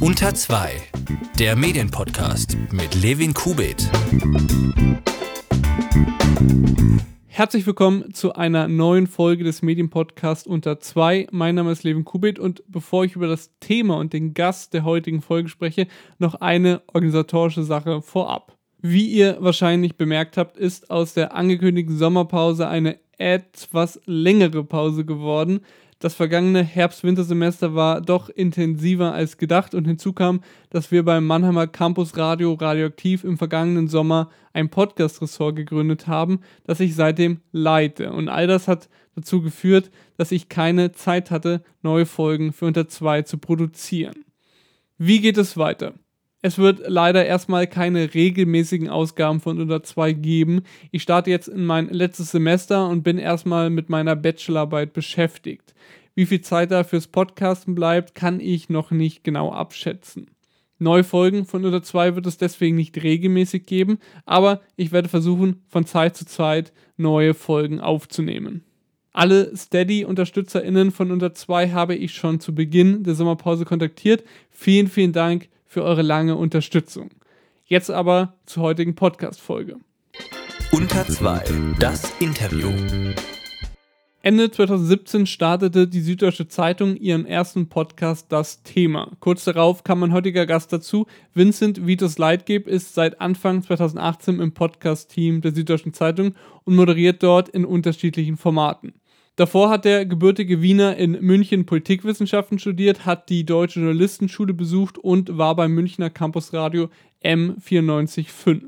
Unter 2, der Medienpodcast mit Levin Kubit. Herzlich willkommen zu einer neuen Folge des Medienpodcasts Unter 2. Mein Name ist Levin Kubit und bevor ich über das Thema und den Gast der heutigen Folge spreche, noch eine organisatorische Sache vorab. Wie ihr wahrscheinlich bemerkt habt, ist aus der angekündigten Sommerpause eine etwas längere Pause geworden. Das vergangene Herbst-Wintersemester war doch intensiver als gedacht und hinzu kam, dass wir beim Mannheimer Campus Radio Radioaktiv im vergangenen Sommer ein Podcast-Ressort gegründet haben, das ich seitdem leite. Und all das hat dazu geführt, dass ich keine Zeit hatte, neue Folgen für unter zwei zu produzieren. Wie geht es weiter? Es wird leider erstmal keine regelmäßigen Ausgaben von unter 2 geben. Ich starte jetzt in mein letztes Semester und bin erstmal mit meiner Bachelorarbeit beschäftigt. Wie viel Zeit da fürs Podcasten bleibt, kann ich noch nicht genau abschätzen. Neue Folgen von unter 2 wird es deswegen nicht regelmäßig geben, aber ich werde versuchen, von Zeit zu Zeit neue Folgen aufzunehmen. Alle Steady-UnterstützerInnen von unter 2 habe ich schon zu Beginn der Sommerpause kontaktiert. Vielen, vielen Dank für eure lange Unterstützung. Jetzt aber zur heutigen Podcast-Folge. Unter 2, das Interview. Ende 2017 startete die Süddeutsche Zeitung ihren ersten Podcast Das Thema. Kurz darauf kam mein heutiger Gast dazu. Vincent Vitus Leitgeb ist seit Anfang 2018 im Podcast-Team der Süddeutschen Zeitung und moderiert dort in unterschiedlichen Formaten. Davor hat der gebürtige Wiener in München Politikwissenschaften studiert, hat die Deutsche Journalistenschule besucht und war beim Münchner Campusradio M945.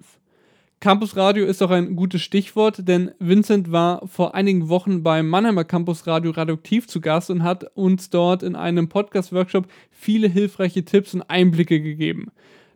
Campusradio ist auch ein gutes Stichwort, denn Vincent war vor einigen Wochen beim Mannheimer Campusradio Radioaktiv zu Gast und hat uns dort in einem Podcast-Workshop viele hilfreiche Tipps und Einblicke gegeben.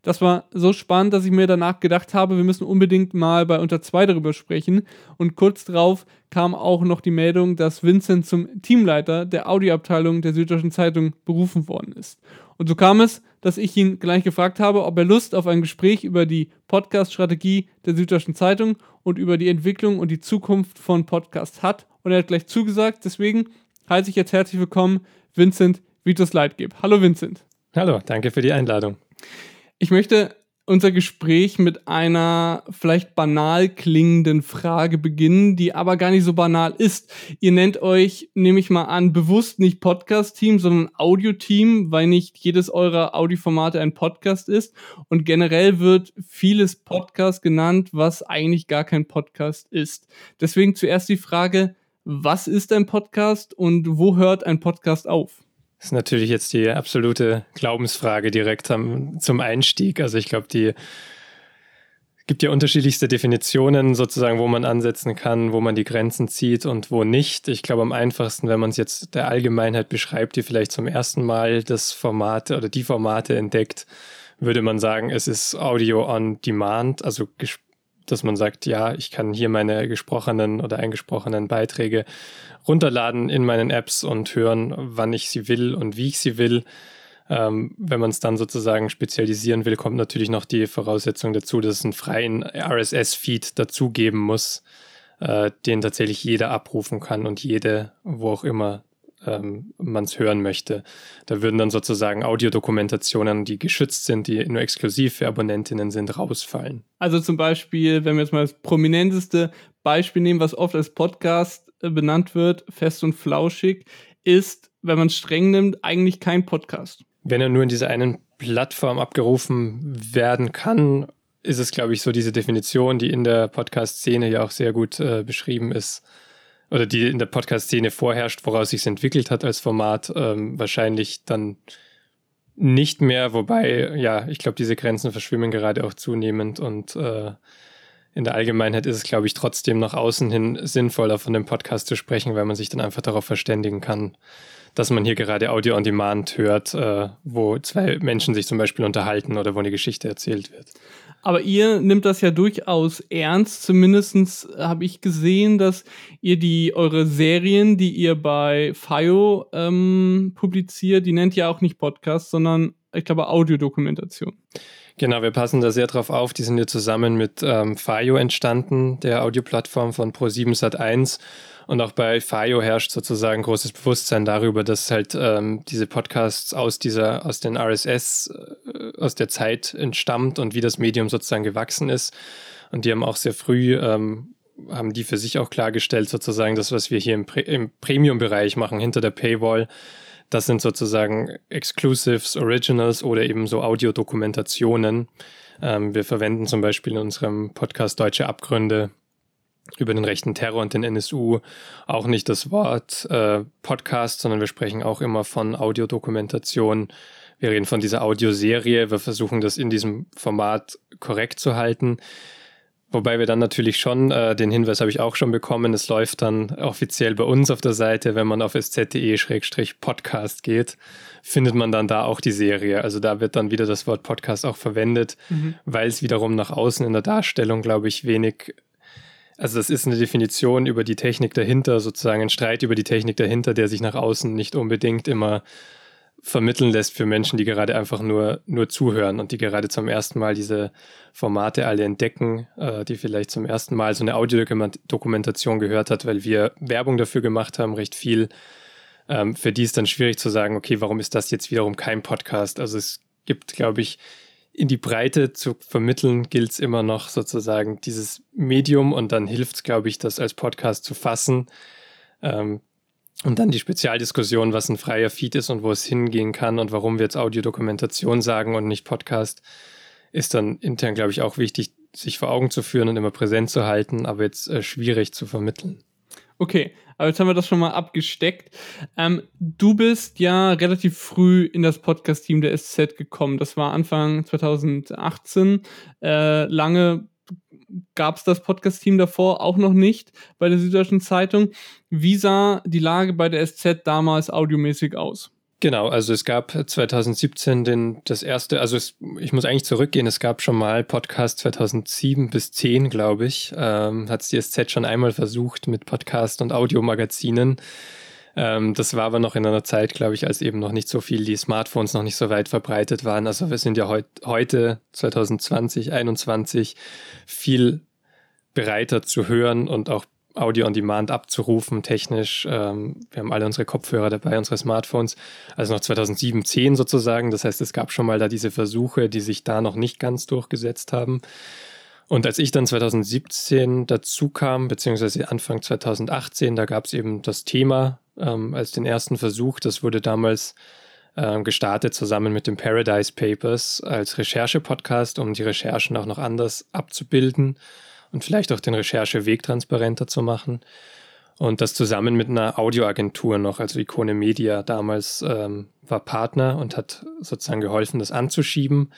Das war so spannend, dass ich mir danach gedacht habe, wir müssen unbedingt mal bei unter 2 darüber sprechen. Und kurz darauf kam auch noch die Meldung, dass Vincent zum Teamleiter der Audioabteilung der Süddeutschen Zeitung berufen worden ist. Und so kam es, dass ich ihn gleich gefragt habe, ob er Lust auf ein Gespräch über die Podcast-Strategie der Süddeutschen Zeitung und über die Entwicklung und die Zukunft von Podcasts hat. Und er hat gleich zugesagt. Deswegen heiße ich jetzt herzlich willkommen Vincent Vitus Leitgeb. Hallo Vincent. Hallo, danke für die Einladung. Ich möchte unser Gespräch mit einer vielleicht banal klingenden Frage beginnen, die aber gar nicht so banal ist. Ihr nennt euch, nehme ich mal an, bewusst nicht Podcast-Team, sondern Audio-Team, weil nicht jedes eurer Audioformate ein Podcast ist. Und generell wird vieles Podcast genannt, was eigentlich gar kein Podcast ist. Deswegen zuerst die Frage, was ist ein Podcast und wo hört ein Podcast auf? Das ist natürlich jetzt die absolute Glaubensfrage direkt zum Einstieg. Also ich glaube, die gibt ja unterschiedlichste Definitionen sozusagen, wo man ansetzen kann, wo man die Grenzen zieht und wo nicht. Ich glaube am einfachsten, wenn man es jetzt der Allgemeinheit beschreibt, die vielleicht zum ersten Mal das Format oder die Formate entdeckt, würde man sagen, es ist Audio on Demand, also dass man sagt, ja, ich kann hier meine gesprochenen oder eingesprochenen Beiträge runterladen in meinen Apps und hören, wann ich sie will und wie ich sie will. Ähm, wenn man es dann sozusagen spezialisieren will, kommt natürlich noch die Voraussetzung dazu, dass es einen freien RSS-Feed dazugeben muss, äh, den tatsächlich jeder abrufen kann und jede, wo auch immer ähm, man es hören möchte. Da würden dann sozusagen Audiodokumentationen, die geschützt sind, die nur exklusiv für Abonnentinnen sind, rausfallen. Also zum Beispiel, wenn wir jetzt mal das prominenteste Beispiel nehmen, was oft als Podcast äh, benannt wird, fest und flauschig, ist, wenn man es streng nimmt, eigentlich kein Podcast. Wenn er nur in dieser einen Plattform abgerufen werden kann, ist es, glaube ich, so diese Definition, die in der Podcast-Szene ja auch sehr gut äh, beschrieben ist, oder die in der Podcast-Szene vorherrscht, woraus sich entwickelt hat als Format, ähm, wahrscheinlich dann nicht mehr, wobei, ja, ich glaube, diese Grenzen verschwimmen gerade auch zunehmend und äh, in der Allgemeinheit ist es, glaube ich, trotzdem nach außen hin sinnvoller, von dem Podcast zu sprechen, weil man sich dann einfach darauf verständigen kann, dass man hier gerade Audio on Demand hört, äh, wo zwei Menschen sich zum Beispiel unterhalten oder wo eine Geschichte erzählt wird. Aber ihr nimmt das ja durchaus ernst. Zumindest habe ich gesehen, dass ihr die eure Serien, die ihr bei FIO ähm, publiziert, die nennt ihr auch nicht Podcast, sondern ich glaube Audiodokumentation. Genau, wir passen da sehr drauf auf. Die sind ja zusammen mit ähm, FIO entstanden, der Audioplattform von Pro7 Sat1. Und auch bei FIO herrscht sozusagen großes Bewusstsein darüber, dass halt ähm, diese Podcasts aus dieser, aus den RSS, äh, aus der Zeit entstammt und wie das Medium sozusagen gewachsen ist. Und die haben auch sehr früh, ähm, haben die für sich auch klargestellt, sozusagen das, was wir hier im, Pre im Premium-Bereich machen, hinter der Paywall, das sind sozusagen Exclusives, Originals oder eben so Audiodokumentationen. Ähm, wir verwenden zum Beispiel in unserem Podcast Deutsche Abgründe über den rechten Terror und den NSU auch nicht das Wort äh, Podcast, sondern wir sprechen auch immer von Audiodokumentation. Wir reden von dieser Audioserie. Wir versuchen das in diesem Format korrekt zu halten. Wobei wir dann natürlich schon, äh, den Hinweis habe ich auch schon bekommen, es läuft dann offiziell bei uns auf der Seite, wenn man auf sz.de-podcast geht, findet man dann da auch die Serie. Also da wird dann wieder das Wort Podcast auch verwendet, mhm. weil es wiederum nach außen in der Darstellung, glaube ich, wenig, also das ist eine Definition über die Technik dahinter, sozusagen ein Streit über die Technik dahinter, der sich nach außen nicht unbedingt immer vermitteln lässt für Menschen, die gerade einfach nur, nur zuhören und die gerade zum ersten Mal diese Formate alle entdecken, äh, die vielleicht zum ersten Mal so eine Audiodokumentation gehört hat, weil wir Werbung dafür gemacht haben, recht viel. Ähm, für die ist dann schwierig zu sagen, okay, warum ist das jetzt wiederum kein Podcast? Also es gibt, glaube ich, in die Breite zu vermitteln, gilt es immer noch sozusagen dieses Medium und dann hilft es, glaube ich, das als Podcast zu fassen. Ähm, und dann die Spezialdiskussion, was ein freier Feed ist und wo es hingehen kann und warum wir jetzt Audiodokumentation sagen und nicht Podcast, ist dann intern, glaube ich, auch wichtig, sich vor Augen zu führen und immer präsent zu halten, aber jetzt äh, schwierig zu vermitteln. Okay, aber jetzt haben wir das schon mal abgesteckt. Ähm, du bist ja relativ früh in das Podcast-Team der SZ gekommen. Das war Anfang 2018. Äh, lange gab es das Podcast-Team davor auch noch nicht bei der Süddeutschen Zeitung. Wie sah die Lage bei der SZ damals audiomäßig aus? Genau, also es gab 2017 den, das erste, also es, ich muss eigentlich zurückgehen, es gab schon mal Podcast 2007 bis 10, glaube ich, ähm, hat es die SZ schon einmal versucht mit Podcast und Audiomagazinen. Ähm, das war aber noch in einer Zeit, glaube ich, als eben noch nicht so viel die Smartphones noch nicht so weit verbreitet waren. Also wir sind ja heut, heute 2020, 2021 viel bereiter zu hören und auch Audio on Demand abzurufen, technisch. Ähm, wir haben alle unsere Kopfhörer dabei, unsere Smartphones. Also noch 2007, 10 sozusagen. Das heißt, es gab schon mal da diese Versuche, die sich da noch nicht ganz durchgesetzt haben. Und als ich dann 2017 dazu kam, beziehungsweise Anfang 2018, da gab es eben das Thema ähm, als den ersten Versuch. Das wurde damals ähm, gestartet zusammen mit den Paradise Papers als Recherche-Podcast, um die Recherchen auch noch anders abzubilden und vielleicht auch den Rechercheweg transparenter zu machen. Und das zusammen mit einer Audioagentur noch, also Ikone Media damals ähm, war Partner und hat sozusagen geholfen, das anzuschieben.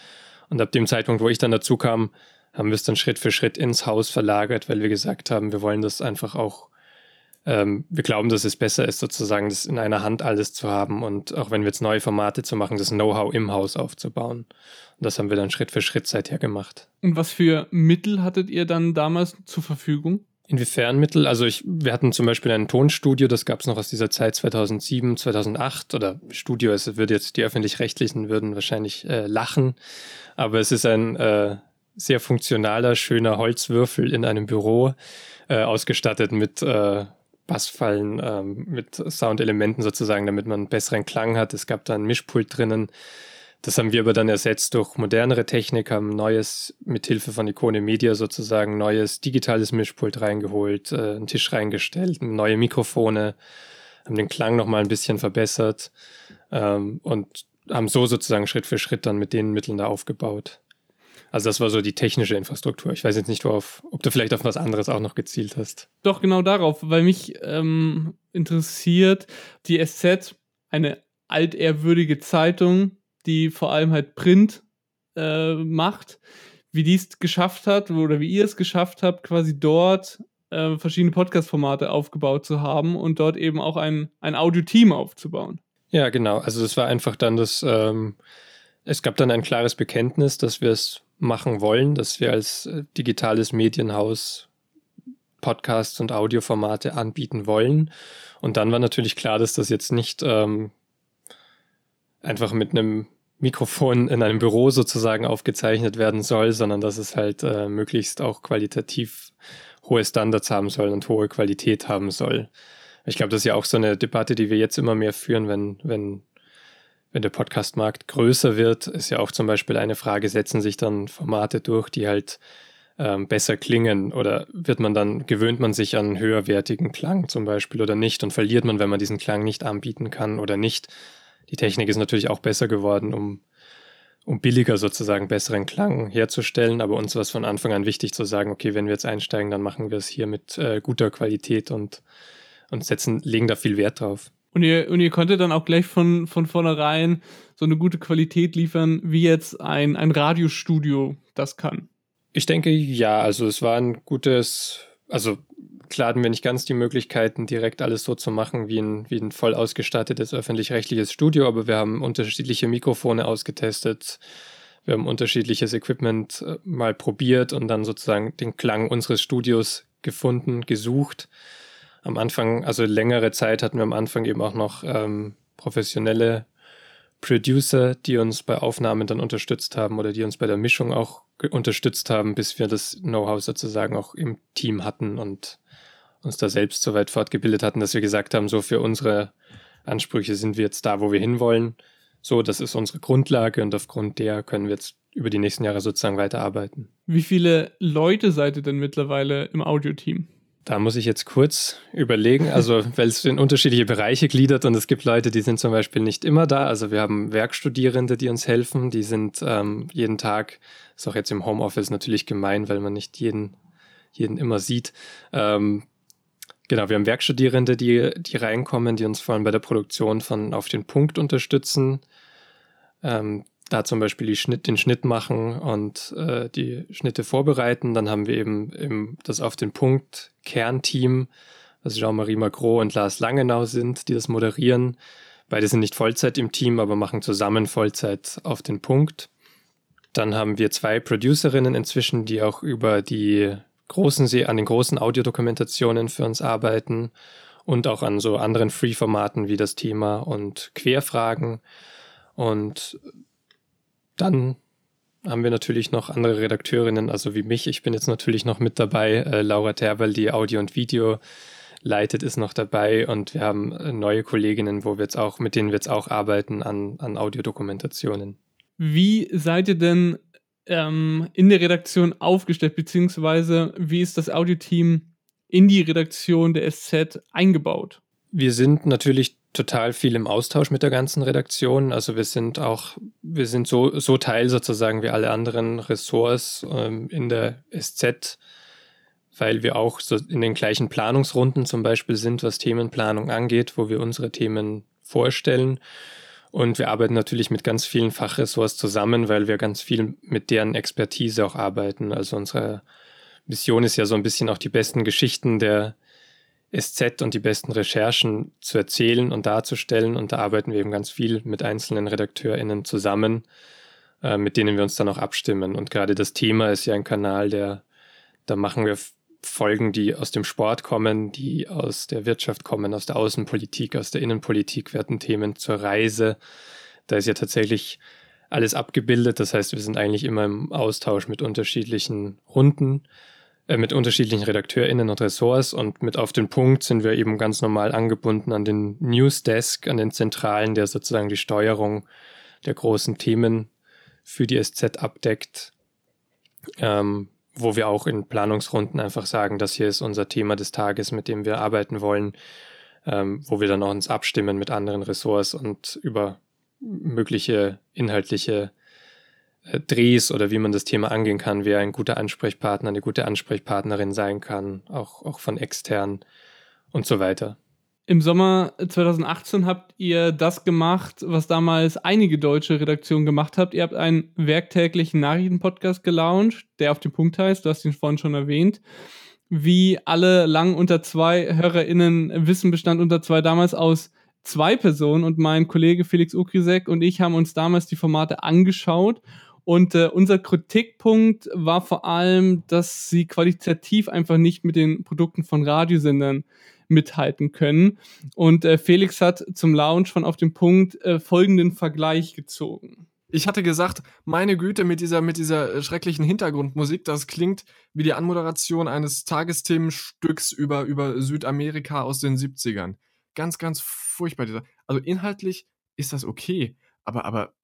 Und ab dem Zeitpunkt, wo ich dann dazu kam, haben wir es dann Schritt für Schritt ins Haus verlagert, weil wir gesagt haben, wir wollen das einfach auch, ähm, wir glauben, dass es besser ist, sozusagen das in einer Hand alles zu haben und auch wenn wir jetzt neue Formate zu machen, das Know-how im Haus aufzubauen. Und das haben wir dann Schritt für Schritt seither gemacht. Und was für Mittel hattet ihr dann damals zur Verfügung? Inwiefern Mittel? Also ich, wir hatten zum Beispiel ein Tonstudio, das gab es noch aus dieser Zeit 2007, 2008 oder Studio, es würde jetzt die öffentlich-rechtlichen würden wahrscheinlich äh, lachen, aber es ist ein äh, sehr funktionaler, schöner Holzwürfel in einem Büro, äh, ausgestattet mit äh, Bassfallen, ähm, mit Soundelementen sozusagen, damit man einen besseren Klang hat. Es gab da ein Mischpult drinnen. Das haben wir aber dann ersetzt durch modernere Technik, haben neues, mit Hilfe von Ikone Media sozusagen, neues digitales Mischpult reingeholt, äh, einen Tisch reingestellt, neue Mikrofone, haben den Klang nochmal ein bisschen verbessert ähm, und haben so sozusagen Schritt für Schritt dann mit den Mitteln da aufgebaut. Also das war so die technische Infrastruktur. Ich weiß jetzt nicht, worauf, ob du vielleicht auf was anderes auch noch gezielt hast. Doch, genau darauf, weil mich ähm, interessiert, die SZ, eine altehrwürdige Zeitung, die vor allem halt Print äh, macht, wie die es geschafft hat oder wie ihr es geschafft habt, quasi dort äh, verschiedene Podcast-Formate aufgebaut zu haben und dort eben auch ein, ein Audio-Team aufzubauen. Ja, genau. Also es war einfach dann das, ähm, es gab dann ein klares Bekenntnis, dass wir es machen wollen, dass wir als äh, digitales Medienhaus Podcasts und Audioformate anbieten wollen. Und dann war natürlich klar, dass das jetzt nicht ähm, einfach mit einem Mikrofon in einem Büro sozusagen aufgezeichnet werden soll, sondern dass es halt äh, möglichst auch qualitativ hohe Standards haben soll und hohe Qualität haben soll. Ich glaube, das ist ja auch so eine Debatte, die wir jetzt immer mehr führen, wenn, wenn, wenn der Podcastmarkt größer wird, ist ja auch zum Beispiel eine Frage, setzen sich dann Formate durch, die halt ähm, besser klingen oder wird man dann, gewöhnt man sich an höherwertigen Klang zum Beispiel oder nicht und verliert man, wenn man diesen Klang nicht anbieten kann oder nicht. Die Technik ist natürlich auch besser geworden, um, um billiger sozusagen besseren Klang herzustellen. Aber uns war es von Anfang an wichtig zu sagen, okay, wenn wir jetzt einsteigen, dann machen wir es hier mit äh, guter Qualität und, und setzen, legen da viel Wert drauf. Und ihr, und ihr konntet dann auch gleich von, von vornherein so eine gute Qualität liefern, wie jetzt ein, ein Radiostudio das kann. Ich denke, ja, also es war ein gutes, also klar hatten wir nicht ganz die Möglichkeiten, direkt alles so zu machen wie ein, wie ein voll ausgestattetes öffentlich-rechtliches Studio, aber wir haben unterschiedliche Mikrofone ausgetestet. Wir haben unterschiedliches Equipment äh, mal probiert und dann sozusagen den Klang unseres Studios gefunden, gesucht. Am Anfang, also längere Zeit hatten wir am Anfang eben auch noch ähm, professionelle Producer, die uns bei Aufnahmen dann unterstützt haben oder die uns bei der Mischung auch unterstützt haben, bis wir das Know-how sozusagen auch im Team hatten und uns da selbst so weit fortgebildet hatten, dass wir gesagt haben, so für unsere Ansprüche sind wir jetzt da, wo wir hinwollen. So, das ist unsere Grundlage und aufgrund der können wir jetzt über die nächsten Jahre sozusagen weiterarbeiten. Wie viele Leute seid ihr denn mittlerweile im Audioteam? Da muss ich jetzt kurz überlegen, also weil es in unterschiedliche Bereiche gliedert und es gibt Leute, die sind zum Beispiel nicht immer da. Also wir haben Werkstudierende, die uns helfen, die sind ähm, jeden Tag, ist auch jetzt im Homeoffice natürlich gemein, weil man nicht jeden, jeden immer sieht. Ähm, Genau, wir haben Werkstudierende, die, die reinkommen, die uns vor allem bei der Produktion von Auf den Punkt unterstützen. Ähm, da zum Beispiel Schnitt, den Schnitt machen und äh, die Schnitte vorbereiten. Dann haben wir eben, eben das Auf den Punkt Kernteam, was Jean-Marie Macro und Lars Langenau sind, die das moderieren. Beide sind nicht Vollzeit im Team, aber machen zusammen Vollzeit auf den Punkt. Dann haben wir zwei Producerinnen inzwischen, die auch über die großen, an den großen Audiodokumentationen für uns arbeiten und auch an so anderen Free-Formaten wie das Thema und Querfragen. Und dann haben wir natürlich noch andere Redakteurinnen, also wie mich. Ich bin jetzt natürlich noch mit dabei. Äh, Laura Terwell, die Audio und Video leitet, ist noch dabei. Und wir haben äh, neue Kolleginnen, wo wir jetzt auch, mit denen wir jetzt auch arbeiten an, an Audiodokumentationen. Wie seid ihr denn ähm, in der Redaktion aufgestellt, beziehungsweise wie ist das Audioteam in die Redaktion der SZ eingebaut? Wir sind natürlich total viel im Austausch mit der ganzen Redaktion. Also wir sind auch, wir sind so, so Teil sozusagen wie alle anderen Ressorts ähm, in der SZ, weil wir auch so in den gleichen Planungsrunden zum Beispiel sind, was Themenplanung angeht, wo wir unsere Themen vorstellen. Und wir arbeiten natürlich mit ganz vielen Fachressorts zusammen, weil wir ganz viel mit deren Expertise auch arbeiten. Also unsere Mission ist ja so ein bisschen auch die besten Geschichten der SZ und die besten Recherchen zu erzählen und darzustellen. Und da arbeiten wir eben ganz viel mit einzelnen RedakteurInnen zusammen, äh, mit denen wir uns dann auch abstimmen. Und gerade das Thema ist ja ein Kanal, der, da machen wir Folgen, die aus dem Sport kommen, die aus der Wirtschaft kommen, aus der Außenpolitik, aus der Innenpolitik, werden Themen zur Reise. Da ist ja tatsächlich alles abgebildet. Das heißt, wir sind eigentlich immer im Austausch mit unterschiedlichen Runden, mit unterschiedlichen RedakteurInnen und Ressorts und mit auf den Punkt sind wir eben ganz normal angebunden an den Newsdesk, an den Zentralen, der sozusagen die Steuerung der großen Themen für die SZ abdeckt. Ähm, wo wir auch in Planungsrunden einfach sagen, das hier ist unser Thema des Tages, mit dem wir arbeiten wollen, ähm, wo wir dann auch uns abstimmen mit anderen Ressorts und über mögliche inhaltliche äh, Drehs oder wie man das Thema angehen kann, wer ein guter Ansprechpartner, eine gute Ansprechpartnerin sein kann, auch, auch von extern und so weiter. Im Sommer 2018 habt ihr das gemacht, was damals einige deutsche Redaktionen gemacht habt. Ihr habt einen werktäglichen Nachrichtenpodcast gelauncht, der auf den Punkt heißt, du hast ihn vorhin schon erwähnt. Wie alle lang unter zwei HörerInnen wissen, bestand unter zwei damals aus zwei Personen und mein Kollege Felix Ukrisek und ich haben uns damals die Formate angeschaut Und äh, unser Kritikpunkt war vor allem, dass sie qualitativ einfach nicht mit den Produkten von Radiosendern mithalten können. Und äh, Felix hat zum Launch von Auf dem Punkt äh, folgenden Vergleich gezogen. Ich hatte gesagt, meine Güte, mit dieser, mit dieser äh, schrecklichen Hintergrundmusik, das klingt wie die Anmoderation eines Tagesthemenstücks über, über Südamerika aus den 70ern. Ganz, ganz furchtbar. Also inhaltlich ist das okay, aber, aber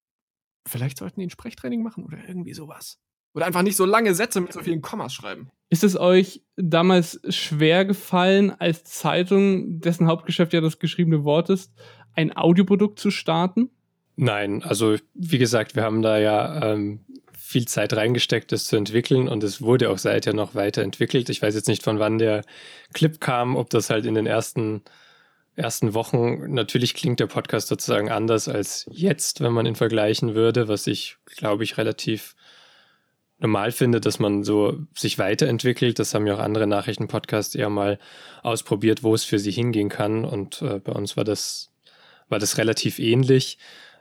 vielleicht sollten die ein Sprechtraining machen oder irgendwie sowas. Oder einfach nicht so lange Sätze mit so vielen Kommas schreiben. Ist es euch damals schwer gefallen, als Zeitung, dessen Hauptgeschäft ja das geschriebene Wort ist, ein Audioprodukt zu starten? Nein, also wie gesagt, wir haben da ja ähm, viel Zeit reingesteckt, das zu entwickeln und es wurde auch seither noch weiterentwickelt. Ich weiß jetzt nicht, von wann der Clip kam, ob das halt in den ersten, ersten Wochen, natürlich klingt der Podcast sozusagen anders als jetzt, wenn man ihn vergleichen würde, was ich, glaube ich, relativ normal finde, dass man so sich weiterentwickelt. Das haben ja auch andere Nachrichtenpodcasts eher mal ausprobiert, wo es für sie hingehen kann. Und äh, bei uns war das, war das relativ ähnlich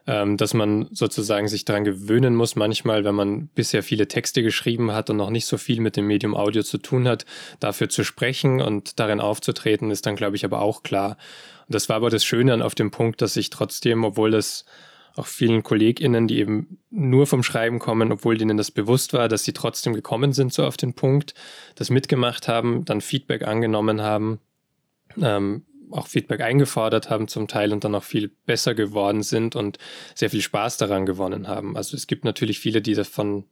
ähm, dass man sozusagen sich daran gewöhnen muss, manchmal, wenn man bisher viele Texte geschrieben hat und noch nicht so viel mit dem Medium Audio zu tun hat, dafür zu sprechen und darin aufzutreten, ist dann, glaube ich, aber auch klar. Und das war aber das Schöne an auf dem Punkt, dass ich trotzdem, obwohl das auch vielen KollegInnen, die eben nur vom Schreiben kommen, obwohl denen das bewusst war, dass sie trotzdem gekommen sind so auf den Punkt, das mitgemacht haben, dann Feedback angenommen haben, ähm, auch Feedback eingefordert haben zum Teil und dann auch viel besser geworden sind und sehr viel Spaß daran gewonnen haben. Also es gibt natürlich viele, die davon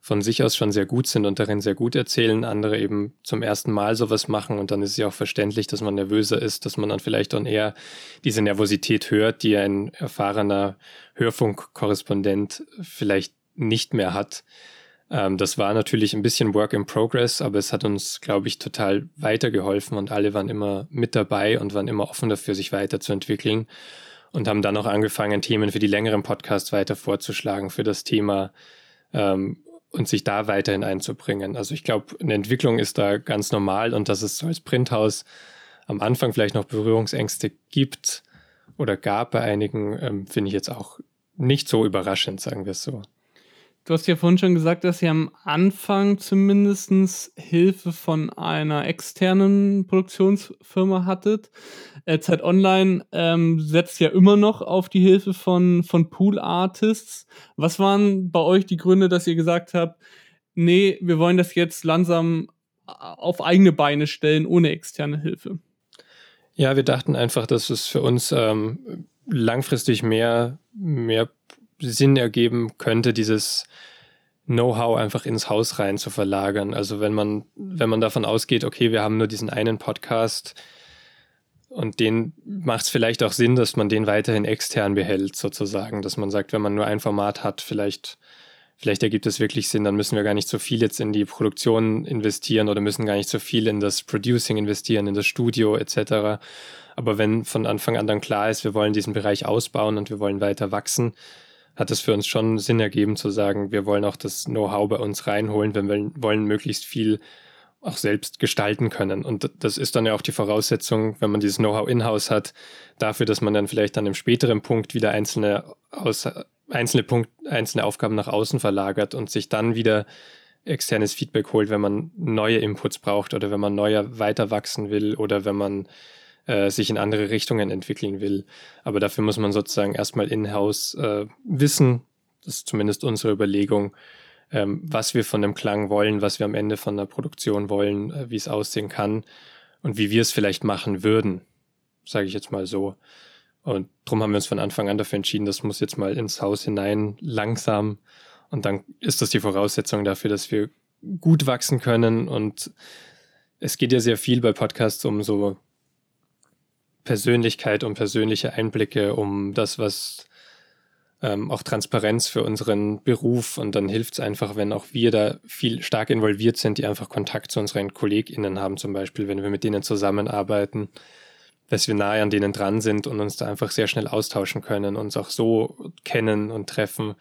von sich aus schon sehr gut sind und darin sehr gut erzählen, andere eben zum ersten Mal sowas machen und dann ist es ja auch verständlich, dass man nervöser ist, dass man dann vielleicht dann eher diese Nervosität hört, die ein erfahrener Hörfunkkorrespondent vielleicht nicht mehr hat. Ähm, das war natürlich ein bisschen Work in Progress, aber es hat uns, glaube ich, total weitergeholfen und alle waren immer mit dabei und waren immer offen dafür, sich weiterzuentwickeln und haben dann auch angefangen, Themen für die längeren Podcasts weiter vorzuschlagen, für das Thema ähm, und sich da weiterhin einzubringen. Also ich glaube, eine Entwicklung ist da ganz normal und dass es so als Printhaus am Anfang vielleicht noch Berührungsängste gibt oder gab bei einigen, ähm, finde ich jetzt auch nicht so überraschend, sagen wir es so. Du hast ja vorhin schon gesagt, dass ihr am Anfang zumindest Hilfe von einer externen Produktionsfirma hattet. Äh, Zeit Online ähm, setzt ja immer noch auf die Hilfe von, von Pool-Artists. Was waren bei euch die Gründe, dass ihr gesagt habt, nee, wir wollen das jetzt langsam äh, auf eigene Beine stellen, ohne externe Hilfe? Ja, wir dachten einfach, dass es für uns ähm, langfristig mehr, mehr Sinn ergeben könnte, dieses Know-how einfach ins Haus rein zu verlagern. Also wenn man, wenn man davon ausgeht, okay, wir haben nur diesen einen Podcast und den macht es vielleicht auch Sinn, dass man den weiterhin extern behält, sozusagen. Dass man sagt, wenn man nur ein Format hat, vielleicht, vielleicht ergibt es wirklich Sinn, dann müssen wir gar nicht so viel jetzt in die Produktion investieren oder müssen gar nicht so viel in das Producing investieren, in das Studio etc. Aber wenn von Anfang an dann klar ist, wir wollen diesen Bereich ausbauen und wir wollen weiter wachsen, hat es für uns schon Sinn ergeben zu sagen, wir wollen auch das Know-how bei uns reinholen, wenn wir wollen möglichst viel auch selbst gestalten können. Und das ist dann ja auch die Voraussetzung, wenn man dieses Know-how in-house hat, dafür, dass man dann vielleicht an einem späteren Punkt wieder einzelne, aus, einzelne, Punkt, einzelne Aufgaben nach außen verlagert und sich dann wieder externes Feedback holt, wenn man neue Inputs braucht oder wenn man neuer weiter wachsen will oder wenn man äh, sich in andere Richtungen entwickeln will. Aber dafür muss man sozusagen erstmal in-house äh, wissen, das ist zumindest unsere Überlegung, ähm, was wir von dem Klang wollen, was wir am Ende von der Produktion wollen, äh, wie es aussehen kann und wie wir es vielleicht machen würden, sage ich jetzt mal so. Und darum haben wir uns von Anfang an dafür entschieden, das muss jetzt mal ins Haus hinein langsam. Und dann ist das die Voraussetzung dafür, dass wir gut wachsen können. Und es geht ja sehr viel bei Podcasts um so Persönlichkeit, um persönliche Einblicke, um das, was ähm, auch Transparenz für unseren Beruf. Und dann hilft es einfach, wenn auch wir da viel stark involviert sind, die einfach Kontakt zu unseren KollegInnen haben, zum Beispiel, wenn wir mit denen zusammenarbeiten, dass wir nahe an denen dran sind und uns da einfach sehr schnell austauschen können, uns auch so kennen und treffen,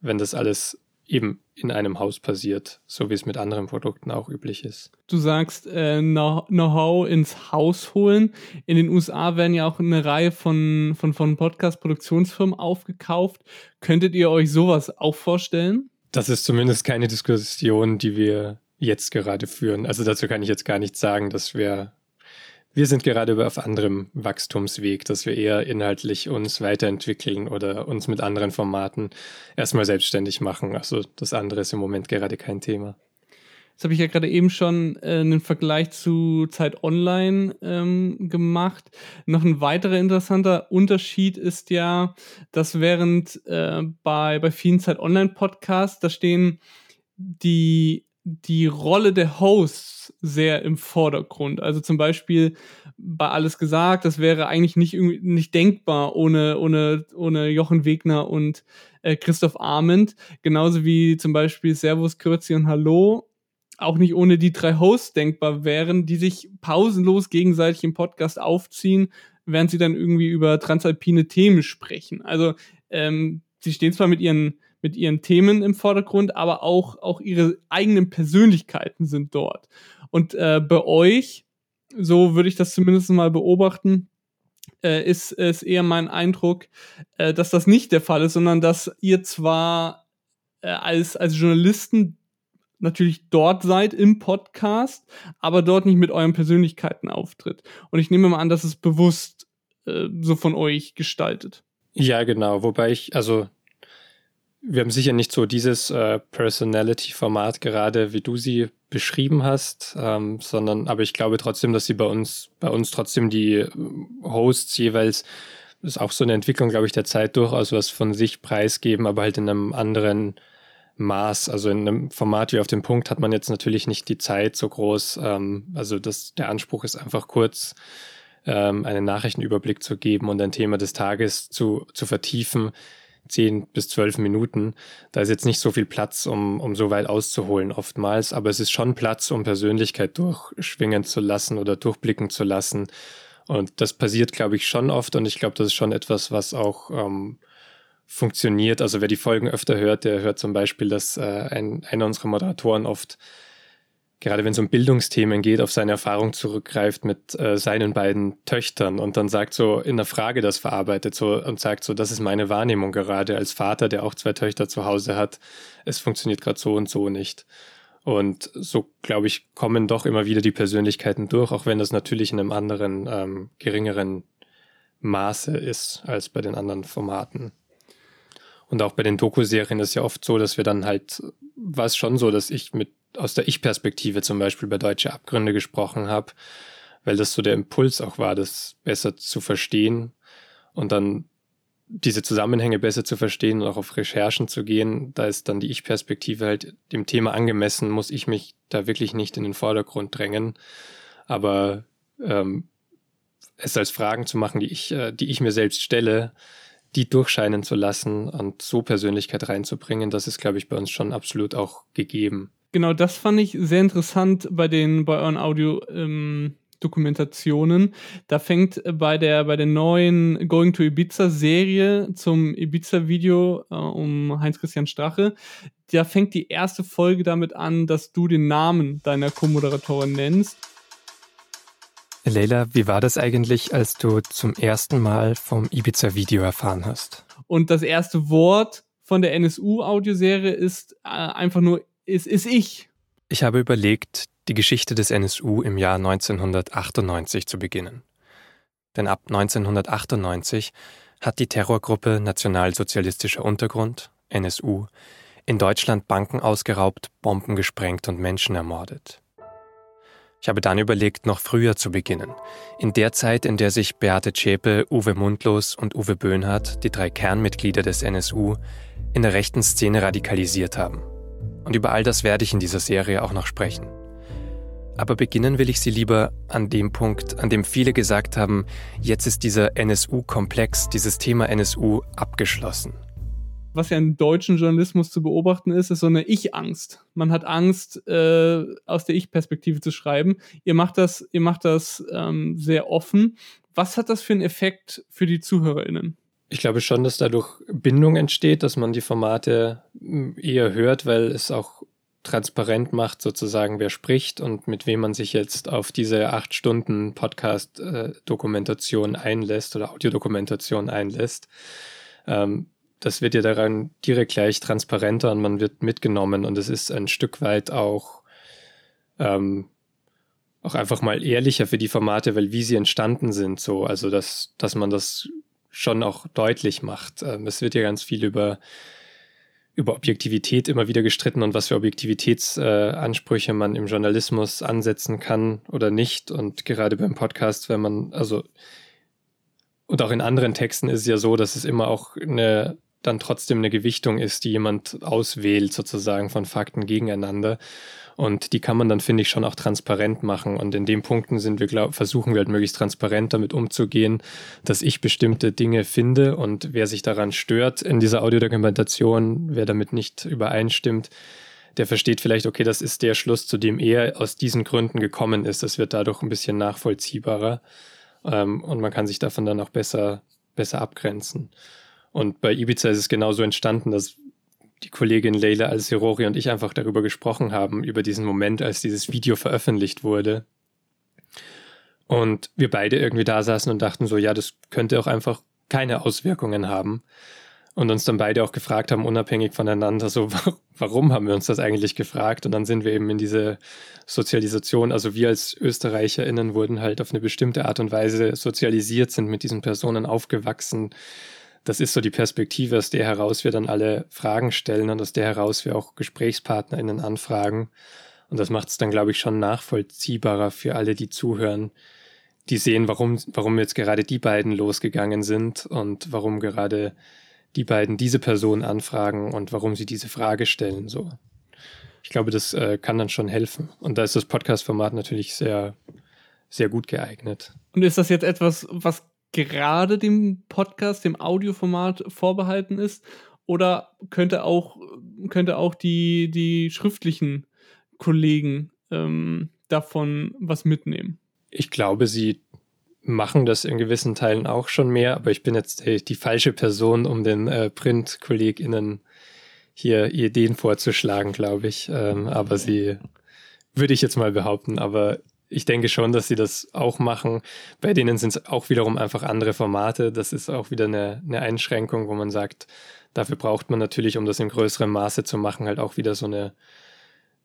wenn das alles eben in einem Haus passiert, so wie es mit anderen Produkten auch üblich ist. Du sagst äh, Know-how ins Haus holen. In den USA werden ja auch eine Reihe von, von, von Podcast-Produktionsfirmen aufgekauft. Könntet ihr euch sowas auch vorstellen? Das ist zumindest keine Diskussion, die wir jetzt gerade führen. Also dazu kann ich jetzt gar nichts sagen, dass wir wir sind gerade auf anderem Wachstumsweg, dass wir eher inhaltlich uns weiterentwickeln oder uns mit anderen Formaten erstmal selbstständig machen. Also das andere ist im Moment gerade kein Thema. Jetzt habe ich ja gerade eben schon äh, einen Vergleich zu Zeit Online ähm, gemacht. Noch ein weiterer interessanter Unterschied ist ja, dass während äh, bei, bei vielen Zeit Online Podcasts, da stehen die die Rolle der Hosts sehr im Vordergrund. Also zum Beispiel bei Alles gesagt, das wäre eigentlich nicht, nicht denkbar ohne, ohne, ohne Jochen Wegner und äh, Christoph Arment. Genauso wie zum Beispiel Servus, Kürzi und Hallo auch nicht ohne die drei Hosts denkbar wären, die sich pausenlos gegenseitig im Podcast aufziehen, während sie dann irgendwie über transalpine Themen sprechen. Also ähm, sie stehen zwar mit ihren mit ihren Themen im Vordergrund, aber auch, auch ihre eigenen Persönlichkeiten sind dort. Und äh, bei euch, so würde ich das zumindest mal beobachten, äh, ist es eher mein Eindruck, äh, dass das nicht der Fall ist, sondern dass ihr zwar äh, als, als Journalisten natürlich dort seid im Podcast, aber dort nicht mit euren Persönlichkeiten auftritt. Und ich nehme mal an, dass es bewusst äh, so von euch gestaltet. Ja, genau. Wobei ich, also wir haben sicher nicht so dieses äh, Personality-Format gerade, wie du sie beschrieben hast, ähm, sondern aber ich glaube trotzdem, dass sie bei uns, bei uns trotzdem die äh, Hosts jeweils, das ist auch so eine Entwicklung, glaube ich, der Zeit durchaus was von sich preisgeben, aber halt in einem anderen Maß. Also in einem Format wie auf dem Punkt hat man jetzt natürlich nicht die Zeit so groß. Ähm, also das, der Anspruch ist einfach kurz ähm, einen Nachrichtenüberblick zu geben und ein Thema des Tages zu, zu vertiefen 10 bis 12 Minuten. Da ist jetzt nicht so viel Platz, um, um so weit auszuholen oftmals, aber es ist schon Platz, um Persönlichkeit durchschwingen zu lassen oder durchblicken zu lassen. Und das passiert, glaube ich, schon oft und ich glaube, das ist schon etwas, was auch ähm, funktioniert. Also wer die Folgen öfter hört, der hört zum Beispiel, dass äh, ein, einer unserer Moderatoren oft gerade wenn es um Bildungsthemen geht, auf seine Erfahrung zurückgreift mit äh, seinen beiden Töchtern und dann sagt so in der Frage das verarbeitet so und sagt so, das ist meine Wahrnehmung gerade als Vater, der auch zwei Töchter zu Hause hat. Es funktioniert gerade so und so nicht. Und so, glaube ich, kommen doch immer wieder die Persönlichkeiten durch, auch wenn das natürlich in einem anderen, ähm, geringeren Maße ist als bei den anderen Formaten. Und auch bei den Doku-Serien ist ja oft so, dass wir dann halt, war es schon so, dass ich mit aus der Ich-Perspektive zum Beispiel bei Deutsche Abgründe gesprochen habe, weil das so der Impuls auch war, das besser zu verstehen und dann diese Zusammenhänge besser zu verstehen und auch auf Recherchen zu gehen, da ist dann die Ich-Perspektive halt dem Thema angemessen, muss ich mich da wirklich nicht in den Vordergrund drängen. Aber ähm, es als Fragen zu machen, die ich, äh, die ich mir selbst stelle, die durchscheinen zu lassen und so Persönlichkeit reinzubringen, das ist, glaube ich, bei uns schon absolut auch gegeben. Genau, das fand ich sehr interessant bei den, bei euren Audio, ähm, Dokumentationen. Da fängt bei der, bei der neuen Going to Ibiza Serie zum Ibiza Video äh, um Heinz-Christian Strache, da fängt die erste Folge damit an, dass du den Namen deiner Co-Moderatorin nennst. Leila, wie war das eigentlich, als du zum ersten Mal vom Ibiza Video erfahren hast? Und das erste Wort von der NSU-Audioserie ist äh, einfach nur ist, ist ich. Ich habe überlegt, die Geschichte des NSU im Jahr 1998 zu beginnen. Denn ab 1998 hat die Terrorgruppe Nationalsozialistischer Untergrund, NSU, in Deutschland Banken ausgeraubt, Bomben gesprengt und Menschen ermordet. Ich habe dann überlegt, noch früher zu beginnen, in der Zeit, in der sich Beate Zschäpe, Uwe Mundlos und Uwe Böhnhardt, die drei Kernmitglieder des NSU, in der rechten Szene radikalisiert haben. Und über all das werde ich in dieser Serie auch noch sprechen. Aber beginnen will ich sie lieber an dem Punkt, an dem viele gesagt haben, jetzt ist dieser NSU-Komplex, dieses Thema NSU abgeschlossen. Was ja im deutschen Journalismus zu beobachten ist, ist so eine Ich-Angst. Man hat Angst, äh, aus der Ich-Perspektive zu schreiben. Ihr macht das, ihr macht das ähm, sehr offen. Was hat das für einen Effekt für die ZuhörerInnen? Ich glaube schon, dass dadurch Bindung entsteht, dass man die Formate hm, eher hört, weil es auch transparent macht, sozusagen, wer spricht und mit wem man sich jetzt auf diese acht Stunden Podcast-Dokumentation einlässt oder Audiodokumentation einlässt. Ähm, das wird ja daran direkt gleich transparenter und man wird mitgenommen und es ist ein Stück weit auch, ähm, auch einfach mal ehrlicher für die Formate, weil wie sie entstanden sind, so, also dass, dass man das schon auch deutlich macht. Ähm, es wird ja ganz viel über, über Objektivität immer wieder gestritten und was für Objektivitätsansprüche äh, man im Journalismus ansetzen kann oder nicht. Und gerade beim Podcast, wenn man, also und auch in anderen Texten ist es ja so, dass es immer auch eine dann trotzdem eine Gewichtung ist, die jemand auswählt, sozusagen von Fakten gegeneinander. Und die kann man dann, finde ich, schon auch transparent machen. Und in den Punkten sind wir, glaub, versuchen wir halt möglichst transparent damit umzugehen, dass ich bestimmte Dinge finde und wer sich daran stört in dieser Audiodokumentation, wer damit nicht übereinstimmt, der versteht vielleicht, okay, das ist der Schluss, zu dem er aus diesen Gründen gekommen ist. Das wird dadurch ein bisschen nachvollziehbarer. Ähm, und man kann sich davon dann auch besser, besser abgrenzen. Und bei Ibiza ist es genauso entstanden, dass die Kollegin Leila Al-Sirori und ich einfach darüber gesprochen haben, über diesen Moment, als dieses Video veröffentlicht wurde. Und wir beide irgendwie da saßen und dachten so, ja, das könnte auch einfach keine Auswirkungen haben. Und uns dann beide auch gefragt haben, unabhängig voneinander, so, warum haben wir uns das eigentlich gefragt? Und dann sind wir eben in diese Sozialisation, also wir als ÖsterreicherInnen wurden halt auf eine bestimmte Art und Weise sozialisiert, sind mit diesen Personen aufgewachsen, das ist so die Perspektive, aus der heraus wir dann alle Fragen stellen und aus der heraus wir auch GesprächspartnerInnen anfragen. Und das macht es dann, glaube ich, schon nachvollziehbarer für alle, die zuhören, die sehen, warum, warum jetzt gerade die beiden losgegangen sind und warum gerade die beiden diese Person anfragen und warum sie diese Frage stellen. So. Ich glaube, das äh, kann dann schon helfen. Und da ist das Podcast-Format natürlich sehr, sehr gut geeignet. Und ist das jetzt etwas, was gerade dem Podcast, dem Audioformat vorbehalten ist? Oder könnte auch, könnte auch die, die schriftlichen Kollegen ähm, davon was mitnehmen? Ich glaube, sie machen das in gewissen Teilen auch schon mehr, aber ich bin jetzt die, die falsche Person, um den äh, Print-KollegInnen hier Ideen vorzuschlagen, glaube ich. Ähm, aber sie würde ich jetzt mal behaupten, aber ich denke schon, dass sie das auch machen. Bei denen sind es auch wiederum einfach andere Formate. Das ist auch wieder eine, eine Einschränkung, wo man sagt, dafür braucht man natürlich, um das in größerem Maße zu machen, halt auch wieder so eine,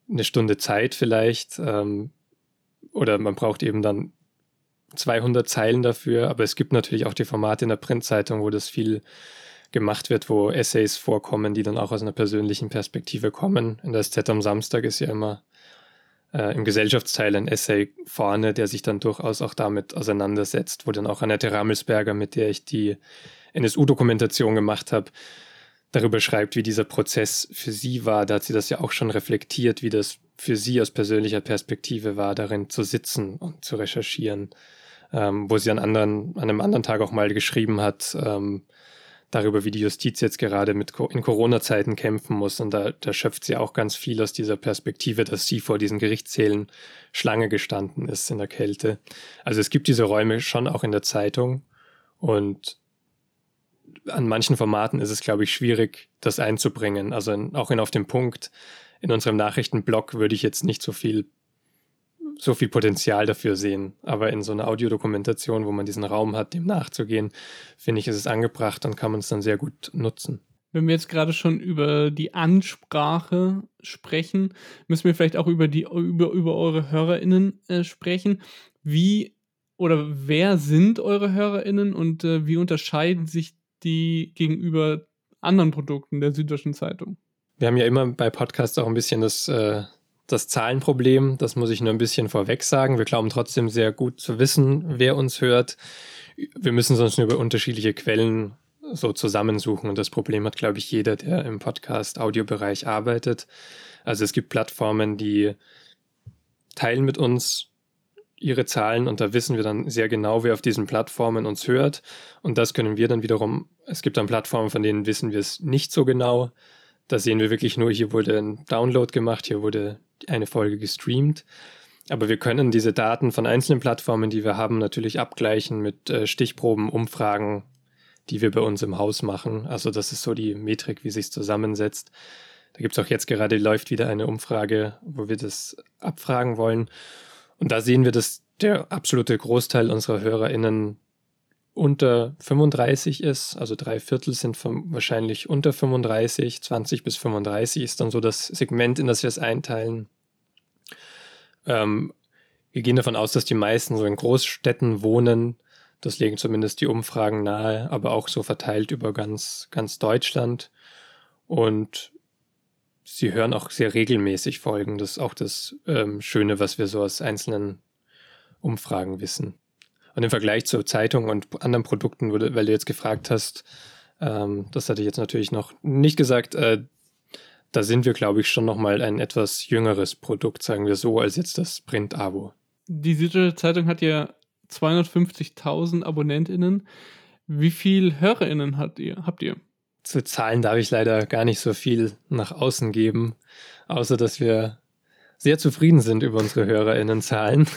eine Stunde Zeit vielleicht. Ähm, oder man braucht eben dann 200 Zeilen dafür. Aber es gibt natürlich auch die Formate in der Printzeitung, wo das viel gemacht wird, wo Essays vorkommen, die dann auch aus einer persönlichen Perspektive kommen. In der SZ am Samstag ist ja immer äh, im Gesellschaftsteil ein Essay vorne, der sich dann durchaus auch damit auseinandersetzt, wo dann auch Annette Rammelsberger, mit der ich die NSU-Dokumentation gemacht habe, darüber schreibt, wie dieser Prozess für sie war. Da hat sie das ja auch schon reflektiert, wie das für sie aus persönlicher Perspektive war, darin zu sitzen und zu recherchieren. Ähm, wo sie an, anderen, an einem anderen Tag auch mal geschrieben hat, ähm, darüber, wie die Justiz jetzt gerade mit in Corona-Zeiten kämpfen muss. Und da, da schöpft sie auch ganz viel aus dieser Perspektive, dass sie vor diesen Gerichtszählen Schlange gestanden ist in der Kälte. Also es gibt diese Räume schon auch in der Zeitung. Und an manchen Formaten ist es, glaube ich, schwierig, das einzubringen. Also in, auch in auf dem Punkt. In unserem Nachrichtenblog würde ich jetzt nicht so viel so viel Potenzial dafür sehen. Aber in so einer Audiodokumentation, wo man diesen Raum hat, dem nachzugehen, finde ich, ist es angebracht und kann man es dann sehr gut nutzen. Wenn wir jetzt gerade schon über die Ansprache sprechen, müssen wir vielleicht auch über die über, über eure HörerInnen äh, sprechen. Wie oder wer sind eure HörerInnen und äh, wie unterscheiden sich die gegenüber anderen Produkten der Süddeutschen Zeitung? Wir haben ja immer bei Podcasts auch ein bisschen das äh, das Zahlenproblem, das muss ich nur ein bisschen vorweg sagen. Wir glauben trotzdem sehr gut zu wissen, wer uns hört. Wir müssen sonst nur über unterschiedliche Quellen so zusammensuchen. Und das Problem hat, glaube ich, jeder, der im Podcast-Audiobereich arbeitet. Also es gibt Plattformen, die teilen mit uns ihre Zahlen und da wissen wir dann sehr genau, wer auf diesen Plattformen uns hört. Und das können wir dann wiederum, es gibt dann Plattformen, von denen wissen wir es nicht so genau. Da sehen wir wirklich nur, hier wurde ein Download gemacht, hier wurde eine Folge gestreamt. Aber wir können diese Daten von einzelnen Plattformen, die wir haben, natürlich abgleichen mit äh, Stichproben, Umfragen, die wir bei uns im Haus machen. Also das ist so die Metrik, wie sich zusammensetzt. Da gibt es auch jetzt gerade, läuft wieder eine Umfrage, wo wir das abfragen wollen. Und da sehen wir, dass der absolute Großteil unserer HörerInnen unter 35 ist, also drei Viertel sind wahrscheinlich unter 35, 20 bis 35 ist dann so das Segment, in das wir es einteilen. Ähm, wir gehen davon aus, dass die meisten so in Großstädten wohnen. Das legen zumindest die Umfragen nahe, aber auch so verteilt über ganz, ganz Deutschland. Und sie hören auch sehr regelmäßig Folgen. Das ist auch das ähm, Schöne, was wir so aus einzelnen Umfragen wissen. Und im Vergleich zur Zeitung und anderen Produkten, weil du jetzt gefragt hast, ähm, das hatte ich jetzt natürlich noch nicht gesagt, äh, da sind wir, glaube ich, schon nochmal ein etwas jüngeres Produkt, sagen wir so, als jetzt das Print-Abo. Die Süddeutsche Zeitung hat ja 250.000 AbonnentInnen. Wie viel HörerInnen habt ihr? Habt ihr? Zu Zahlen darf ich leider gar nicht so viel nach außen geben, außer dass wir sehr zufrieden sind über unsere HörerInnenzahlen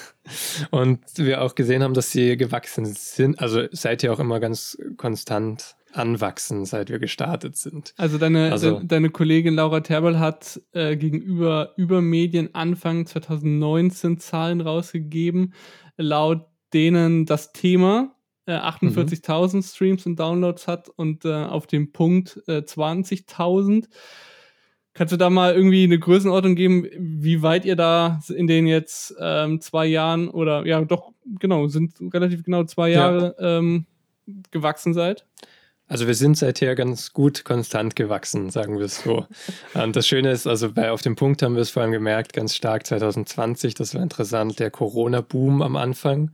und wir auch gesehen haben, dass sie gewachsen sind. Also seid ihr auch immer ganz konstant anwachsen, seit wir gestartet sind. Also deine, also, de, deine Kollegin Laura Terbel hat äh, gegenüber Übermedien Anfang 2019 Zahlen rausgegeben, laut denen das Thema äh, 48.000 mhm. Streams und Downloads hat und äh, auf dem Punkt äh, 20.000. Kannst du da mal irgendwie eine Größenordnung geben, wie weit ihr da in den jetzt ähm, zwei Jahren oder ja doch, genau, sind relativ genau zwei Jahre ja. ähm, gewachsen seid? Also wir sind seither ganz gut konstant gewachsen, sagen wir es so. Und das Schöne ist, also bei Auf dem Punkt haben wir es vor allem gemerkt, ganz stark 2020, das war interessant, der Corona-Boom am Anfang.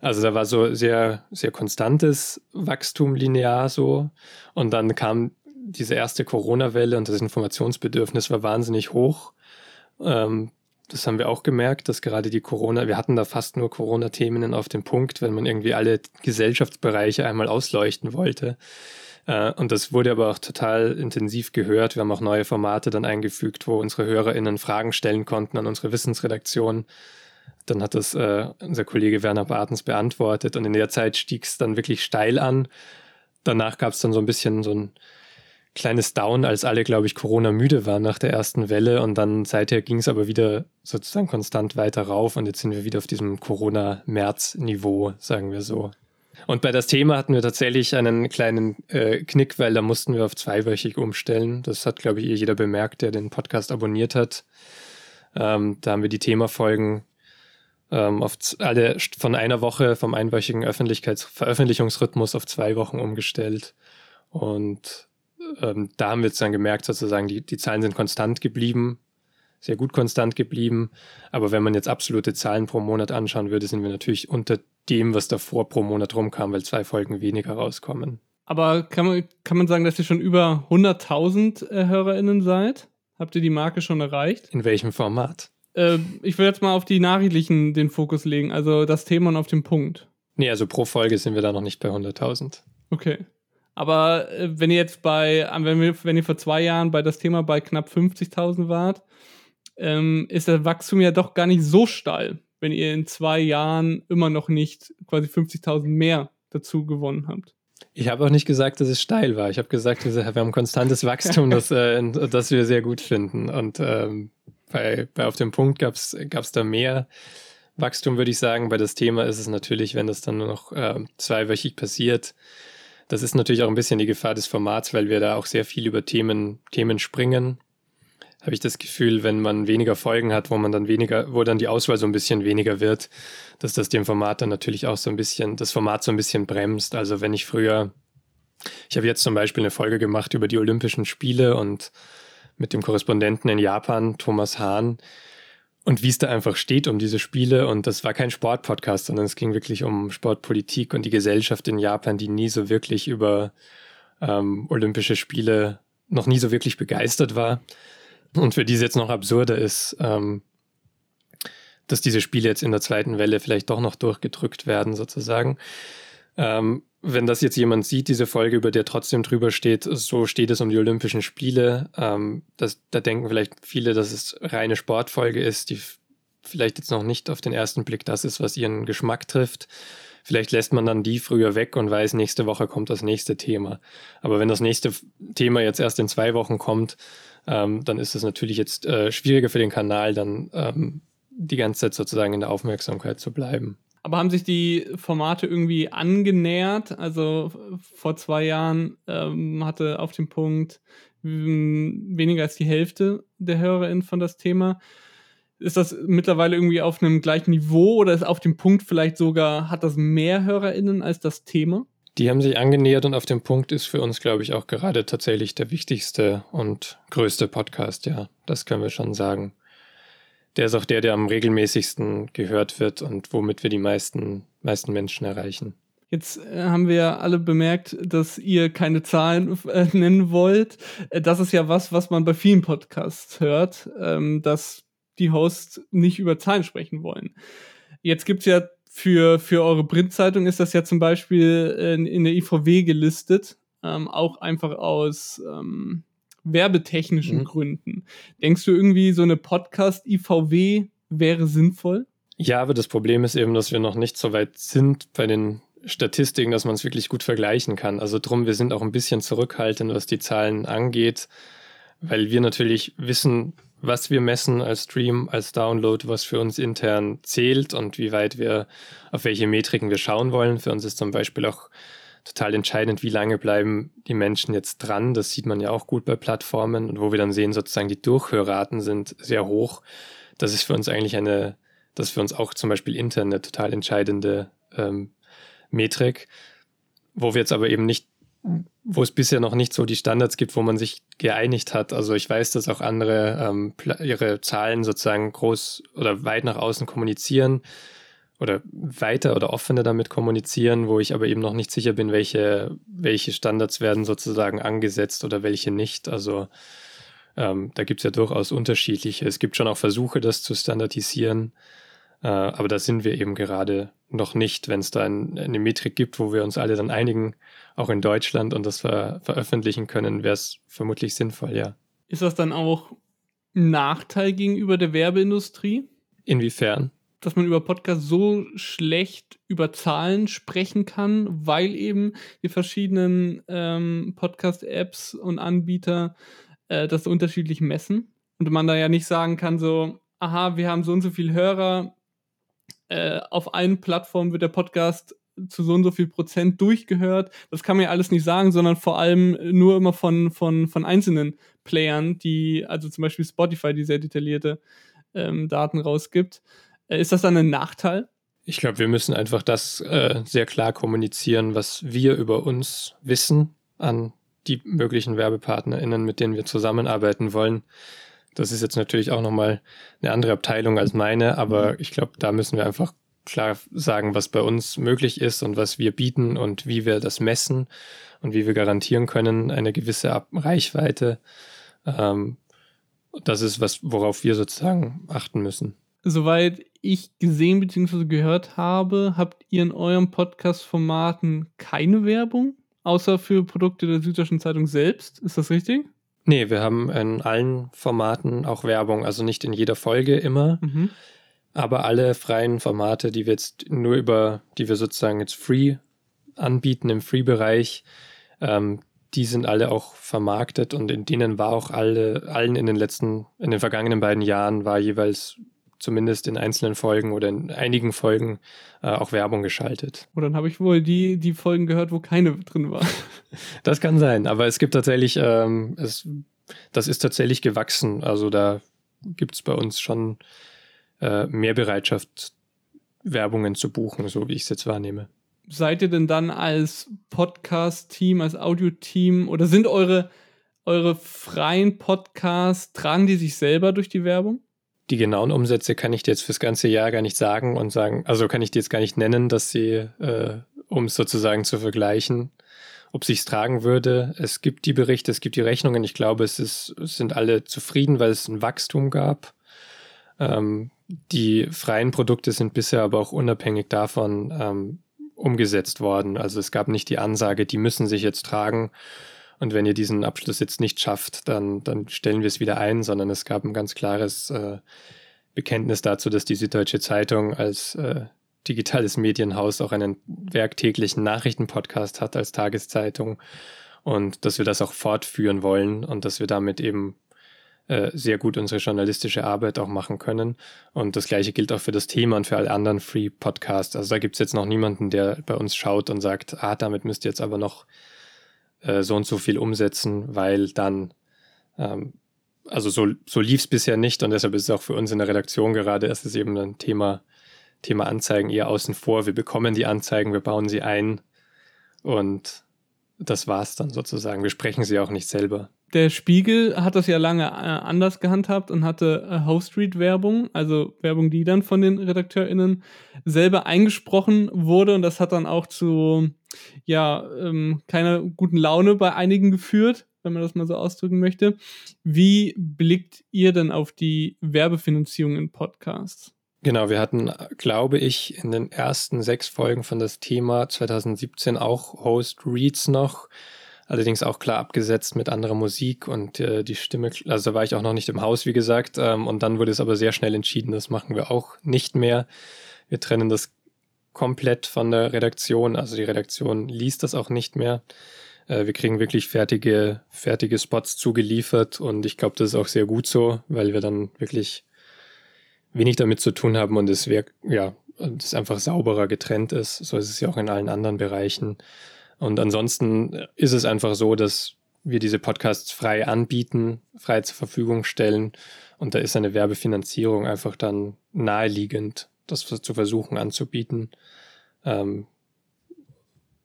Also da war so sehr, sehr konstantes Wachstum linear so. Und dann kam diese erste Corona-Welle und das Informationsbedürfnis war wahnsinnig hoch. Ähm, das haben wir auch gemerkt, dass gerade die Corona, wir hatten da fast nur Corona-Themen auf dem Punkt, wenn man irgendwie alle Gesellschaftsbereiche einmal ausleuchten wollte. Äh, und das wurde aber auch total intensiv gehört. Wir haben auch neue Formate dann eingefügt, wo unsere HörerInnen Fragen stellen konnten an unsere Wissensredaktion. Dann hat das äh, unser Kollege Werner Bartens beantwortet und in der Zeit stieg es dann wirklich steil an. Danach gab es dann so ein bisschen so ein kleines Down, als alle, glaube ich, Corona-müde waren nach der ersten Welle. Und dann seither ging es aber wieder sozusagen konstant weiter rauf. Und jetzt sind wir wieder auf diesem Corona-März-Niveau, sagen wir so. Und bei das Thema hatten wir tatsächlich einen kleinen äh, Knick, weil da mussten wir auf zweiwöchig umstellen. Das hat, glaube ich, eh jeder bemerkt, der den Podcast abonniert hat. Ähm, da haben wir die Themafolgen ähm, auf alle von einer Woche vom einwöchigen Öffentlichkeits Veröffentlichungsrhythmus auf zwei Wochen umgestellt. Und ähm, da haben wir jetzt dann gemerkt, sozusagen, die, die Zahlen sind konstant geblieben, sehr gut konstant geblieben. Aber wenn man jetzt absolute Zahlen pro Monat anschauen würde, sind wir natürlich unter dem, was davor pro Monat rumkam, weil zwei Folgen weniger rauskommen. Aber kann man, kann man sagen, dass ihr schon über 100.000 äh, HörerInnen seid? Habt ihr die Marke schon erreicht? In welchem Format? Äh, ich will jetzt mal auf die Nachrichtlichen den Fokus legen, also das Thema und auf den Punkt. Nee, also pro Folge sind wir da noch nicht bei 100.000. Okay. Aber äh, wenn ihr jetzt bei, wenn, wir, wenn ihr vor zwei Jahren bei das Thema bei knapp 50.000 wart, ähm, ist das Wachstum ja doch gar nicht so steil, wenn ihr in zwei Jahren immer noch nicht quasi 50.000 mehr dazu gewonnen habt. Ich habe auch nicht gesagt, dass es steil war. Ich habe gesagt, wir haben konstantes Wachstum, das, äh, das wir sehr gut finden. Und ähm, bei, bei Auf dem Punkt gab es da mehr Wachstum, würde ich sagen. Bei das Thema ist es natürlich, wenn das dann nur noch äh, zweiwöchig passiert, das ist natürlich auch ein bisschen die Gefahr des Formats, weil wir da auch sehr viel über Themen, Themen springen. Habe ich das Gefühl, wenn man weniger Folgen hat, wo man dann weniger, wo dann die Auswahl so ein bisschen weniger wird, dass das dem Format dann natürlich auch so ein bisschen, das Format so ein bisschen bremst. Also wenn ich früher, ich habe jetzt zum Beispiel eine Folge gemacht über die Olympischen Spiele und mit dem Korrespondenten in Japan, Thomas Hahn, und wie es da einfach steht um diese Spiele. Und das war kein Sportpodcast, sondern es ging wirklich um Sportpolitik und die Gesellschaft in Japan, die nie so wirklich über ähm, Olympische Spiele noch nie so wirklich begeistert war. Und für die es jetzt noch absurder ist, ähm, dass diese Spiele jetzt in der zweiten Welle vielleicht doch noch durchgedrückt werden, sozusagen. Ähm, wenn das jetzt jemand sieht, diese Folge, über der trotzdem drüber steht, so steht es um die Olympischen Spiele, ähm, das, da denken vielleicht viele, dass es reine Sportfolge ist, die vielleicht jetzt noch nicht auf den ersten Blick das ist, was ihren Geschmack trifft. Vielleicht lässt man dann die früher weg und weiß, nächste Woche kommt das nächste Thema. Aber wenn das nächste Thema jetzt erst in zwei Wochen kommt, ähm, dann ist es natürlich jetzt äh, schwieriger für den Kanal, dann ähm, die ganze Zeit sozusagen in der Aufmerksamkeit zu bleiben. Aber haben sich die Formate irgendwie angenähert? Also vor zwei Jahren ähm, hatte auf dem Punkt weniger als die Hälfte der HörerInnen von das Thema. Ist das mittlerweile irgendwie auf einem gleichen Niveau oder ist auf dem Punkt vielleicht sogar, hat das mehr HörerInnen als das Thema? Die haben sich angenähert und auf dem Punkt ist für uns, glaube ich, auch gerade tatsächlich der wichtigste und größte Podcast, ja. Das können wir schon sagen der ist auch der, der am regelmäßigsten gehört wird und womit wir die meisten, meisten Menschen erreichen. Jetzt äh, haben wir ja alle bemerkt, dass ihr keine Zahlen äh, nennen wollt. Äh, das ist ja was, was man bei vielen Podcasts hört, ähm, dass die Hosts nicht über Zahlen sprechen wollen. Jetzt gibt es ja für, für eure Printzeitung ist das ja zum Beispiel in, in der IVW gelistet, ähm, auch einfach aus ähm, werbetechnischen mhm. Gründen. Denkst du irgendwie, so eine Podcast-IVW wäre sinnvoll? Ja, aber das Problem ist eben, dass wir noch nicht so weit sind bei den Statistiken, dass man es wirklich gut vergleichen kann. Also drum, wir sind auch ein bisschen zurückhaltend, was die Zahlen angeht, weil wir natürlich wissen, was wir messen als Stream, als Download, was für uns intern zählt und wie weit wir, auf welche Metriken wir schauen wollen. Für uns ist zum Beispiel auch total entscheidend, wie lange bleiben die Menschen jetzt dran. Das sieht man ja auch gut bei Plattformen und wo wir dann sehen, sozusagen die Durchhörraten sind sehr hoch. Das ist für uns eigentlich eine, das ist für uns auch zum Beispiel intern eine total entscheidende ähm, Metrik, wo wir jetzt aber eben nicht, wo es bisher noch nicht so die Standards gibt, wo man sich geeinigt hat. Also ich weiß, dass auch andere ähm, ihre Zahlen sozusagen groß oder weit nach außen kommunizieren oder weiter oder offener damit kommunizieren, wo ich aber eben noch nicht sicher bin, welche, welche Standards werden sozusagen angesetzt oder welche nicht. Also ähm, da gibt es ja durchaus unterschiedliche. Es gibt schon auch Versuche, das zu standardisieren, äh, aber da sind wir eben gerade noch nicht, wenn es da ein, eine Metrik gibt, wo wir uns alle dann einigen, auch in Deutschland und das ver veröffentlichen können, wäre es vermutlich sinnvoll, ja. Ist das dann auch ein Nachteil gegenüber der Werbeindustrie? Inwiefern? Dass man über Podcasts so schlecht über Zahlen sprechen kann, weil eben die verschiedenen ähm, Podcast-Apps und Anbieter äh, das unterschiedlich messen. Und man da ja nicht sagen kann, so, aha, wir haben so und so viele Hörer, äh, auf allen Plattformen wird der Podcast zu so und so viel Prozent durchgehört. Das kann man ja alles nicht sagen, sondern vor allem nur immer von, von, von einzelnen Playern, die, also zum Beispiel Spotify, die sehr detaillierte ähm, Daten rausgibt. Äh, ist das dann ein Nachteil? Ich glaube, wir müssen einfach das äh, sehr klar kommunizieren, was wir über uns wissen an die möglichen WerbepartnerInnen, mit denen wir zusammenarbeiten wollen. Das ist jetzt natürlich auch nochmal eine andere Abteilung als meine, aber mhm. ich glaube, da müssen wir einfach klar sagen, was bei uns möglich ist und was wir bieten und wie wir das messen und wie wir garantieren können, eine gewisse Reichweite. Ähm, das ist was, worauf wir sozusagen achten müssen. Soweit ich gesehen bzw. gehört habe, habt ihr in eurem Podcast-Formaten keine Werbung, außer für Produkte der Süddeutschen Zeitung selbst. Ist das richtig? Nee, wir haben in allen Formaten auch Werbung, also nicht in jeder Folge immer. Mhm. Aber alle freien Formate, die wir jetzt nur über, die wir sozusagen jetzt free anbieten im Free-Bereich, ähm, die sind alle auch vermarktet und in denen war auch alle, allen in den letzten, in den vergangenen beiden Jahren war jeweils zumindest in einzelnen Folgen oder in einigen Folgen äh, auch Werbung geschaltet. Und dann habe ich wohl die, die Folgen gehört, wo keine drin war. Das kann sein, aber es gibt tatsächlich, ähm, es, das ist tatsächlich gewachsen. Also da gibt es bei uns schon äh, mehr Bereitschaft, Werbungen zu buchen, so wie ich es jetzt wahrnehme. Seid ihr denn dann als Podcast-Team, als Audio-Team oder sind eure, eure freien Podcasts, tragen die sich selber durch die Werbung? Die genauen Umsätze kann ich dir jetzt fürs ganze Jahr gar nicht sagen und sagen, also kann ich dir jetzt gar nicht nennen, dass sie, äh, um es sozusagen zu vergleichen, ob sich's tragen würde. Es gibt die Berichte, es gibt die Rechnungen. Ich glaube, es, ist, es sind alle zufrieden, weil es ein Wachstum gab. Ähm, die freien Produkte sind bisher aber auch unabhängig davon ähm, umgesetzt worden. Also es gab nicht die Ansage, die müssen sich jetzt tragen und wenn ihr diesen Abschluss jetzt nicht schafft, dann, dann stellen wir es wieder ein, sondern es gab ein ganz klares äh, Bekenntnis dazu, dass die Süddeutsche Zeitung als äh, digitales Medienhaus auch einen werktäglichen Nachrichtenpodcast hat als Tageszeitung und dass wir das auch fortführen wollen und dass wir damit eben äh, sehr gut unsere journalistische Arbeit auch machen können. Und das gleiche gilt auch für das Thema und für alle anderen Free Podcasts. Also da gibt es jetzt noch niemanden, der bei uns schaut und sagt, ah, damit müsst ihr jetzt aber noch äh, so und so viel umsetzen, weil dann, ähm, also so, so lief es bisher nicht und deshalb ist es auch für uns in der Redaktion gerade, es ist eben ein Thema, Thema Anzeigen eher außen vor. Wir bekommen die Anzeigen, wir bauen sie ein und das war's dann sozusagen. Wir sprechen sie auch nicht selber der Spiegel hat das ja lange äh, anders gehandhabt und hatte äh, Host-Read-Werbung, also Werbung, die dann von den RedakteurInnen selber eingesprochen wurde und das hat dann auch zu, ja, ähm, keiner guten Laune bei einigen geführt, wenn man das mal so ausdrücken möchte. Wie blickt ihr denn auf die Werbefinanzierung in Podcasts? Genau, wir hatten, glaube ich, in den ersten sechs Folgen von das Thema 2017 auch Host Reads noch allerdings auch klar abgesetzt mit anderer Musik und äh, die Stimme, also war ich auch noch nicht im Haus, wie gesagt, ähm, und dann wurde es aber sehr schnell entschieden, das machen wir auch nicht mehr. Wir trennen das komplett von der Redaktion, also die Redaktion liest das auch nicht mehr. Äh, wir kriegen wirklich fertige, fertige Spots zugeliefert und ich glaube, das ist auch sehr gut so, weil wir dann wirklich wenig damit zu tun haben und es wäre, ja, es einfach sauberer getrennt ist. So ist es ja auch in allen anderen Bereichen. Und ansonsten ist es einfach so, dass wir diese Podcasts frei anbieten, frei zur Verfügung stellen. Und da ist eine Werbefinanzierung einfach dann naheliegend, das zu versuchen anzubieten. Ähm,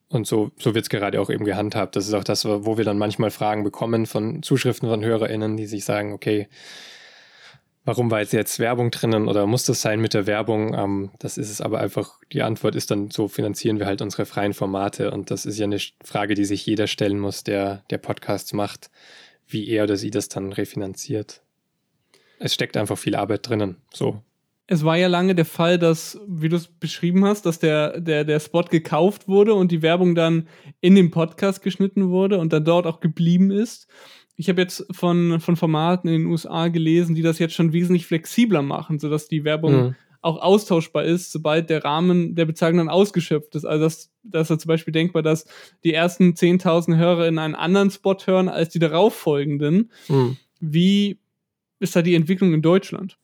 und so, so wird es gerade auch eben gehandhabt. Das ist auch das, wo wir dann manchmal Fragen bekommen von Zuschriften von HörerInnen, die sich sagen, okay, warum war jetzt jetzt Werbung drinnen oder muss das sein mit der Werbung? Ähm, das ist es aber einfach, die Antwort ist dann, so finanzieren wir halt unsere freien Formate und das ist ja eine Frage, die sich jeder stellen muss, der, der Podcasts macht, wie er oder sie das dann refinanziert. Es steckt einfach viel Arbeit drinnen, so. Es war ja lange der Fall, dass, wie du es beschrieben hast, dass der, der, der Spot gekauft wurde und die Werbung dann in den Podcast geschnitten wurde und dann dort auch geblieben ist ich habe jetzt von, von Formaten in den USA gelesen, die das jetzt schon wesentlich flexibler machen, sodass die Werbung mhm. auch austauschbar ist, sobald der Rahmen der Bezahlung dann ausgeschöpft ist. Also dass, dass er zum Beispiel denkbar, dass die ersten 10.000 Hörer in einen anderen Spot hören als die darauffolgenden. Mhm. Wie ist da die Entwicklung in Deutschland?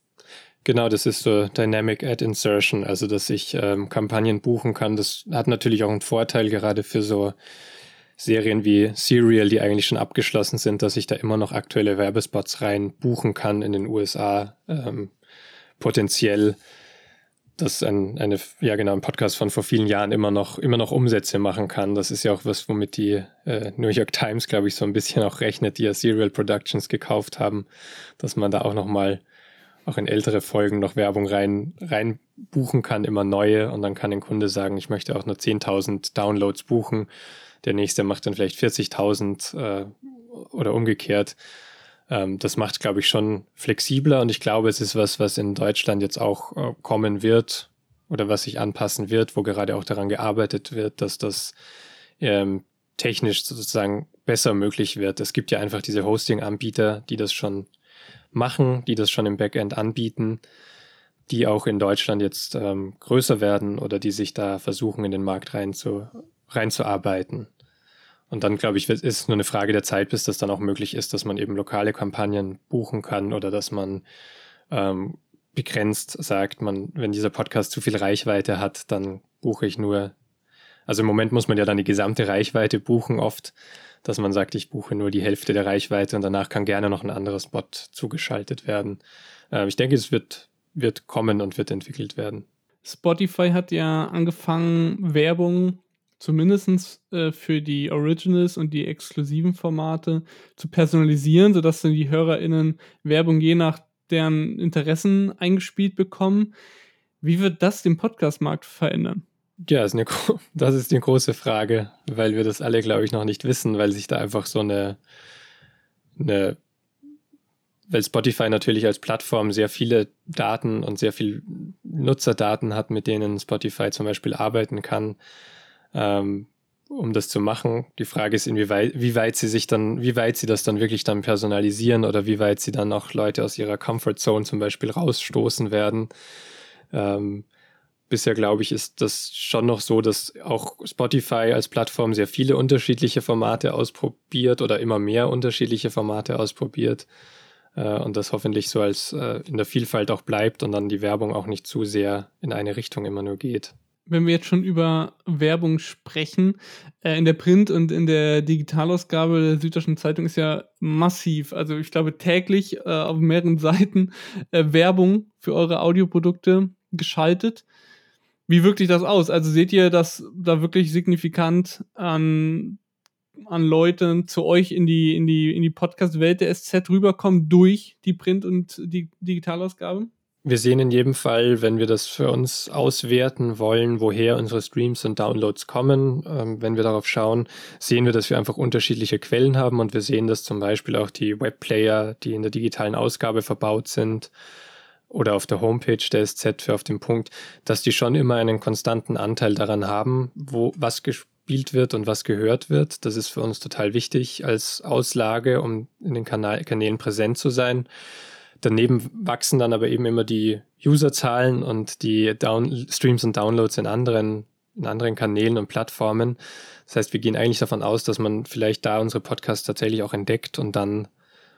Genau, das ist so Dynamic Ad Insertion, also dass ich ähm, Kampagnen buchen kann. Das hat natürlich auch einen Vorteil gerade für so Serien wie Serial, die eigentlich schon abgeschlossen sind, dass ich da immer noch aktuelle Werbespots rein buchen kann in den USA. Ähm, potenziell, dass ein, eine, ja genau, ein Podcast von vor vielen Jahren immer noch, immer noch Umsätze machen kann. Das ist ja auch was, womit die äh, New York Times, glaube ich, so ein bisschen auch rechnet, die ja Serial Productions gekauft haben, dass man da auch nochmal auch in ältere Folgen noch Werbung rein, rein buchen kann, immer neue. Und dann kann ein Kunde sagen, ich möchte auch nur 10.000 Downloads buchen der nächste macht dann vielleicht 40.000 äh, oder umgekehrt. Ähm, das macht, glaube ich, schon flexibler und ich glaube, es ist was, was in Deutschland jetzt auch äh, kommen wird oder was sich anpassen wird, wo gerade auch daran gearbeitet wird, dass das ähm, technisch sozusagen besser möglich wird. Es gibt ja einfach diese Hosting-Anbieter, die das schon machen, die das schon im Backend anbieten, die auch in Deutschland jetzt ähm, größer werden oder die sich da versuchen, in den Markt rein zu, reinzuarbeiten. Und dann, glaube ich, ist es nur eine Frage der Zeit, bis das dann auch möglich ist, dass man eben lokale Kampagnen buchen kann oder dass man ähm, begrenzt sagt, man, wenn dieser Podcast zu viel Reichweite hat, dann buche ich nur. Also im Moment muss man ja dann die gesamte Reichweite buchen, oft, dass man sagt, ich buche nur die Hälfte der Reichweite und danach kann gerne noch ein anderes Bot zugeschaltet werden. Äh, ich denke, es wird, wird kommen und wird entwickelt werden. Spotify hat ja angefangen, Werbung zumindest äh, für die Originals und die exklusiven Formate zu personalisieren, sodass dann die HörerInnen Werbung je nach deren Interessen eingespielt bekommen. Wie wird das den Podcast-Markt verändern? Ja, ist eine, das ist die große Frage, weil wir das alle, glaube ich, noch nicht wissen, weil sich da einfach so eine, eine weil Spotify natürlich als Plattform sehr viele Daten und sehr viel Nutzerdaten hat, mit denen Spotify zum Beispiel arbeiten kann ähm, um das zu machen. Die Frage ist, inwieweit, wie weit sie sich dann, wie weit sie das dann wirklich dann personalisieren oder wie weit sie dann auch Leute aus ihrer Comfort Zone zum Beispiel rausstoßen werden. Ähm, bisher glaube ich, ist das schon noch so, dass auch Spotify als Plattform sehr viele unterschiedliche Formate ausprobiert oder immer mehr unterschiedliche Formate ausprobiert. äh, und das hoffentlich so als äh, in der Vielfalt auch bleibt und dann die Werbung auch nicht zu sehr in eine Richtung immer nur geht. Wenn wir jetzt schon über Werbung sprechen, äh, in der Print- und in der Digitalausgabe der Süddeutschen Zeitung ist ja massiv, also ich glaube täglich äh, auf mehreren Seiten äh, Werbung für eure Audioprodukte geschaltet. Wie wirkt sich das aus? Also seht ihr, dass da wirklich signifikant an an Leute zu euch in die, in die, in die Podcast-Welt der SZ rüberkommen durch die Print- und die Digitalausgabe? Wir sehen in jedem Fall, wenn wir das für uns auswerten wollen, woher unsere Streams und Downloads kommen, ähm, wenn wir darauf schauen, sehen wir, dass wir einfach unterschiedliche Quellen haben und wir sehen, dass zum Beispiel auch die Webplayer, die in der digitalen Ausgabe verbaut sind, oder auf der Homepage der SZ für auf dem Punkt, dass die schon immer einen konstanten Anteil daran haben, wo was gespielt wird und was gehört wird. Das ist für uns total wichtig als Auslage, um in den Kanal Kanälen präsent zu sein. Daneben wachsen dann aber eben immer die Userzahlen und die Down Streams und Downloads in anderen, in anderen Kanälen und Plattformen. Das heißt, wir gehen eigentlich davon aus, dass man vielleicht da unsere Podcasts tatsächlich auch entdeckt und dann,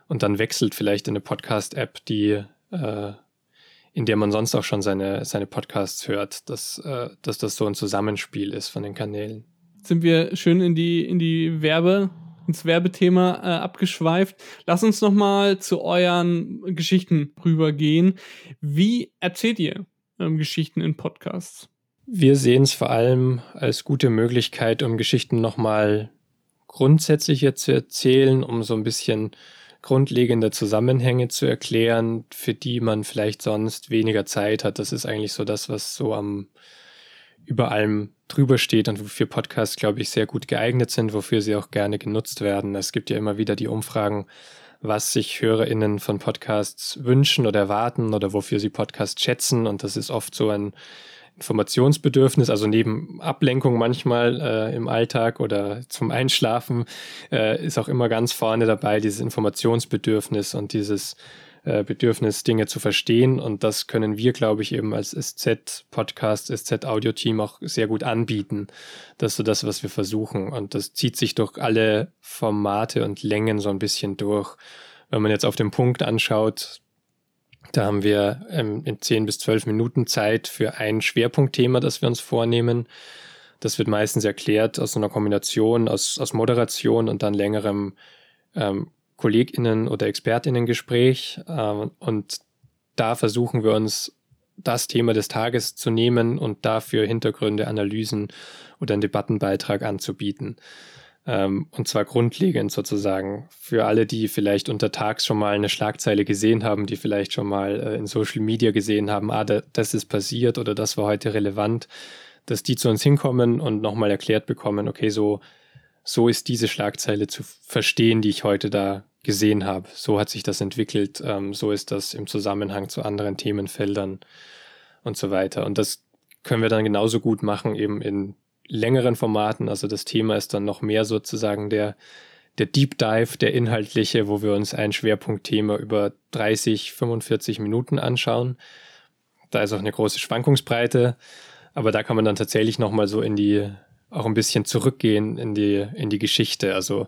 und dann wechselt vielleicht in eine Podcast-App, die, äh, in der man sonst auch schon seine, seine Podcasts hört, dass, äh, dass das so ein Zusammenspiel ist von den Kanälen sind wir schön in die, in die Werbe, ins Werbethema äh, abgeschweift. Lass uns noch mal zu euren Geschichten rübergehen. Wie erzählt ihr ähm, Geschichten in Podcasts? Wir sehen es vor allem als gute Möglichkeit, um Geschichten noch mal grundsätzlicher zu erzählen, um so ein bisschen grundlegende Zusammenhänge zu erklären, für die man vielleicht sonst weniger Zeit hat. Das ist eigentlich so das, was so am über allem drüber steht und wofür Podcasts, glaube ich, sehr gut geeignet sind, wofür sie auch gerne genutzt werden. Es gibt ja immer wieder die Umfragen, was sich HörerInnen von Podcasts wünschen oder erwarten oder wofür sie Podcasts schätzen. Und das ist oft so ein Informationsbedürfnis, also neben Ablenkung manchmal äh, im Alltag oder zum Einschlafen, äh, ist auch immer ganz vorne dabei dieses Informationsbedürfnis und dieses äh, Bedürfnis, Dinge zu verstehen. Und das können wir, glaube ich, eben als SZ-Podcast, SZ-Audio-Team auch sehr gut anbieten. Das ist so das, was wir versuchen. Und das zieht sich durch alle Formate und Längen so ein bisschen durch. Wenn man jetzt auf den Punkt anschaut, da haben wir ähm, in 10 bis 12 Minuten Zeit für ein Schwerpunktthema, das wir uns vornehmen. Das wird meistens erklärt aus einer Kombination aus, aus Moderation und dann längerem ähm, KollegInnen oder ExpertInnen-Gespräch äh, und da versuchen wir uns das Thema des Tages zu nehmen und dafür Hintergründe, Analysen oder einen Debattenbeitrag anzubieten. Ähm, und zwar grundlegend sozusagen für alle, die vielleicht untertags schon mal eine Schlagzeile gesehen haben, die vielleicht schon mal äh, in Social Media gesehen haben, ah, da, das ist passiert oder das war heute relevant, dass die zu uns hinkommen und nochmal erklärt bekommen, okay, so so ist diese Schlagzeile zu verstehen, die ich heute da gesehen habe. So hat sich das entwickelt, ähm, so ist das im Zusammenhang zu anderen Themenfeldern und so weiter. Und das können wir dann genauso gut machen, eben in längeren Formaten. Also das Thema ist dann noch mehr sozusagen der, der Deep Dive, der inhaltliche, wo wir uns ein Schwerpunktthema über 30, 45 Minuten anschauen. Da ist auch eine große Schwankungsbreite, aber da kann man dann tatsächlich nochmal so in die auch ein bisschen zurückgehen in die, in die Geschichte. Also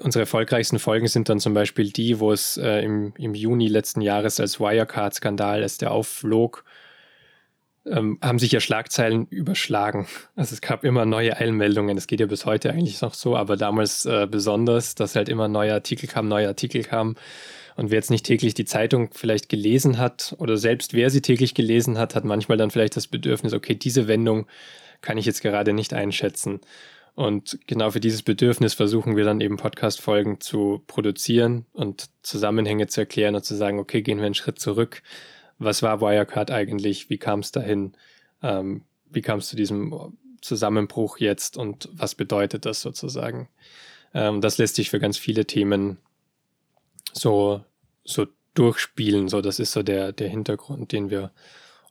unsere erfolgreichsten Folgen sind dann zum Beispiel die, wo es äh, im, im Juni letzten Jahres als Wirecard-Skandal, als der aufflog, ähm, haben sich ja Schlagzeilen überschlagen. Also es gab immer neue Eilmeldungen. Es geht ja bis heute eigentlich noch so, aber damals äh, besonders, dass halt immer neue Artikel kamen, neue Artikel kamen. Und wer jetzt nicht täglich die Zeitung vielleicht gelesen hat oder selbst wer sie täglich gelesen hat, hat manchmal dann vielleicht das Bedürfnis, okay, diese Wendung kann ich jetzt gerade nicht einschätzen. Und genau für dieses Bedürfnis versuchen wir dann eben Podcast-Folgen zu produzieren und Zusammenhänge zu erklären und zu sagen, okay, gehen wir einen Schritt zurück. Was war Wirecard eigentlich? Wie kam es dahin? Ähm, wie kam es zu diesem Zusammenbruch jetzt und was bedeutet das sozusagen? Ähm, das lässt sich für ganz viele Themen so, so durchspielen. So, das ist so der, der Hintergrund, den wir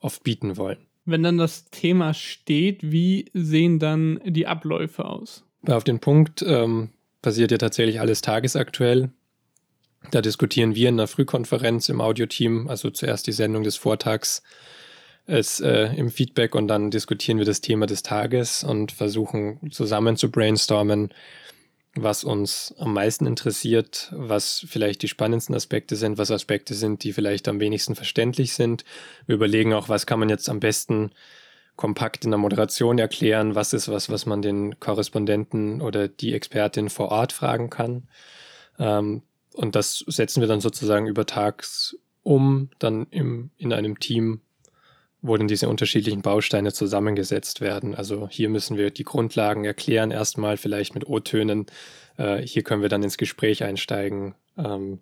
oft bieten wollen wenn dann das Thema steht, wie sehen dann die Abläufe aus? Auf den Punkt ähm, passiert ja tatsächlich alles tagesaktuell. Da diskutieren wir in einer Frühkonferenz im Audioteam, also zuerst die Sendung des Vortags es, äh, im Feedback und dann diskutieren wir das Thema des Tages und versuchen zusammen zu brainstormen, was uns am meisten interessiert, was vielleicht die spannendsten Aspekte sind, was Aspekte sind, die vielleicht am wenigsten verständlich sind. Wir überlegen auch, was kann man jetzt am besten kompakt in der Moderation erklären, was ist was, was man den Korrespondenten oder die Expertin vor Ort fragen kann. Ähm, und das setzen wir dann sozusagen über Tags um, dann im, in einem Team, wo dann diese unterschiedlichen Bausteine zusammengesetzt werden. Also hier müssen wir die Grundlagen erklären, erstmal vielleicht mit O-Tönen. Äh, hier können wir dann ins Gespräch einsteigen. Ähm,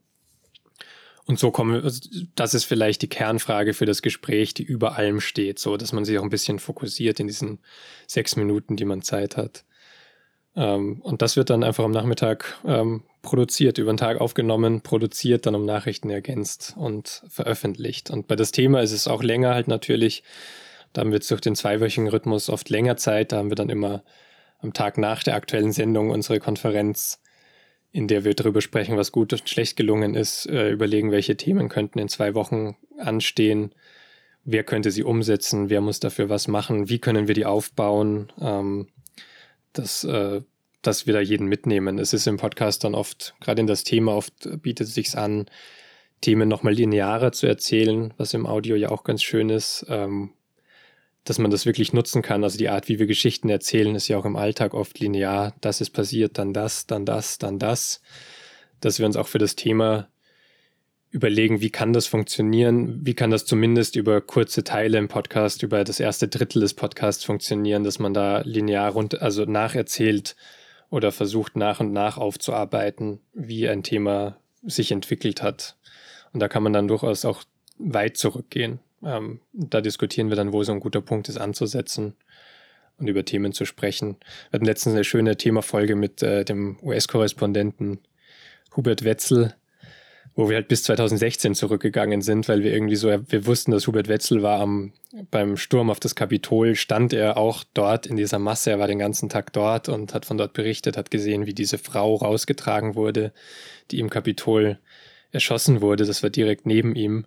und so kommen, wir, also das ist vielleicht die Kernfrage für das Gespräch, die über allem steht, so dass man sich auch ein bisschen fokussiert in diesen sechs Minuten, die man Zeit hat. Ähm, und das wird dann einfach am Nachmittag ähm, produziert, über den Tag aufgenommen, produziert, dann um Nachrichten ergänzt und veröffentlicht. Und bei das Thema ist es auch länger halt natürlich. Da haben wir jetzt durch den zweiwöchigen Rhythmus oft länger Zeit. Da haben wir dann immer am Tag nach der aktuellen Sendung unsere Konferenz, in der wir darüber sprechen, was gut und schlecht gelungen ist, äh, überlegen, welche Themen könnten in zwei Wochen anstehen, wer könnte sie umsetzen, wer muss dafür was machen, wie können wir die aufbauen. Ähm, das äh, dass wir da jeden mitnehmen. Es ist im Podcast dann oft, gerade in das Thema, oft bietet es sich an, Themen nochmal linearer zu erzählen, was im Audio ja auch ganz schön ist, ähm, dass man das wirklich nutzen kann. Also die Art, wie wir Geschichten erzählen, ist ja auch im Alltag oft linear. Das ist passiert, dann das, dann das, dann das. Dass wir uns auch für das Thema überlegen, wie kann das funktionieren, wie kann das zumindest über kurze Teile im Podcast, über das erste Drittel des Podcasts funktionieren, dass man da linear rund, also nacherzählt, oder versucht nach und nach aufzuarbeiten, wie ein Thema sich entwickelt hat. Und da kann man dann durchaus auch weit zurückgehen. Ähm, da diskutieren wir dann, wo so ein guter Punkt ist, anzusetzen und über Themen zu sprechen. Wir hatten letztens eine schöne Themafolge mit äh, dem US-Korrespondenten Hubert Wetzel, wo wir halt bis 2016 zurückgegangen sind, weil wir irgendwie so, wir wussten, dass Hubert Wetzel war am, beim Sturm auf das Kapitol, stand er auch dort in dieser Masse, er war den ganzen Tag dort und hat von dort berichtet, hat gesehen, wie diese Frau rausgetragen wurde, die im Kapitol erschossen wurde, das war direkt neben ihm,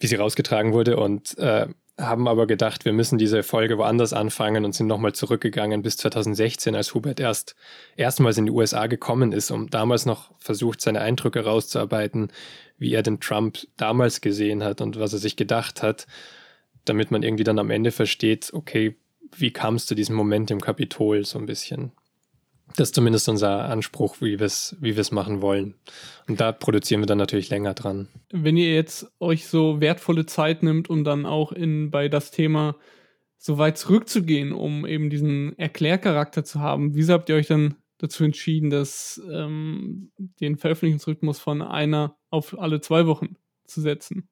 wie sie rausgetragen wurde und äh, haben aber gedacht, wir müssen diese Folge woanders anfangen und sind nochmal zurückgegangen bis 2016, als Hubert erst erstmals in die USA gekommen ist, um damals noch versucht, seine Eindrücke rauszuarbeiten, wie er den Trump damals gesehen hat und was er sich gedacht hat, damit man irgendwie dann am Ende versteht, okay, wie kam es zu diesem Moment im Kapitol so ein bisschen. Das ist zumindest unser Anspruch, wie wir es wie machen wollen. Und da produzieren wir dann natürlich länger dran. Wenn ihr jetzt euch so wertvolle Zeit nimmt, um dann auch in, bei das Thema so weit zurückzugehen, um eben diesen Erklärcharakter zu haben, wieso habt ihr euch dann dazu entschieden, dass ähm, den Veröffentlichungsrhythmus von einer auf alle zwei Wochen zu setzen?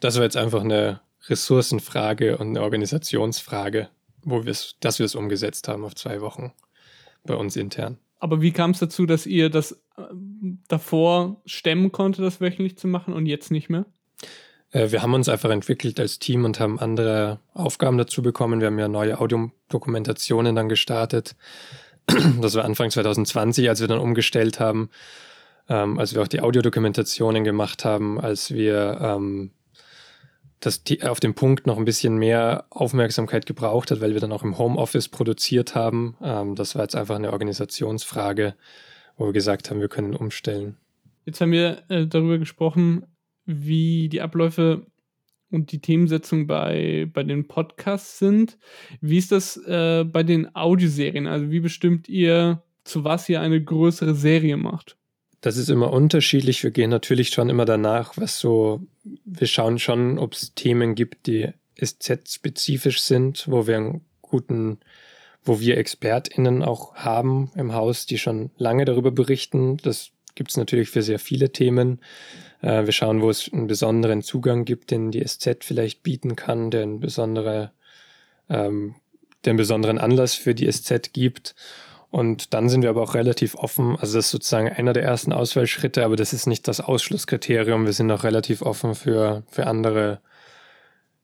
Das war jetzt einfach eine Ressourcenfrage und eine Organisationsfrage, wo wir dass wir es umgesetzt haben auf zwei Wochen bei uns intern. Aber wie kam es dazu, dass ihr das äh, davor stemmen konnte, das wöchentlich zu machen und jetzt nicht mehr? Äh, wir haben uns einfach entwickelt als Team und haben andere Aufgaben dazu bekommen. Wir haben ja neue Audiodokumentationen dann gestartet. Das war Anfang 2020, als wir dann umgestellt haben, ähm, als wir auch die Audiodokumentationen gemacht haben, als wir ähm, das auf dem Punkt noch ein bisschen mehr Aufmerksamkeit gebraucht hat, weil wir dann auch im Homeoffice produziert haben. Ähm, das war jetzt einfach eine Organisationsfrage, wo wir gesagt haben, wir können umstellen. Jetzt haben wir äh, darüber gesprochen, wie die Abläufe und die Themensetzung bei, bei den Podcasts sind. Wie ist das äh, bei den Audioserien? Also wie bestimmt ihr, zu was ihr eine größere Serie macht? Das ist immer unterschiedlich. Wir gehen natürlich schon immer danach, was so, wir schauen schon, ob es Themen gibt, die SZ-spezifisch sind, wo wir einen guten, wo wir ExpertInnen auch haben im Haus, die schon lange darüber berichten. Das gibt es natürlich für sehr viele Themen. Äh, wir schauen, wo es einen besonderen Zugang gibt, den die SZ vielleicht bieten kann, der einen, besondere, ähm, der einen besonderen Anlass für die SZ gibt. Und dann sind wir aber auch relativ offen. Also das ist sozusagen einer der ersten Auswahlschritte, aber das ist nicht das Ausschlusskriterium. Wir sind auch relativ offen für, für andere,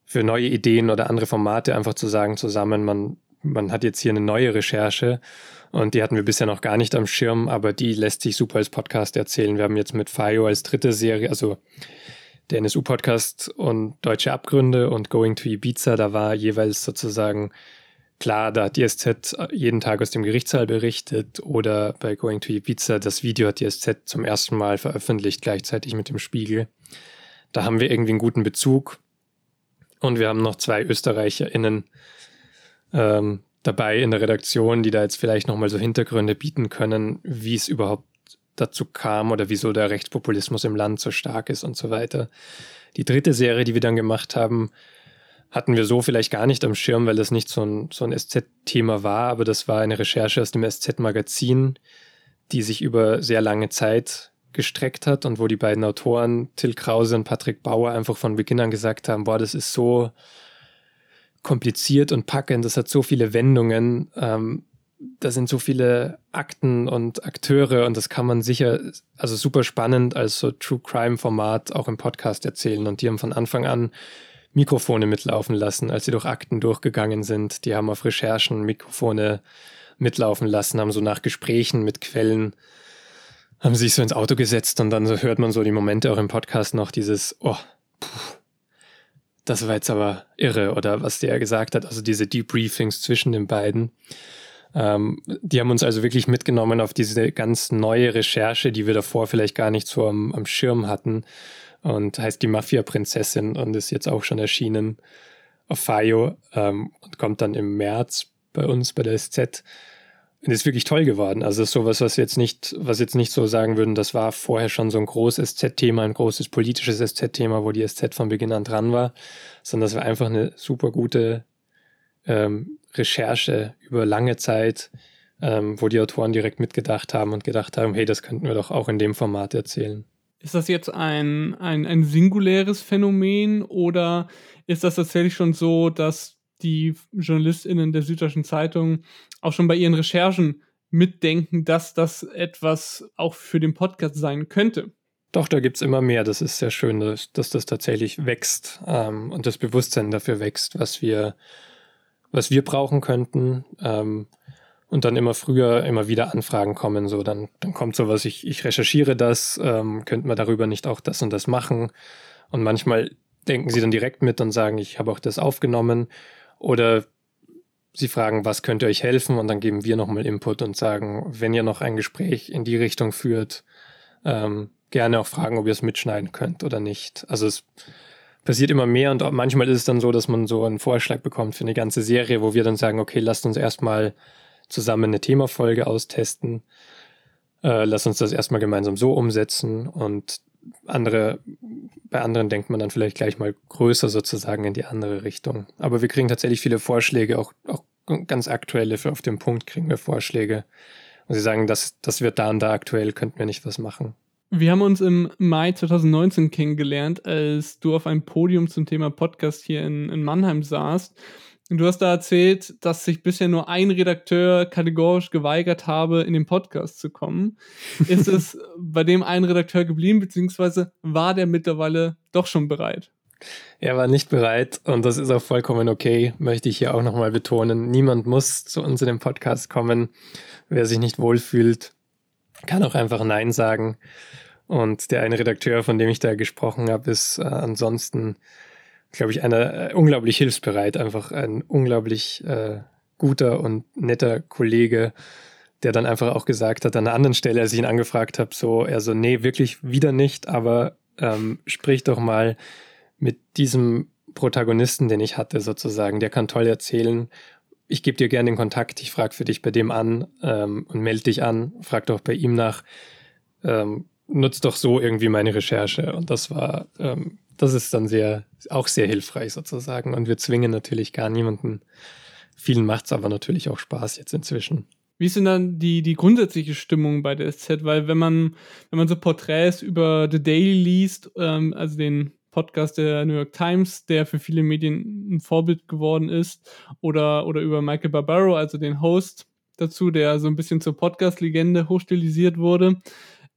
für neue Ideen oder andere Formate, einfach zu sagen zusammen, man, man hat jetzt hier eine neue Recherche und die hatten wir bisher noch gar nicht am Schirm, aber die lässt sich super als Podcast erzählen. Wir haben jetzt mit FIO als dritte Serie, also der NSU-Podcast und Deutsche Abgründe und Going to Ibiza, da war jeweils sozusagen klar, da hat die SZ jeden Tag aus dem Gerichtssaal berichtet oder bei Going to Ibiza, das Video hat die SZ zum ersten Mal veröffentlicht, gleichzeitig mit dem Spiegel. Da haben wir irgendwie einen guten Bezug. Und wir haben noch zwei ÖsterreicherInnen ähm, dabei in der Redaktion, die da jetzt vielleicht nochmal so Hintergründe bieten können, wie es überhaupt dazu kam oder wieso der Rechtspopulismus im Land so stark ist und so weiter. Die dritte Serie, die wir dann gemacht haben, hatten wir so vielleicht gar nicht am Schirm, weil das nicht so ein, so ein SZ-Thema war, aber das war eine Recherche aus dem SZ-Magazin, die sich über sehr lange Zeit gestreckt hat und wo die beiden Autoren, Till Krause und Patrick Bauer, einfach von Beginn an gesagt haben, boah, das ist so kompliziert und packend, das hat so viele Wendungen, ähm, da sind so viele Akten und Akteure und das kann man sicher, also super spannend als so True Crime Format auch im Podcast erzählen. Und die haben von Anfang an Mikrofone mitlaufen lassen, als sie durch Akten durchgegangen sind. Die haben auf Recherchen Mikrofone mitlaufen lassen, haben so nach Gesprächen mit Quellen, haben sich so ins Auto gesetzt und dann so hört man so die Momente auch im Podcast noch dieses, oh, puh, das war jetzt aber irre oder was der gesagt hat, also diese Debriefings zwischen den beiden. Ähm, die haben uns also wirklich mitgenommen auf diese ganz neue Recherche, die wir davor vielleicht gar nicht so am, am Schirm hatten und heißt die Mafia-Prinzessin und ist jetzt auch schon erschienen auf FIO ähm, und kommt dann im März bei uns bei der SZ. Und ist wirklich toll geworden. Also ist sowas, was jetzt nicht, was jetzt nicht so sagen würden, das war vorher schon so ein großes SZ-Thema, ein großes politisches SZ-Thema, wo die SZ von Beginn an dran war, sondern das war einfach eine super gute ähm, Recherche über lange Zeit, ähm, wo die Autoren direkt mitgedacht haben und gedacht haben, hey, das könnten wir doch auch in dem Format erzählen. Ist das jetzt ein, ein, ein singuläres Phänomen oder ist das tatsächlich schon so, dass die JournalistInnen der Süddeutschen Zeitung auch schon bei ihren Recherchen mitdenken, dass das etwas auch für den Podcast sein könnte? Doch, da gibt es immer mehr. Das ist sehr schön, dass, dass das tatsächlich wächst ähm, und das Bewusstsein dafür wächst, was wir, was wir brauchen könnten. Ähm, und dann immer früher immer wieder Anfragen kommen. So, dann, dann kommt sowas, ich, ich recherchiere das, ähm, könnte man darüber nicht auch das und das machen. Und manchmal denken sie dann direkt mit und sagen, ich habe auch das aufgenommen. Oder sie fragen, was könnte euch helfen? Und dann geben wir nochmal Input und sagen, wenn ihr noch ein Gespräch in die Richtung führt, ähm, gerne auch fragen, ob ihr es mitschneiden könnt oder nicht. Also es passiert immer mehr und manchmal ist es dann so, dass man so einen Vorschlag bekommt für eine ganze Serie, wo wir dann sagen, okay, lasst uns erstmal zusammen eine Themafolge austesten. Äh, lass uns das erstmal gemeinsam so umsetzen und andere, bei anderen denkt man dann vielleicht gleich mal größer sozusagen in die andere Richtung. Aber wir kriegen tatsächlich viele Vorschläge, auch, auch ganz aktuelle für auf den Punkt kriegen wir Vorschläge. Und sie sagen, das, das wird da und da aktuell, könnten wir nicht was machen. Wir haben uns im Mai 2019 kennengelernt, als du auf einem Podium zum Thema Podcast hier in, in Mannheim saßt. Du hast da erzählt, dass sich bisher nur ein Redakteur kategorisch geweigert habe, in den Podcast zu kommen. Ist es bei dem einen Redakteur geblieben, beziehungsweise war der mittlerweile doch schon bereit? Er war nicht bereit und das ist auch vollkommen okay, möchte ich hier auch nochmal betonen. Niemand muss zu uns in den Podcast kommen. Wer sich nicht wohlfühlt, kann auch einfach Nein sagen. Und der eine Redakteur, von dem ich da gesprochen habe, ist äh, ansonsten glaube ich, einer äh, unglaublich hilfsbereit, einfach ein unglaublich äh, guter und netter Kollege, der dann einfach auch gesagt hat, an einer anderen Stelle, als ich ihn angefragt habe, so, er so, nee, wirklich wieder nicht, aber ähm, sprich doch mal mit diesem Protagonisten, den ich hatte, sozusagen. Der kann toll erzählen. Ich gebe dir gerne den Kontakt, ich frage für dich bei dem an ähm, und melde dich an, frag doch bei ihm nach. Ähm, nutzt doch so irgendwie meine Recherche. Und das war ähm, das ist dann sehr, auch sehr hilfreich sozusagen. Und wir zwingen natürlich gar niemanden. Vielen macht es aber natürlich auch Spaß jetzt inzwischen. Wie ist denn dann die, die grundsätzliche Stimmung bei der SZ? Weil wenn man, wenn man so Porträts über The Daily liest, ähm, also den Podcast der New York Times, der für viele Medien ein Vorbild geworden ist, oder, oder über Michael Barbaro, also den Host dazu, der so ein bisschen zur Podcast-Legende hochstilisiert wurde,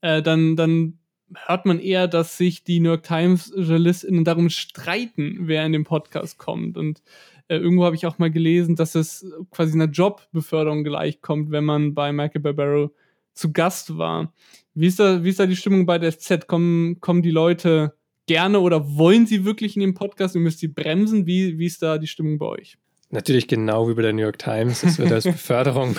äh, dann, dann hört man eher, dass sich die New York Times-JournalistInnen darum streiten, wer in den Podcast kommt. Und äh, irgendwo habe ich auch mal gelesen, dass es quasi einer Jobbeförderung gleichkommt, wenn man bei Michael Barbaro zu Gast war. Wie ist da, wie ist da die Stimmung bei der SZ? Kommen, kommen die Leute gerne oder wollen sie wirklich in den Podcast und müsst ihr bremsen? Wie, wie ist da die Stimmung bei euch? Natürlich genau wie bei der New York Times. Es wird als Beförderung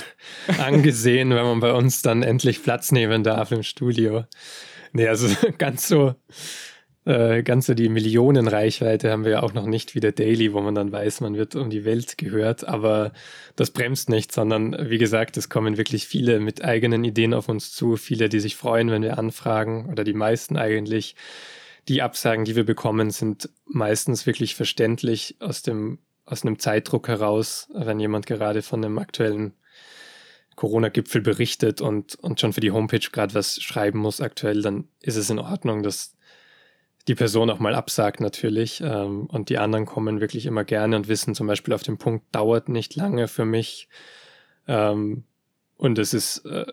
angesehen, wenn man bei uns dann endlich Platz nehmen darf im Studio. Nee, also ganz so, äh, ganz so die Millionenreichweite haben wir ja auch noch nicht wie der Daily, wo man dann weiß, man wird um die Welt gehört. Aber das bremst nicht, sondern wie gesagt, es kommen wirklich viele mit eigenen Ideen auf uns zu. Viele, die sich freuen, wenn wir anfragen oder die meisten eigentlich. Die Absagen, die wir bekommen, sind meistens wirklich verständlich aus dem aus einem Zeitdruck heraus, wenn jemand gerade von einem aktuellen Corona-Gipfel berichtet und, und schon für die Homepage gerade was schreiben muss aktuell, dann ist es in Ordnung, dass die Person auch mal absagt natürlich. Ähm, und die anderen kommen wirklich immer gerne und wissen zum Beispiel auf dem Punkt, dauert nicht lange für mich. Ähm, und es ist, äh,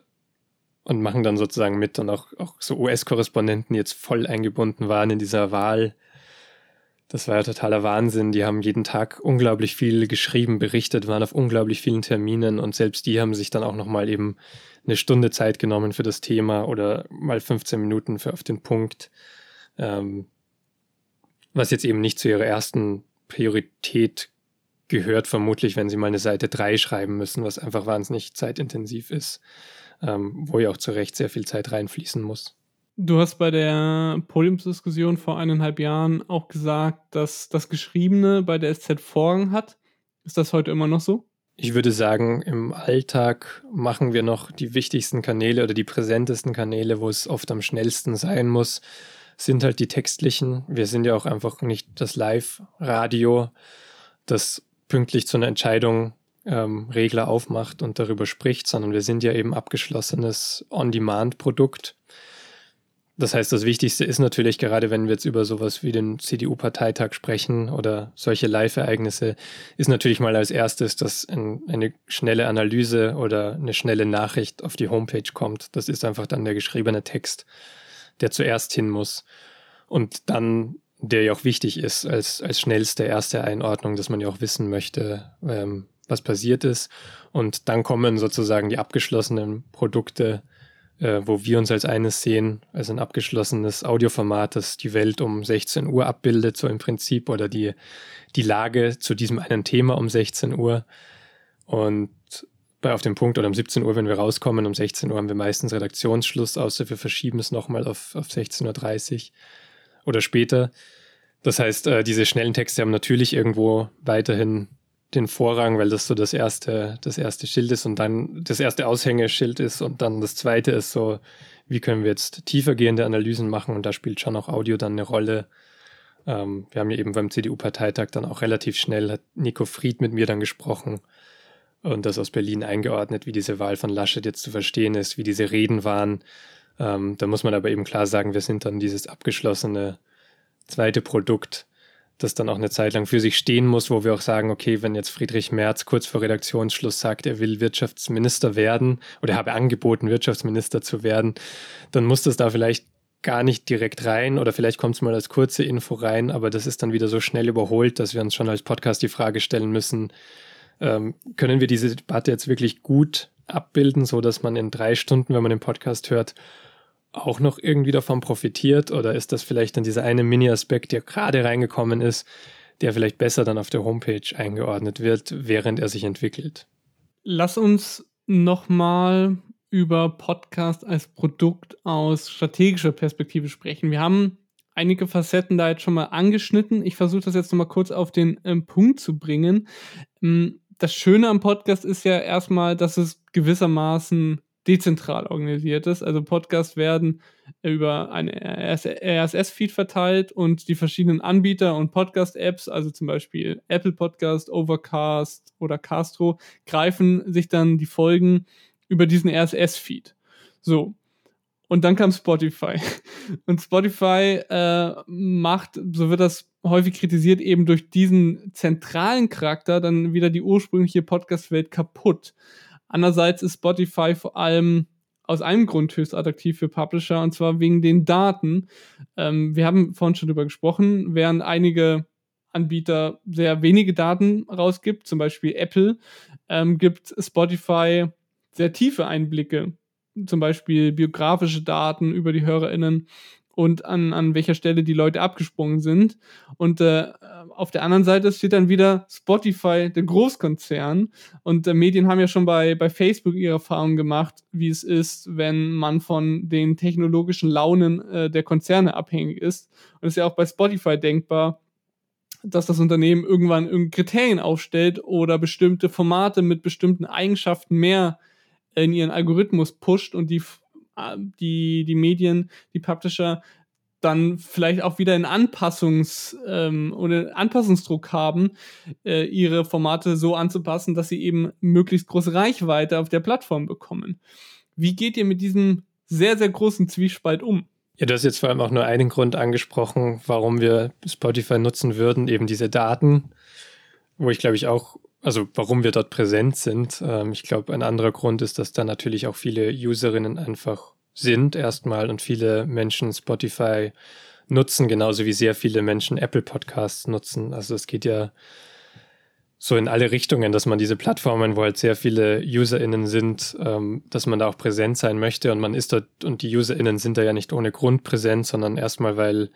und machen dann sozusagen mit und auch, auch so US-Korrespondenten, die jetzt voll eingebunden waren in dieser Wahl, das war ja totaler Wahnsinn. Die haben jeden Tag unglaublich viel geschrieben, berichtet, waren auf unglaublich vielen Terminen und selbst die haben sich dann auch nochmal eben eine Stunde Zeit genommen für das Thema oder mal 15 Minuten für auf den Punkt. Ähm, was jetzt eben nicht zu ihrer ersten Priorität gehört, vermutlich, wenn sie mal eine Seite 3 schreiben müssen, was einfach wahnsinnig zeitintensiv ist, ähm, wo ja auch zu Recht sehr viel Zeit reinfließen muss. Du hast bei der Podiumsdiskussion vor eineinhalb Jahren auch gesagt, dass das Geschriebene bei der SZ Vorrang hat. Ist das heute immer noch so? Ich würde sagen, im Alltag machen wir noch die wichtigsten Kanäle oder die präsentesten Kanäle, wo es oft am schnellsten sein muss, sind halt die textlichen. Wir sind ja auch einfach nicht das Live-Radio, das pünktlich zu einer Entscheidung ähm, Regler aufmacht und darüber spricht, sondern wir sind ja eben abgeschlossenes On-Demand-Produkt das heißt, das Wichtigste ist natürlich, gerade wenn wir jetzt über sowas wie den CDU-Parteitag sprechen oder solche Live-Ereignisse, ist natürlich mal als erstes, dass ein, eine schnelle Analyse oder eine schnelle Nachricht auf die Homepage kommt. Das ist einfach dann der geschriebene Text, der zuerst hin muss. Und dann, der ja auch wichtig ist als, als schnellste erste Einordnung, dass man ja auch wissen möchte, ähm, was passiert ist. Und dann kommen sozusagen die abgeschlossenen Produkte äh, wo wir uns als eines sehen, als ein abgeschlossenes Audioformat, das die Welt um 16 Uhr abbildet, so im Prinzip, oder die, die Lage zu diesem einen Thema um 16 Uhr. Und bei auf dem Punkt oder um 17 Uhr, wenn wir rauskommen, um 16 Uhr haben wir meistens Redaktionsschluss, außer wir verschieben es nochmal auf, auf 16.30 Uhr oder später. Das heißt, äh, diese schnellen Texte haben natürlich irgendwo weiterhin den Vorrang, weil das so das erste, das erste Schild ist und dann das erste Aushängeschild ist und dann das zweite ist so, wie können wir jetzt tiefergehende Analysen machen und da spielt schon auch Audio dann eine Rolle. Ähm, wir haben ja eben beim CDU-Parteitag dann auch relativ schnell, hat Nico Fried mit mir dann gesprochen und das aus Berlin eingeordnet, wie diese Wahl von Laschet jetzt zu verstehen ist, wie diese Reden waren. Ähm, da muss man aber eben klar sagen, wir sind dann dieses abgeschlossene zweite Produkt das dann auch eine Zeit lang für sich stehen muss, wo wir auch sagen, okay, wenn jetzt Friedrich Merz kurz vor Redaktionsschluss sagt, er will Wirtschaftsminister werden oder habe angeboten, Wirtschaftsminister zu werden, dann muss das da vielleicht gar nicht direkt rein oder vielleicht kommt es mal als kurze Info rein, aber das ist dann wieder so schnell überholt, dass wir uns schon als Podcast die Frage stellen müssen, ähm, können wir diese Debatte jetzt wirklich gut abbilden, so dass man in drei Stunden, wenn man den Podcast hört, auch noch irgendwie davon profitiert? Oder ist das vielleicht dann dieser eine Mini-Aspekt, der gerade reingekommen ist, der vielleicht besser dann auf der Homepage eingeordnet wird, während er sich entwickelt? Lass uns nochmal über Podcast als Produkt aus strategischer Perspektive sprechen. Wir haben einige Facetten da jetzt schon mal angeschnitten. Ich versuche das jetzt nochmal kurz auf den ähm, Punkt zu bringen. Ähm, das Schöne am Podcast ist ja erstmal, dass es gewissermaßen dezentral organisiert ist. Also Podcasts werden über eine RSS-Feed verteilt und die verschiedenen Anbieter und Podcast-Apps, also zum Beispiel Apple Podcast, Overcast oder Castro, greifen sich dann die Folgen über diesen RSS-Feed. So. Und dann kam Spotify. Und Spotify äh, macht, so wird das häufig kritisiert, eben durch diesen zentralen Charakter dann wieder die ursprüngliche Podcast-Welt kaputt. Andererseits ist Spotify vor allem aus einem Grund höchst attraktiv für Publisher und zwar wegen den Daten. Ähm, wir haben vorhin schon drüber gesprochen, während einige Anbieter sehr wenige Daten rausgibt, zum Beispiel Apple, ähm, gibt Spotify sehr tiefe Einblicke, zum Beispiel biografische Daten über die HörerInnen und an, an welcher Stelle die Leute abgesprungen sind. Und äh, auf der anderen Seite steht dann wieder Spotify, der Großkonzern. Und äh, Medien haben ja schon bei, bei Facebook ihre Erfahrungen gemacht, wie es ist, wenn man von den technologischen Launen äh, der Konzerne abhängig ist. Und es ist ja auch bei Spotify denkbar, dass das Unternehmen irgendwann Kriterien aufstellt oder bestimmte Formate mit bestimmten Eigenschaften mehr in ihren Algorithmus pusht und die, die, die Medien, die Publisher dann vielleicht auch wieder einen Anpassungs- ähm, oder Anpassungsdruck haben, äh, ihre Formate so anzupassen, dass sie eben möglichst große Reichweite auf der Plattform bekommen. Wie geht ihr mit diesem sehr, sehr großen Zwiespalt um? Ja, du hast jetzt vor allem auch nur einen Grund angesprochen, warum wir Spotify nutzen würden, eben diese Daten, wo ich glaube ich auch, also warum wir dort präsent sind. Ähm, ich glaube, ein anderer Grund ist, dass da natürlich auch viele Userinnen einfach sind erstmal und viele Menschen Spotify nutzen, genauso wie sehr viele Menschen Apple Podcasts nutzen. Also es geht ja so in alle Richtungen, dass man diese Plattformen, wo halt sehr viele UserInnen sind, ähm, dass man da auch präsent sein möchte und man ist dort und die UserInnen sind da ja nicht ohne Grund präsent, sondern erstmal, weil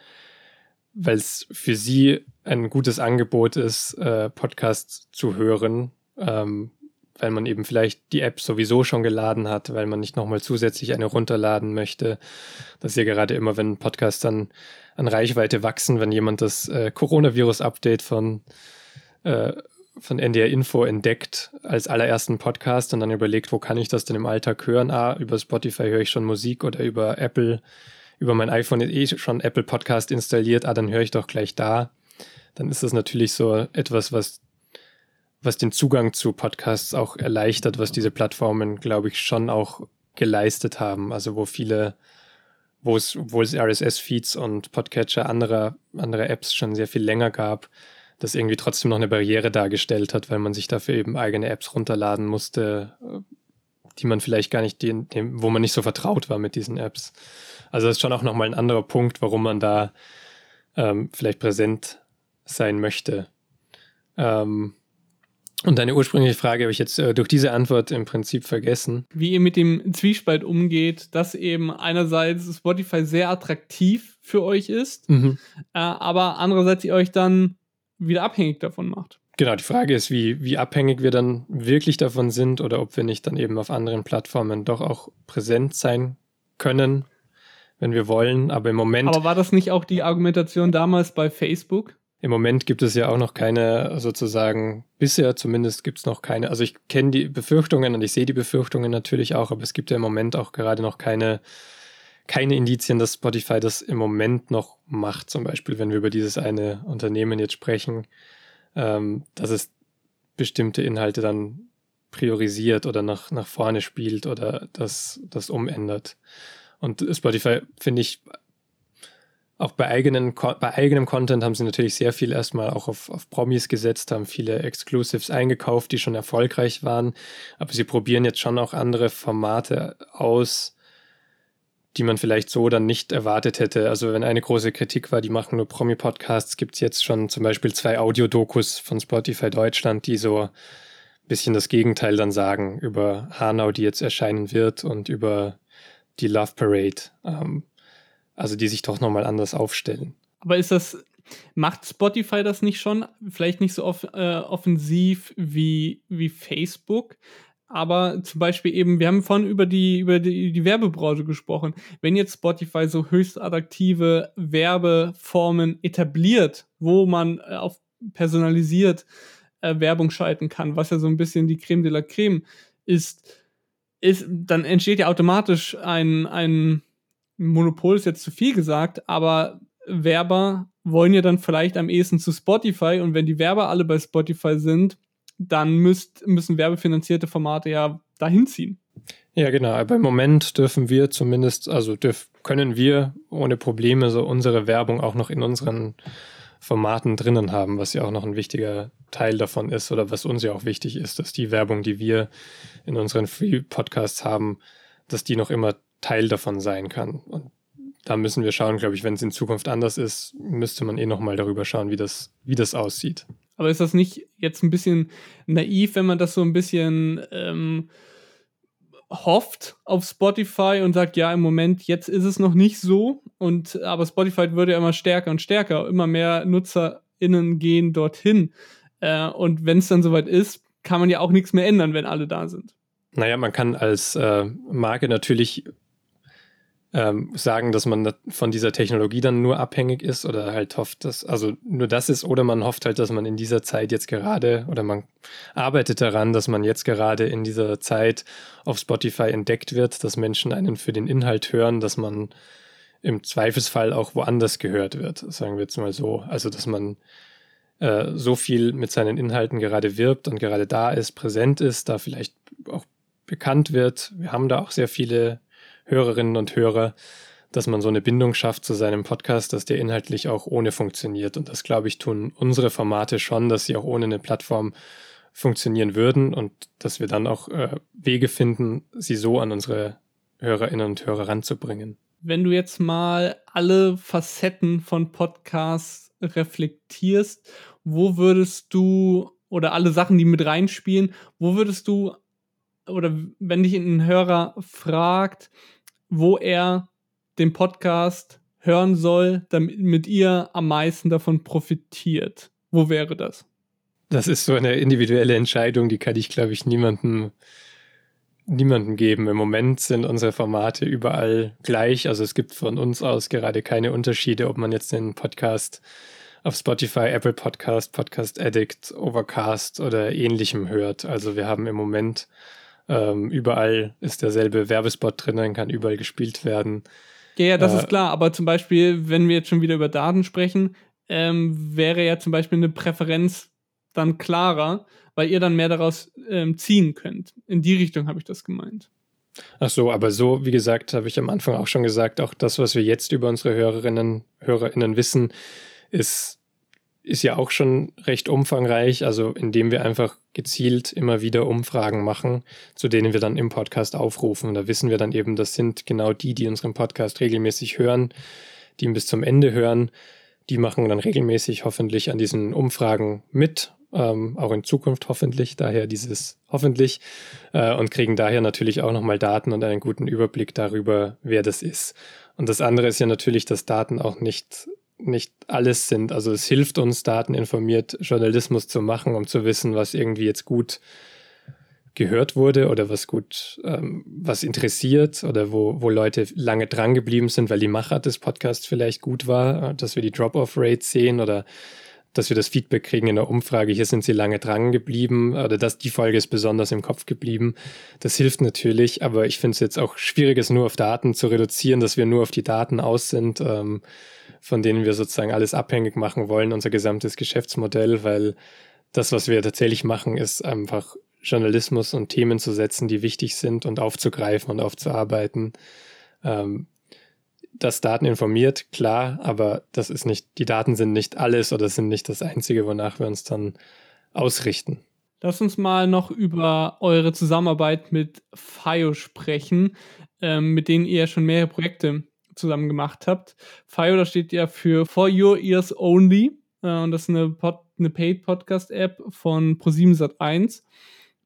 weil es für sie ein gutes Angebot ist, äh, Podcasts zu hören, ähm, weil man eben vielleicht die App sowieso schon geladen hat, weil man nicht nochmal zusätzlich eine runterladen möchte. Das ist ja gerade immer, wenn Podcasts dann an Reichweite wachsen, wenn jemand das äh, Coronavirus-Update von äh, von NDR Info entdeckt als allerersten Podcast und dann überlegt, wo kann ich das denn im Alltag hören? Ah, über Spotify höre ich schon Musik oder über Apple, über mein iPhone eh schon Apple Podcast installiert, ah, dann höre ich doch gleich da. Dann ist das natürlich so etwas, was, was den Zugang zu Podcasts auch erleichtert, was diese Plattformen, glaube ich, schon auch geleistet haben. Also wo viele, wo es, wo es RSS-Feeds und Podcatcher anderer, anderer Apps schon sehr viel länger gab, das irgendwie trotzdem noch eine Barriere dargestellt hat, weil man sich dafür eben eigene Apps runterladen musste, die man vielleicht gar nicht, dem, wo man nicht so vertraut war mit diesen Apps. Also das ist schon auch nochmal ein anderer Punkt, warum man da ähm, vielleicht präsent sein möchte. Ähm, und deine ursprüngliche Frage habe ich jetzt äh, durch diese Antwort im Prinzip vergessen. Wie ihr mit dem Zwiespalt umgeht, dass eben einerseits Spotify sehr attraktiv für euch ist, mhm. äh, aber andererseits ihr euch dann wieder abhängig davon macht. Genau, die Frage ist, wie, wie abhängig wir dann wirklich davon sind oder ob wir nicht dann eben auf anderen Plattformen doch auch präsent sein können, wenn wir wollen. Aber im Moment. Aber war das nicht auch die Argumentation damals bei Facebook? Im Moment gibt es ja auch noch keine, sozusagen, bisher zumindest gibt es noch keine, also ich kenne die Befürchtungen und ich sehe die Befürchtungen natürlich auch, aber es gibt ja im Moment auch gerade noch keine keine Indizien, dass Spotify das im Moment noch macht. Zum Beispiel, wenn wir über dieses eine Unternehmen jetzt sprechen, ähm, dass es bestimmte Inhalte dann priorisiert oder nach, nach vorne spielt oder das, das umändert. Und Spotify finde ich auch bei, eigenen, bei eigenem Content haben sie natürlich sehr viel erstmal auch auf, auf Promis gesetzt, haben viele Exclusives eingekauft, die schon erfolgreich waren. Aber sie probieren jetzt schon auch andere Formate aus, die man vielleicht so dann nicht erwartet hätte. Also wenn eine große Kritik war, die machen nur Promi-Podcasts, gibt es jetzt schon zum Beispiel zwei Audiodokus von Spotify Deutschland, die so ein bisschen das Gegenteil dann sagen über Hanau, die jetzt erscheinen wird und über die Love Parade. Ähm, also die sich doch nochmal anders aufstellen. Aber ist das, macht Spotify das nicht schon? Vielleicht nicht so off, äh, offensiv wie, wie Facebook, aber zum Beispiel eben, wir haben vorhin über die, über die, die Werbebranche gesprochen. Wenn jetzt Spotify so höchst attraktive Werbeformen etabliert, wo man äh, auf personalisiert äh, Werbung schalten kann, was ja so ein bisschen die Creme de la Creme ist, ist, dann entsteht ja automatisch ein, ein Monopol, ist jetzt zu viel gesagt, aber Werber wollen ja dann vielleicht am ehesten zu Spotify und wenn die Werber alle bei Spotify sind, dann müsst, müssen werbefinanzierte Formate ja dahin ziehen. Ja, genau. Aber im Moment dürfen wir zumindest, also dürf, können wir ohne Probleme so unsere Werbung auch noch in unseren Formaten drinnen haben, was ja auch noch ein wichtiger Teil davon ist oder was uns ja auch wichtig ist, dass die Werbung, die wir in unseren Free-Podcasts haben, dass die noch immer Teil davon sein kann. Und da müssen wir schauen, glaube ich, wenn es in Zukunft anders ist, müsste man eh nochmal darüber schauen, wie das, wie das aussieht. Aber ist das nicht jetzt ein bisschen naiv, wenn man das so ein bisschen ähm, hofft auf Spotify und sagt, ja, im Moment, jetzt ist es noch nicht so. Und aber Spotify würde ja immer stärker und stärker. Immer mehr NutzerInnen gehen dorthin. Äh, und wenn es dann soweit ist, kann man ja auch nichts mehr ändern, wenn alle da sind. Naja, man kann als äh, Marke natürlich ähm, sagen, dass man von dieser Technologie dann nur abhängig ist oder halt hofft, dass, also nur das ist, oder man hofft halt, dass man in dieser Zeit jetzt gerade oder man arbeitet daran, dass man jetzt gerade in dieser Zeit auf Spotify entdeckt wird, dass Menschen einen für den Inhalt hören, dass man im Zweifelsfall auch woanders gehört wird, sagen wir jetzt mal so. Also, dass man äh, so viel mit seinen Inhalten gerade wirbt und gerade da ist, präsent ist, da vielleicht auch bekannt wird. Wir haben da auch sehr viele Hörerinnen und Hörer, dass man so eine Bindung schafft zu seinem Podcast, dass der inhaltlich auch ohne funktioniert. Und das, glaube ich, tun unsere Formate schon, dass sie auch ohne eine Plattform funktionieren würden und dass wir dann auch äh, Wege finden, sie so an unsere Hörerinnen und Hörer ranzubringen. Wenn du jetzt mal alle Facetten von Podcasts reflektierst, wo würdest du oder alle Sachen, die mit reinspielen, wo würdest du oder wenn dich ein Hörer fragt, wo er den Podcast hören soll, damit ihr am meisten davon profitiert. Wo wäre das? Das ist so eine individuelle Entscheidung, die kann ich, glaube ich, niemandem, niemandem geben. Im Moment sind unsere Formate überall gleich. Also es gibt von uns aus gerade keine Unterschiede, ob man jetzt den Podcast auf Spotify, Apple Podcast, Podcast Addict, Overcast oder ähnlichem hört. Also wir haben im Moment ähm, überall ist derselbe Werbespot drin, kann überall gespielt werden. Ja, ja, das äh, ist klar. Aber zum Beispiel, wenn wir jetzt schon wieder über Daten sprechen, ähm, wäre ja zum Beispiel eine Präferenz dann klarer, weil ihr dann mehr daraus ähm, ziehen könnt. In die Richtung habe ich das gemeint. Ach so, aber so, wie gesagt, habe ich am Anfang auch schon gesagt, auch das, was wir jetzt über unsere Hörerinnen, Hörerinnen wissen, ist ist ja auch schon recht umfangreich, also indem wir einfach gezielt immer wieder Umfragen machen, zu denen wir dann im Podcast aufrufen. Da wissen wir dann eben, das sind genau die, die unseren Podcast regelmäßig hören, die ihn bis zum Ende hören. Die machen dann regelmäßig hoffentlich an diesen Umfragen mit, ähm, auch in Zukunft hoffentlich, daher dieses hoffentlich, äh, und kriegen daher natürlich auch nochmal Daten und einen guten Überblick darüber, wer das ist. Und das andere ist ja natürlich, dass Daten auch nicht nicht alles sind. Also es hilft uns, dateninformiert Journalismus zu machen, um zu wissen, was irgendwie jetzt gut gehört wurde oder was gut, ähm, was interessiert oder wo, wo Leute lange dran geblieben sind, weil die Machart des Podcasts vielleicht gut war, dass wir die Drop-off-Rate sehen oder dass wir das Feedback kriegen in der Umfrage, hier sind sie lange dran geblieben oder dass die Folge ist besonders im Kopf geblieben. Das hilft natürlich, aber ich finde es jetzt auch schwierig, es nur auf Daten zu reduzieren, dass wir nur auf die Daten aus sind. Ähm, von denen wir sozusagen alles abhängig machen wollen, unser gesamtes Geschäftsmodell, weil das, was wir tatsächlich machen, ist einfach Journalismus und Themen zu setzen, die wichtig sind und aufzugreifen und aufzuarbeiten. Ähm, dass Daten informiert, klar, aber das ist nicht, die Daten sind nicht alles oder sind nicht das Einzige, wonach wir uns dann ausrichten. Lass uns mal noch über eure Zusammenarbeit mit FIO sprechen, ähm, mit denen ihr schon mehrere Projekte zusammen gemacht habt. FIO, das steht ja für For Your Ears Only. Äh, und das ist eine, Pod eine Paid-Podcast-App von Pro7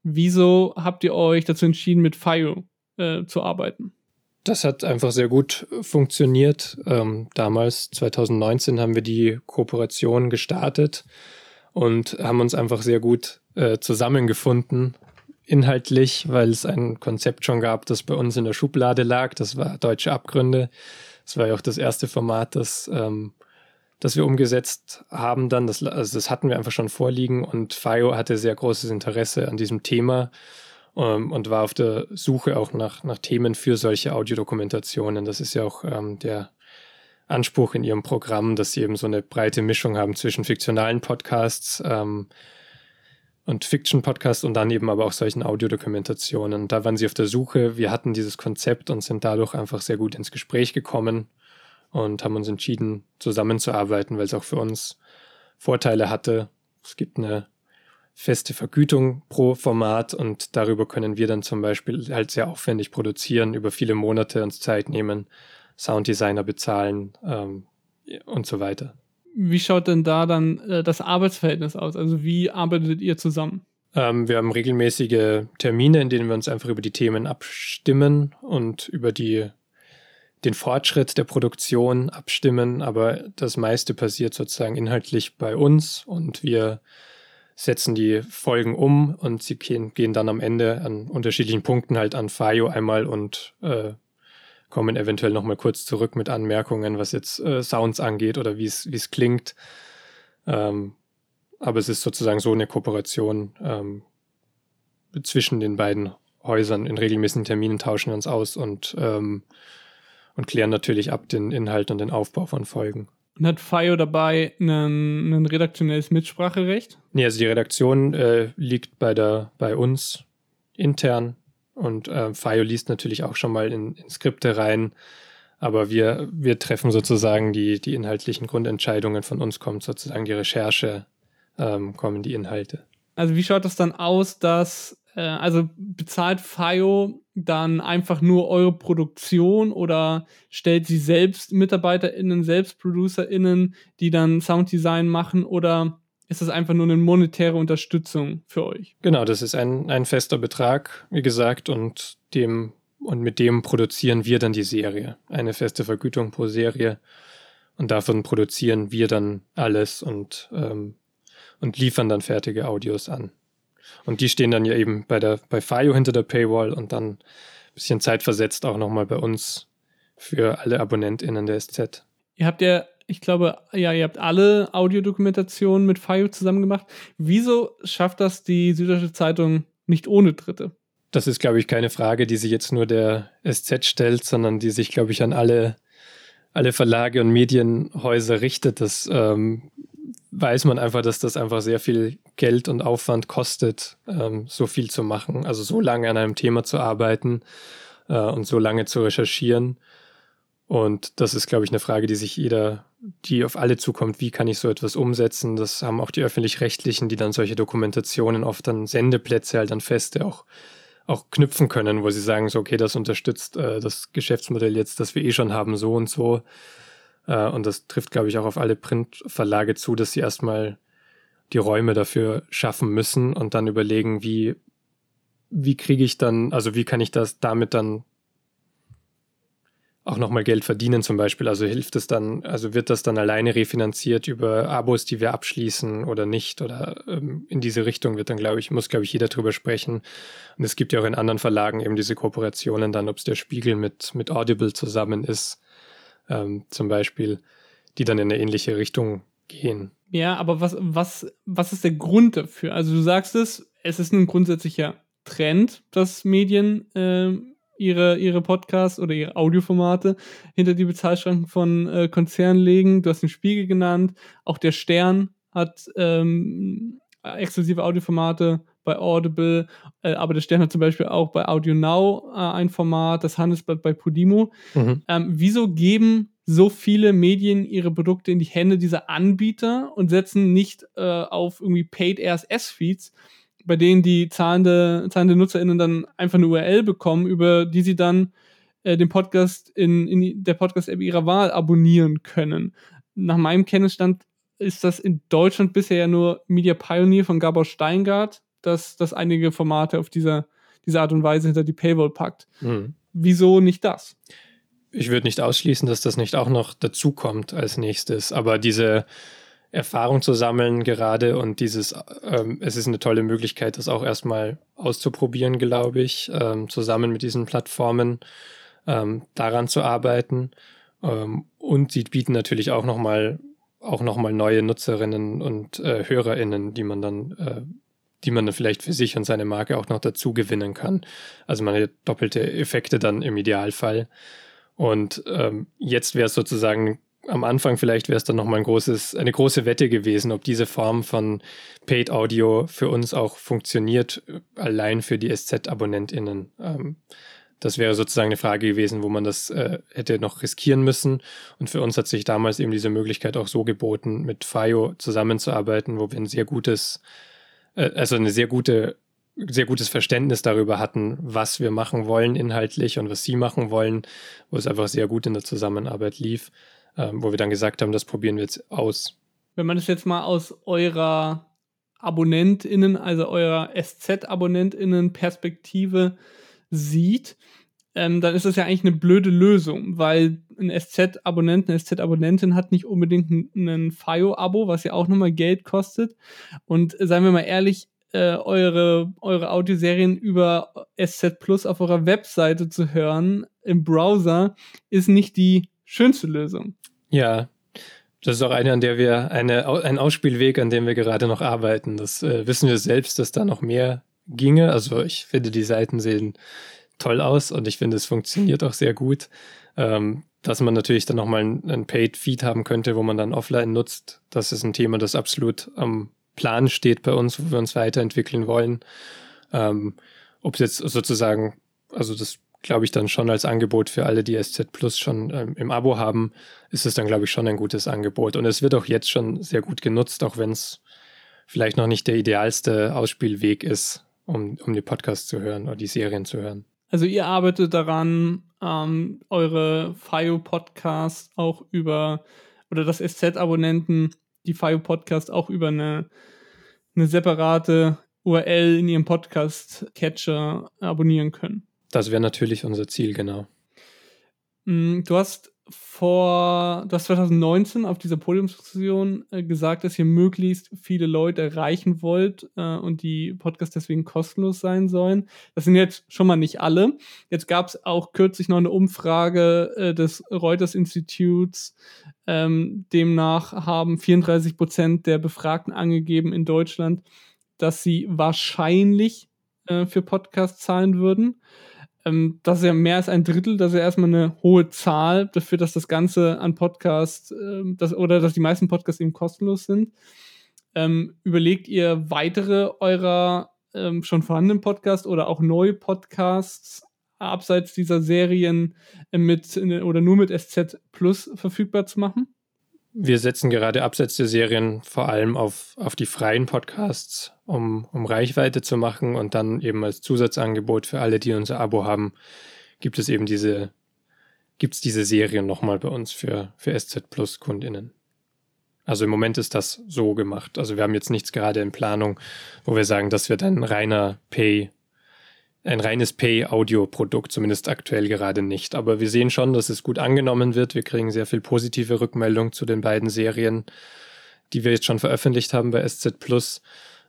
Wieso habt ihr euch dazu entschieden, mit FIO äh, zu arbeiten? Das hat einfach sehr gut funktioniert. Ähm, damals, 2019, haben wir die Kooperation gestartet und haben uns einfach sehr gut äh, zusammengefunden inhaltlich, weil es ein Konzept schon gab, das bei uns in der Schublade lag. Das war Deutsche Abgründe. Das war ja auch das erste Format, das, ähm, das wir umgesetzt haben dann. Das, also das hatten wir einfach schon vorliegen und FIO hatte sehr großes Interesse an diesem Thema ähm, und war auf der Suche auch nach, nach Themen für solche Audiodokumentationen. Das ist ja auch ähm, der Anspruch in ihrem Programm, dass sie eben so eine breite Mischung haben zwischen fiktionalen Podcasts, ähm, und Fiction-Podcasts und dann eben aber auch solchen Audiodokumentationen. Da waren sie auf der Suche. Wir hatten dieses Konzept und sind dadurch einfach sehr gut ins Gespräch gekommen und haben uns entschieden, zusammenzuarbeiten, weil es auch für uns Vorteile hatte. Es gibt eine feste Vergütung pro Format und darüber können wir dann zum Beispiel halt sehr aufwendig produzieren, über viele Monate uns Zeit nehmen, Sounddesigner bezahlen ähm, und so weiter wie schaut denn da dann äh, das Arbeitsverhältnis aus? Also wie arbeitet ihr zusammen? Ähm, wir haben regelmäßige Termine, in denen wir uns einfach über die Themen abstimmen und über die, den Fortschritt der Produktion abstimmen. Aber das meiste passiert sozusagen inhaltlich bei uns und wir setzen die Folgen um und sie gehen, gehen dann am Ende an unterschiedlichen Punkten halt an FIO einmal und äh, kommen eventuell nochmal kurz zurück mit Anmerkungen, was jetzt äh, Sounds angeht oder wie es klingt. Ähm, aber es ist sozusagen so eine Kooperation ähm, zwischen den beiden Häusern. In regelmäßigen Terminen tauschen wir uns aus und, ähm, und klären natürlich ab den Inhalt und den Aufbau von Folgen. Und hat FIO dabei ein redaktionelles Mitspracherecht? Nee, also die Redaktion äh, liegt bei, der, bei uns intern und äh, FIO liest natürlich auch schon mal in, in Skripte rein. Aber wir, wir treffen sozusagen die, die inhaltlichen Grundentscheidungen. Von uns kommt sozusagen die Recherche, ähm, kommen die Inhalte. Also wie schaut das dann aus, dass, äh, also bezahlt FIO dann einfach nur eure Produktion oder stellt sie selbst MitarbeiterInnen, selbst ProducerInnen, die dann Sounddesign machen oder ist das einfach nur eine monetäre Unterstützung für euch? Genau, das ist ein, ein fester Betrag, wie gesagt, und dem und mit dem produzieren wir dann die Serie. Eine feste Vergütung pro Serie. Und davon produzieren wir dann alles und, ähm, und liefern dann fertige Audios an. Und die stehen dann ja eben bei der bei FIO hinter der Paywall und dann ein bisschen zeitversetzt auch nochmal bei uns für alle AbonnentInnen der SZ. Ihr habt ja ich glaube, ja, ihr habt alle Audiodokumentationen mit FIO zusammen gemacht. Wieso schafft das die Süddeutsche Zeitung nicht ohne Dritte? Das ist, glaube ich, keine Frage, die sich jetzt nur der SZ stellt, sondern die sich, glaube ich, an alle, alle Verlage und Medienhäuser richtet. Das ähm, weiß man einfach, dass das einfach sehr viel Geld und Aufwand kostet, ähm, so viel zu machen. Also so lange an einem Thema zu arbeiten äh, und so lange zu recherchieren. Und das ist, glaube ich, eine Frage, die sich jeder, die auf alle zukommt, wie kann ich so etwas umsetzen? Das haben auch die öffentlich-rechtlichen, die dann solche Dokumentationen oft dann Sendeplätze halt an Feste auch, auch knüpfen können, wo sie sagen, so, okay, das unterstützt äh, das Geschäftsmodell jetzt, das wir eh schon haben, so und so. Äh, und das trifft, glaube ich, auch auf alle Printverlage zu, dass sie erstmal die Räume dafür schaffen müssen und dann überlegen, wie, wie kriege ich dann, also wie kann ich das damit dann auch nochmal Geld verdienen zum Beispiel. Also hilft es dann, also wird das dann alleine refinanziert über Abos, die wir abschließen oder nicht? Oder ähm, in diese Richtung wird dann, glaube ich, muss, glaube ich, jeder drüber sprechen. Und es gibt ja auch in anderen Verlagen eben diese Kooperationen dann, ob es der Spiegel mit, mit Audible zusammen ist, ähm, zum Beispiel, die dann in eine ähnliche Richtung gehen. Ja, aber was, was, was ist der Grund dafür? Also du sagst es, es ist ein grundsätzlicher Trend, dass Medien äh, ihre, ihre Podcasts oder ihre Audioformate hinter die Bezahlschranken von äh, Konzernen legen. Du hast den Spiegel genannt. Auch der Stern hat ähm, exklusive Audioformate bei Audible, äh, aber der Stern hat zum Beispiel auch bei Audio Now äh, ein Format, das Handelsblatt bei Podimo. Mhm. Ähm, wieso geben so viele Medien ihre Produkte in die Hände dieser Anbieter und setzen nicht äh, auf irgendwie Paid RSS-Feeds, bei denen die zahlende, zahlende NutzerInnen dann einfach eine URL bekommen, über die sie dann äh, den Podcast in, in der Podcast-App ihrer Wahl abonnieren können. Nach meinem Kenntnisstand ist das in Deutschland bisher ja nur Media Pioneer von Gabor Steingart, dass das einige Formate auf dieser, diese Art und Weise hinter die Paywall packt. Mhm. Wieso nicht das? Ich würde nicht ausschließen, dass das nicht auch noch dazukommt als nächstes, aber diese Erfahrung zu sammeln gerade und dieses, ähm, es ist eine tolle Möglichkeit, das auch erstmal auszuprobieren, glaube ich, ähm, zusammen mit diesen Plattformen ähm, daran zu arbeiten. Ähm, und sie bieten natürlich auch nochmal auch noch mal neue Nutzerinnen und äh, HörerInnen, die man dann äh, die man dann vielleicht für sich und seine Marke auch noch dazu gewinnen kann. Also man hat doppelte Effekte dann im Idealfall. Und ähm, jetzt wäre es sozusagen am Anfang vielleicht wäre es dann nochmal ein großes, eine große Wette gewesen, ob diese Form von Paid Audio für uns auch funktioniert, allein für die SZ-AbonnentInnen. Ähm, das wäre sozusagen eine Frage gewesen, wo man das äh, hätte noch riskieren müssen. Und für uns hat sich damals eben diese Möglichkeit auch so geboten, mit FIO zusammenzuarbeiten, wo wir ein sehr gutes, äh, also eine sehr gute sehr gutes Verständnis darüber hatten, was wir machen wollen inhaltlich und was sie machen wollen, wo es einfach sehr gut in der Zusammenarbeit lief ähm, wo wir dann gesagt haben, das probieren wir jetzt aus. Wenn man das jetzt mal aus eurer AbonnentInnen, also eurer SZ-AbonnentInnen-Perspektive sieht, ähm, dann ist das ja eigentlich eine blöde Lösung, weil ein SZ-Abonnent, eine SZ-Abonnentin hat nicht unbedingt ein, FIO-Abo, was ja auch nochmal Geld kostet. Und seien wir mal ehrlich, äh, eure, eure Audioserien über SZ Plus auf eurer Webseite zu hören im Browser ist nicht die schönste Lösung. Ja, das ist auch eine, an der wir, eine, ein Ausspielweg, an dem wir gerade noch arbeiten. Das äh, wissen wir selbst, dass da noch mehr ginge. Also ich finde, die Seiten sehen toll aus und ich finde, es funktioniert auch sehr gut. Ähm, dass man natürlich dann nochmal einen, einen Paid-Feed haben könnte, wo man dann offline nutzt. Das ist ein Thema, das absolut am Plan steht bei uns, wo wir uns weiterentwickeln wollen. Ähm, Ob es jetzt sozusagen, also das glaube ich dann schon als Angebot für alle, die SZ Plus schon ähm, im Abo haben, ist es dann, glaube ich, schon ein gutes Angebot. Und es wird auch jetzt schon sehr gut genutzt, auch wenn es vielleicht noch nicht der idealste Ausspielweg ist, um, um die Podcasts zu hören oder die Serien zu hören. Also ihr arbeitet daran, ähm, eure FIO-Podcasts auch über, oder das SZ-Abonnenten, die FIO-Podcast auch über eine, eine separate URL in ihrem Podcast-Catcher abonnieren können. Das wäre natürlich unser Ziel, genau. Mm, du hast vor, du hast 2019 auf dieser Podiumsdiskussion äh, gesagt, dass ihr möglichst viele Leute erreichen wollt äh, und die Podcasts deswegen kostenlos sein sollen. Das sind jetzt schon mal nicht alle. Jetzt gab es auch kürzlich noch eine Umfrage äh, des Reuters Instituts. Ähm, demnach haben 34 Prozent der Befragten angegeben in Deutschland, dass sie wahrscheinlich äh, für Podcasts zahlen würden ähm, das ist ja mehr als ein Drittel, das ist ja erstmal eine hohe Zahl dafür, dass das Ganze an Podcasts, ähm, das, oder dass die meisten Podcasts eben kostenlos sind. Ähm, überlegt ihr weitere eurer ähm, schon vorhandenen Podcasts oder auch neue Podcasts abseits dieser Serien äh, mit oder nur mit SZ Plus verfügbar zu machen? Wir setzen gerade abseits der Serien vor allem auf, auf die freien Podcasts, um, um Reichweite zu machen und dann eben als Zusatzangebot für alle, die unser Abo haben, gibt es eben diese, gibt es diese Serien nochmal bei uns für, für SZ Plus KundInnen. Also im Moment ist das so gemacht. Also wir haben jetzt nichts gerade in Planung, wo wir sagen, das wird ein reiner Pay ein reines Pay-Audio-Produkt, zumindest aktuell gerade nicht. Aber wir sehen schon, dass es gut angenommen wird. Wir kriegen sehr viel positive Rückmeldung zu den beiden Serien, die wir jetzt schon veröffentlicht haben bei SZ Plus.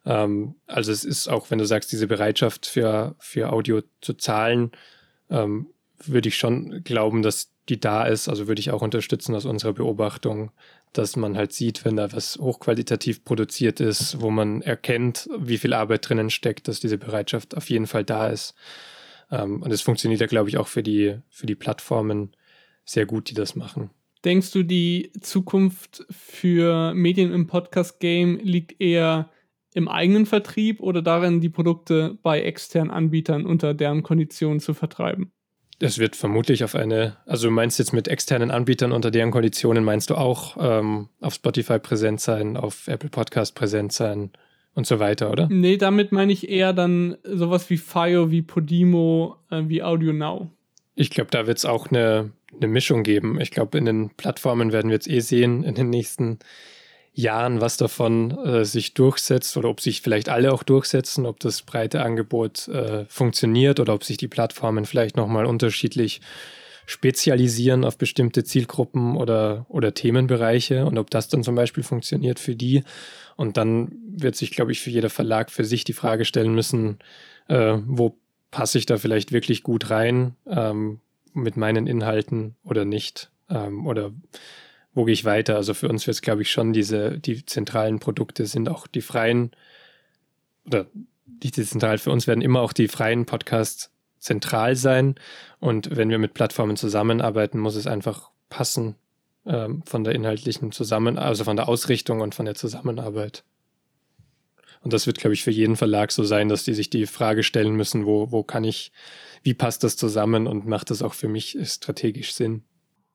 Ähm, also es ist auch, wenn du sagst, diese Bereitschaft für, für Audio zu zahlen, ähm, würde ich schon glauben, dass die da ist. Also würde ich auch unterstützen aus unserer Beobachtung, dass man halt sieht, wenn da was hochqualitativ produziert ist, wo man erkennt, wie viel Arbeit drinnen steckt, dass diese Bereitschaft auf jeden Fall da ist. Ähm, und es funktioniert ja, glaube ich, auch für die, für die Plattformen sehr gut, die das machen. Denkst du, die Zukunft für Medien im Podcast-Game liegt eher im eigenen Vertrieb oder darin, die Produkte bei externen Anbietern unter deren Konditionen zu vertreiben? Es wird vermutlich auf eine, also du meinst jetzt mit externen Anbietern unter deren Konditionen, meinst du auch ähm, auf Spotify präsent sein, auf Apple Podcast präsent sein und so weiter, oder? Nee, damit meine ich eher dann sowas wie Fire, wie Podimo, äh, wie Audio Now. Ich glaube, da wird es auch eine, eine Mischung geben. Ich glaube, in den Plattformen werden wir jetzt eh sehen in den nächsten Jahren, was davon äh, sich durchsetzt oder ob sich vielleicht alle auch durchsetzen, ob das breite Angebot äh, funktioniert oder ob sich die Plattformen vielleicht nochmal unterschiedlich spezialisieren auf bestimmte Zielgruppen oder, oder Themenbereiche und ob das dann zum Beispiel funktioniert für die. Und dann wird sich, glaube ich, für jeder Verlag für sich die Frage stellen müssen, äh, wo passe ich da vielleicht wirklich gut rein ähm, mit meinen Inhalten oder nicht? Ähm, oder ich weiter? Also für uns wird es, glaube ich, schon diese, die zentralen Produkte sind auch die freien, oder die zentral, für uns werden immer auch die freien Podcasts zentral sein. Und wenn wir mit Plattformen zusammenarbeiten, muss es einfach passen ähm, von der inhaltlichen Zusammen, also von der Ausrichtung und von der Zusammenarbeit. Und das wird, glaube ich, für jeden Verlag so sein, dass die sich die Frage stellen müssen, wo, wo kann ich, wie passt das zusammen und macht das auch für mich strategisch Sinn?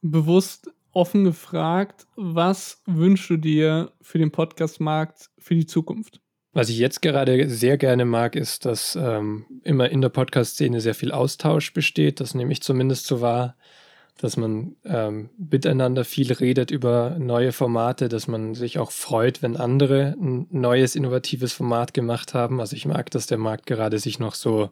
Bewusst offen gefragt, was wünschst du dir für den Podcast-Markt für die Zukunft? Was ich jetzt gerade sehr gerne mag, ist, dass ähm, immer in der Podcast-Szene sehr viel Austausch besteht. Das nehme ich zumindest so wahr. dass man ähm, miteinander viel redet über neue Formate, dass man sich auch freut, wenn andere ein neues, innovatives Format gemacht haben. Also ich mag, dass der Markt gerade sich noch so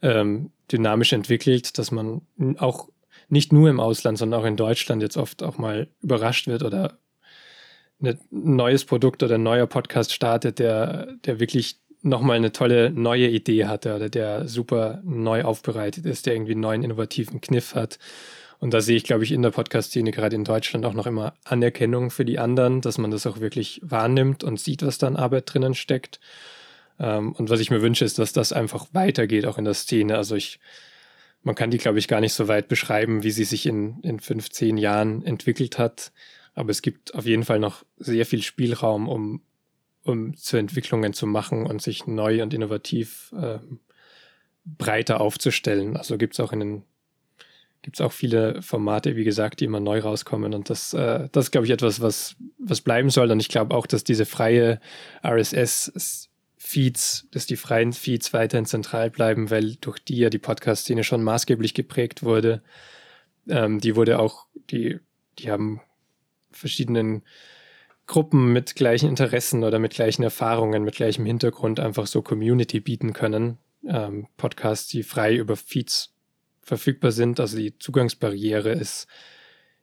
ähm, dynamisch entwickelt, dass man auch nicht nur im Ausland, sondern auch in Deutschland jetzt oft auch mal überrascht wird oder ein neues Produkt oder ein neuer Podcast startet, der, der wirklich nochmal eine tolle neue Idee hatte oder der super neu aufbereitet ist, der irgendwie einen neuen innovativen Kniff hat. Und da sehe ich, glaube ich, in der Podcast-Szene gerade in Deutschland auch noch immer Anerkennung für die anderen, dass man das auch wirklich wahrnimmt und sieht, was da an Arbeit drinnen steckt. Ähm, und was ich mir wünsche, ist, dass das einfach weitergeht, auch in der Szene. Also ich, man kann die, glaube ich, gar nicht so weit beschreiben, wie sie sich in, in 15 Jahren entwickelt hat. Aber es gibt auf jeden Fall noch sehr viel Spielraum, um um zu Entwicklungen zu machen und sich neu und innovativ äh, breiter aufzustellen. Also gibt es auch in den gibt es auch viele Formate, wie gesagt, die immer neu rauskommen. Und das, äh, das ist, glaube ich, etwas, was, was bleiben soll. Und ich glaube auch, dass diese freie RSS-Feeds, dass die freien Feeds weiterhin zentral bleiben, weil durch die ja die Podcast-Szene schon maßgeblich geprägt wurde. Ähm, die wurde auch, die, die haben verschiedenen Gruppen mit gleichen Interessen oder mit gleichen Erfahrungen, mit gleichem Hintergrund einfach so Community bieten können. Ähm, Podcasts, die frei über Feeds verfügbar sind. Also die Zugangsbarriere ist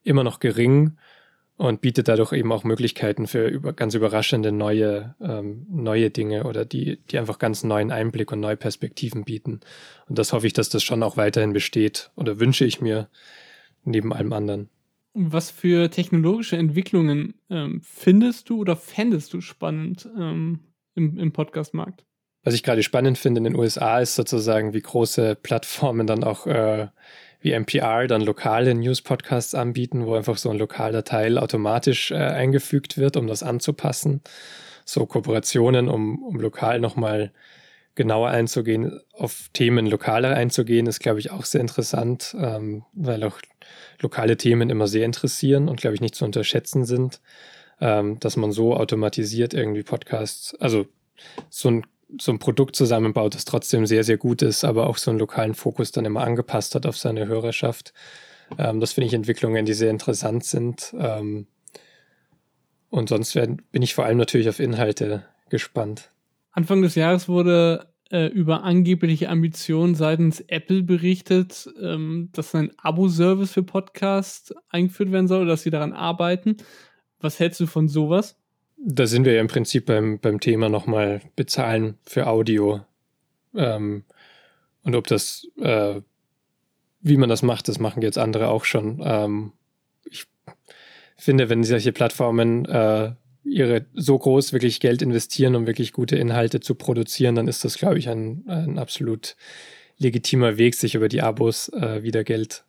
immer noch gering und bietet dadurch eben auch Möglichkeiten für über, ganz überraschende neue, ähm, neue Dinge oder die, die einfach ganz neuen Einblick und neue Perspektiven bieten. Und das hoffe ich, dass das schon auch weiterhin besteht oder wünsche ich mir neben allem anderen. Was für technologische Entwicklungen ähm, findest du oder fändest du spannend ähm, im, im Podcast-Markt? Was ich gerade spannend finde in den USA ist sozusagen, wie große Plattformen dann auch äh, wie NPR dann lokale News-Podcasts anbieten, wo einfach so ein lokaler Teil automatisch äh, eingefügt wird, um das anzupassen. So Kooperationen, um, um lokal nochmal genauer einzugehen, auf Themen lokaler einzugehen, ist, glaube ich, auch sehr interessant, ähm, weil auch lokale Themen immer sehr interessieren und, glaube ich, nicht zu unterschätzen sind, ähm, dass man so automatisiert irgendwie Podcasts, also so ein, so ein Produkt zusammenbaut, das trotzdem sehr, sehr gut ist, aber auch so einen lokalen Fokus dann immer angepasst hat auf seine Hörerschaft. Ähm, das finde ich Entwicklungen, die sehr interessant sind. Ähm, und sonst werden, bin ich vor allem natürlich auf Inhalte gespannt. Anfang des Jahres wurde äh, über angebliche Ambitionen seitens Apple berichtet, ähm, dass ein Abo-Service für Podcasts eingeführt werden soll oder dass sie daran arbeiten. Was hältst du von sowas? Da sind wir ja im Prinzip beim, beim Thema nochmal bezahlen für Audio. Ähm, und ob das, äh, wie man das macht, das machen jetzt andere auch schon. Ähm, ich finde, wenn solche Plattformen äh, ihre so groß wirklich Geld investieren, um wirklich gute Inhalte zu produzieren, dann ist das, glaube ich, ein, ein absolut legitimer Weg, sich über die Abos äh, wieder Geld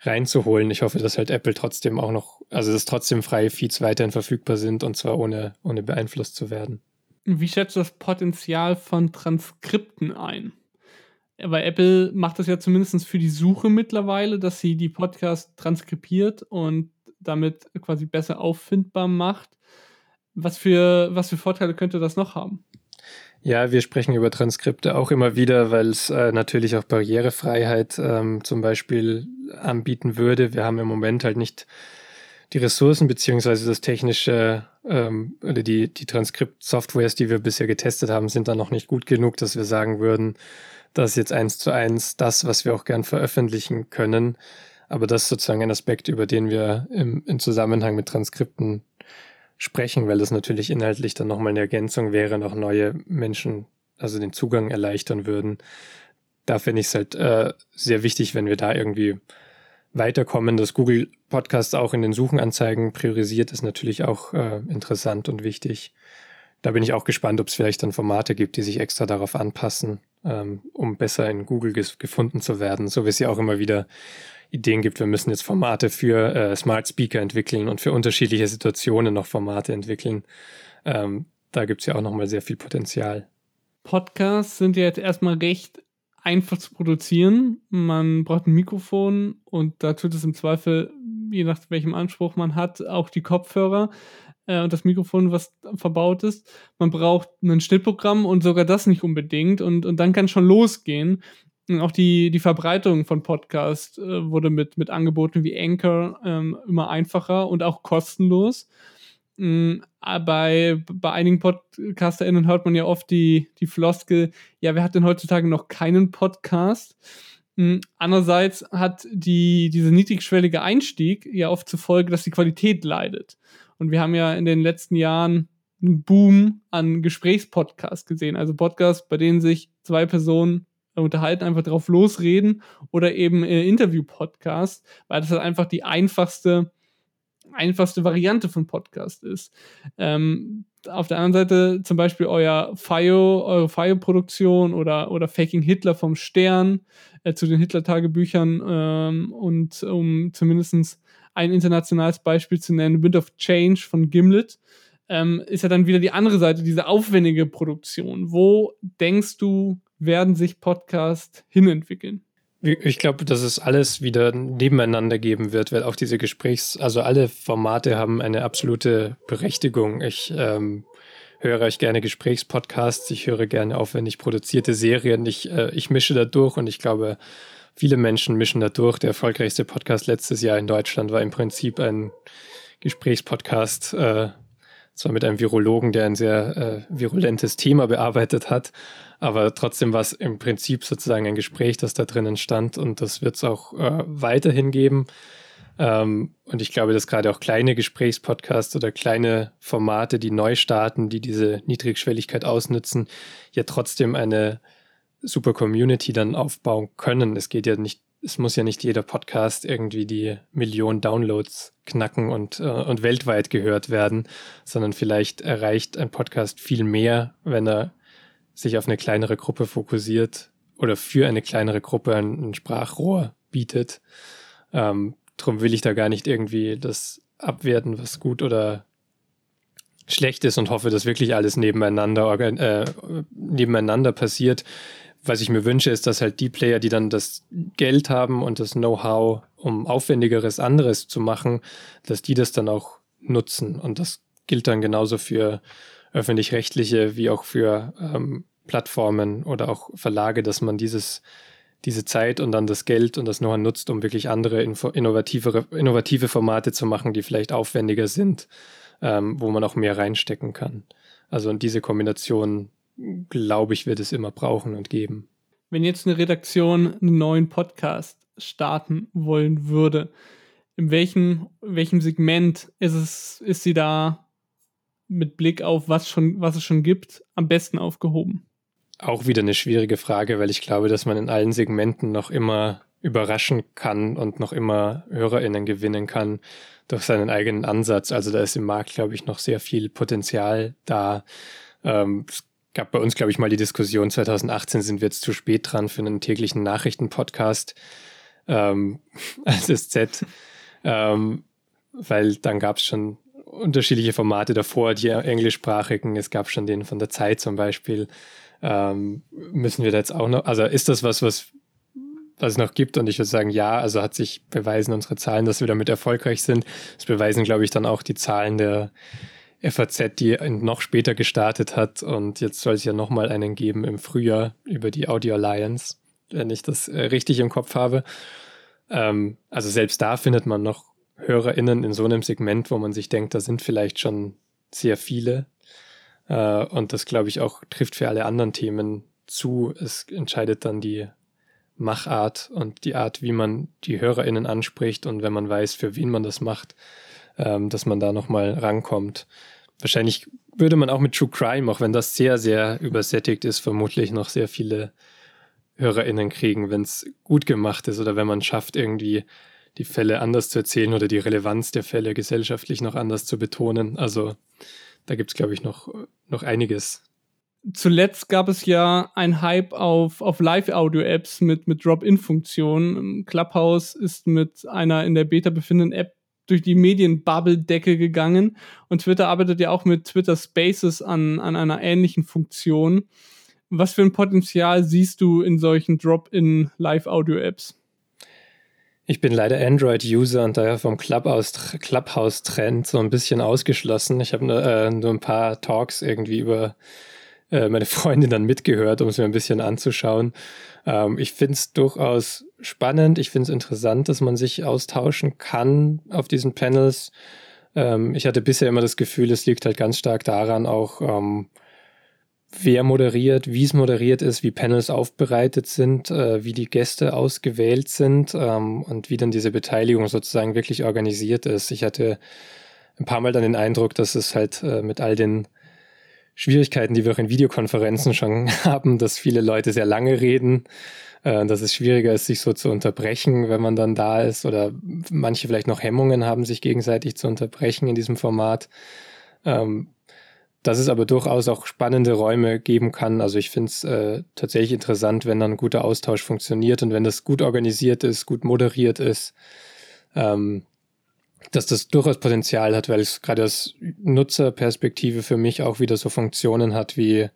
reinzuholen. Ich hoffe, dass halt Apple trotzdem auch noch, also dass trotzdem freie Feeds weiterhin verfügbar sind und zwar ohne, ohne beeinflusst zu werden. Wie schätzt du das Potenzial von Transkripten ein? Weil Apple macht das ja zumindest für die Suche mittlerweile, dass sie die Podcasts transkribiert und damit quasi besser auffindbar macht. Was für, was für Vorteile könnte das noch haben? Ja, wir sprechen über Transkripte auch immer wieder, weil es äh, natürlich auch Barrierefreiheit ähm, zum Beispiel anbieten würde. Wir haben im Moment halt nicht die Ressourcen beziehungsweise das technische ähm, oder die, die Transkript-Softwares, die wir bisher getestet haben, sind dann noch nicht gut genug, dass wir sagen würden, das ist jetzt eins zu eins das, was wir auch gern veröffentlichen können. Aber das ist sozusagen ein Aspekt, über den wir im, im Zusammenhang mit Transkripten sprechen, weil das natürlich inhaltlich dann nochmal eine Ergänzung wäre, noch neue Menschen, also den Zugang erleichtern würden. Da finde ich es halt äh, sehr wichtig, wenn wir da irgendwie weiterkommen. Dass Google Podcasts auch in den Suchenanzeigen priorisiert, ist natürlich auch äh, interessant und wichtig. Da bin ich auch gespannt, ob es vielleicht dann Formate gibt, die sich extra darauf anpassen, ähm, um besser in Google gefunden zu werden. So wie es ja auch immer wieder Ideen gibt, wir müssen jetzt Formate für äh, Smart Speaker entwickeln und für unterschiedliche Situationen noch Formate entwickeln. Ähm, da gibt es ja auch nochmal sehr viel Potenzial. Podcasts sind ja jetzt erstmal recht einfach zu produzieren. Man braucht ein Mikrofon und da tut es im Zweifel, je nach welchem Anspruch man hat, auch die Kopfhörer äh, und das Mikrofon, was verbaut ist. Man braucht ein Schnittprogramm und sogar das nicht unbedingt und, und dann kann es schon losgehen. Und auch die, die Verbreitung von Podcasts äh, wurde mit, mit Angeboten wie Anchor ähm, immer einfacher und auch kostenlos. Mhm, bei, bei einigen PodcasterInnen hört man ja oft die, die Floskel, ja, wer hat denn heutzutage noch keinen Podcast? Mhm, andererseits hat die, dieser niedrigschwellige Einstieg ja oft zur Folge, dass die Qualität leidet. Und wir haben ja in den letzten Jahren einen Boom an Gesprächspodcasts gesehen. Also Podcasts, bei denen sich zwei Personen unterhalten, einfach drauf losreden oder eben äh, Interview-Podcasts, weil das halt einfach die einfachste einfachste Variante von Podcast ist. Ähm, auf der anderen Seite zum Beispiel euer FIO, eure FIO-Produktion oder, oder Faking Hitler vom Stern äh, zu den Hitler-Tagebüchern ähm, und um zumindest ein internationales Beispiel zu nennen, Wind of Change von Gimlet, ähm, ist ja dann wieder die andere Seite, diese aufwendige Produktion. Wo denkst du, werden sich Podcasts hinentwickeln? Ich glaube, dass es alles wieder nebeneinander geben wird, weil auch diese Gesprächs-, also alle Formate haben eine absolute Berechtigung. Ich ähm, höre euch gerne Gesprächspodcasts, ich höre gerne aufwendig produzierte Serien, ich, äh, ich mische da durch und ich glaube, viele Menschen mischen da durch. Der erfolgreichste Podcast letztes Jahr in Deutschland war im Prinzip ein Gesprächspodcast, äh, zwar mit einem Virologen, der ein sehr äh, virulentes Thema bearbeitet hat, aber trotzdem war es im Prinzip sozusagen ein Gespräch, das da drinnen stand und das wird es auch äh, weiterhin geben. Ähm, und ich glaube, dass gerade auch kleine Gesprächspodcasts oder kleine Formate, die neu starten, die diese Niedrigschwelligkeit ausnutzen, ja trotzdem eine super Community dann aufbauen können. Es geht ja nicht, es muss ja nicht jeder Podcast irgendwie die Million Downloads knacken und, äh, und weltweit gehört werden, sondern vielleicht erreicht ein Podcast viel mehr, wenn er sich auf eine kleinere Gruppe fokussiert oder für eine kleinere Gruppe ein, ein Sprachrohr bietet. Ähm, drum will ich da gar nicht irgendwie das abwerten, was gut oder schlecht ist und hoffe, dass wirklich alles nebeneinander, äh, nebeneinander passiert. Was ich mir wünsche, ist, dass halt die Player, die dann das Geld haben und das Know-how, um aufwendigeres anderes zu machen, dass die das dann auch nutzen. Und das gilt dann genauso für öffentlich-rechtliche wie auch für ähm, Plattformen oder auch Verlage, dass man dieses, diese Zeit und dann das Geld und das Know-how nutzt, um wirklich andere innovative, innovative Formate zu machen, die vielleicht aufwendiger sind, ähm, wo man auch mehr reinstecken kann. Also und diese Kombination, glaube ich, wird es immer brauchen und geben. Wenn jetzt eine Redaktion einen neuen Podcast starten wollen würde, in welchem, welchem Segment ist es, ist sie da mit Blick auf was schon, was es schon gibt, am besten aufgehoben? Auch wieder eine schwierige Frage, weil ich glaube, dass man in allen Segmenten noch immer überraschen kann und noch immer HörerInnen gewinnen kann durch seinen eigenen Ansatz. Also da ist im Markt, glaube ich, noch sehr viel Potenzial da. Ähm, es gab bei uns, glaube ich, mal die Diskussion, 2018 sind wir jetzt zu spät dran für einen täglichen Nachrichtenpodcast ähm, als SZ, ähm, weil dann gab es schon unterschiedliche Formate davor, die englischsprachigen. Es gab schon den von der Zeit zum Beispiel. Ähm, müssen wir da jetzt auch noch, also ist das was, was, was es noch gibt? Und ich würde sagen, ja, also hat sich beweisen unsere Zahlen, dass wir damit erfolgreich sind. Das beweisen, glaube ich, dann auch die Zahlen der FAZ, die noch später gestartet hat. Und jetzt soll es ja nochmal einen geben im Frühjahr über die Audio Alliance, wenn ich das äh, richtig im Kopf habe. Ähm, also selbst da findet man noch HörerInnen in so einem Segment, wo man sich denkt, da sind vielleicht schon sehr viele. Äh, und das, glaube ich, auch trifft für alle anderen Themen zu. Es entscheidet dann die Machart und die Art, wie man die HörerInnen anspricht und wenn man weiß, für wen man das macht, ähm, dass man da nochmal rankommt. Wahrscheinlich würde man auch mit True Crime, auch wenn das sehr, sehr übersättigt ist, vermutlich noch sehr viele HörerInnen kriegen, wenn es gut gemacht ist oder wenn man schafft, irgendwie die Fälle anders zu erzählen oder die Relevanz der Fälle gesellschaftlich noch anders zu betonen. Also da gibt es, glaube ich, noch, noch einiges. Zuletzt gab es ja ein Hype auf, auf Live-Audio-Apps mit, mit Drop-In-Funktionen. Clubhouse ist mit einer in der Beta befindenden App durch die Medienbubble-Decke gegangen und Twitter arbeitet ja auch mit Twitter Spaces an, an einer ähnlichen Funktion. Was für ein Potenzial siehst du in solchen Drop-In Live-Audio-Apps? Ich bin leider Android-User und daher vom Clubhouse-Trend so ein bisschen ausgeschlossen. Ich habe nur, äh, nur ein paar Talks irgendwie über äh, meine Freundin dann mitgehört, um es mir ein bisschen anzuschauen. Ähm, ich finde es durchaus spannend. Ich finde es interessant, dass man sich austauschen kann auf diesen Panels. Ähm, ich hatte bisher immer das Gefühl, es liegt halt ganz stark daran, auch ähm, wer moderiert, wie es moderiert ist, wie Panels aufbereitet sind, äh, wie die Gäste ausgewählt sind ähm, und wie dann diese Beteiligung sozusagen wirklich organisiert ist. Ich hatte ein paar Mal dann den Eindruck, dass es halt äh, mit all den Schwierigkeiten, die wir auch in Videokonferenzen schon haben, dass viele Leute sehr lange reden, äh, dass es schwieriger ist, sich so zu unterbrechen, wenn man dann da ist oder manche vielleicht noch Hemmungen haben, sich gegenseitig zu unterbrechen in diesem Format. Ähm, dass es aber durchaus auch spannende Räume geben kann. Also ich finde es äh, tatsächlich interessant, wenn dann ein guter Austausch funktioniert und wenn das gut organisiert ist, gut moderiert ist. Ähm, dass das durchaus Potenzial hat, weil es gerade aus Nutzerperspektive für mich auch wieder so Funktionen hat, wie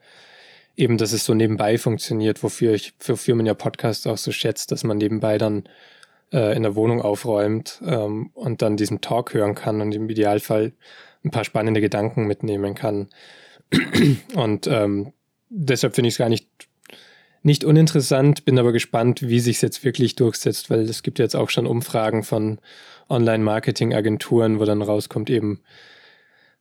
eben, dass es so nebenbei funktioniert, wofür ich, wofür man ja Podcasts auch so schätzt, dass man nebenbei dann äh, in der Wohnung aufräumt ähm, und dann diesen Talk hören kann und im Idealfall ein paar spannende Gedanken mitnehmen kann. und ähm, deshalb finde ich es gar nicht nicht uninteressant, bin aber gespannt, wie sich es jetzt wirklich durchsetzt, weil es gibt jetzt auch schon Umfragen von Online-Marketing-Agenturen, wo dann rauskommt eben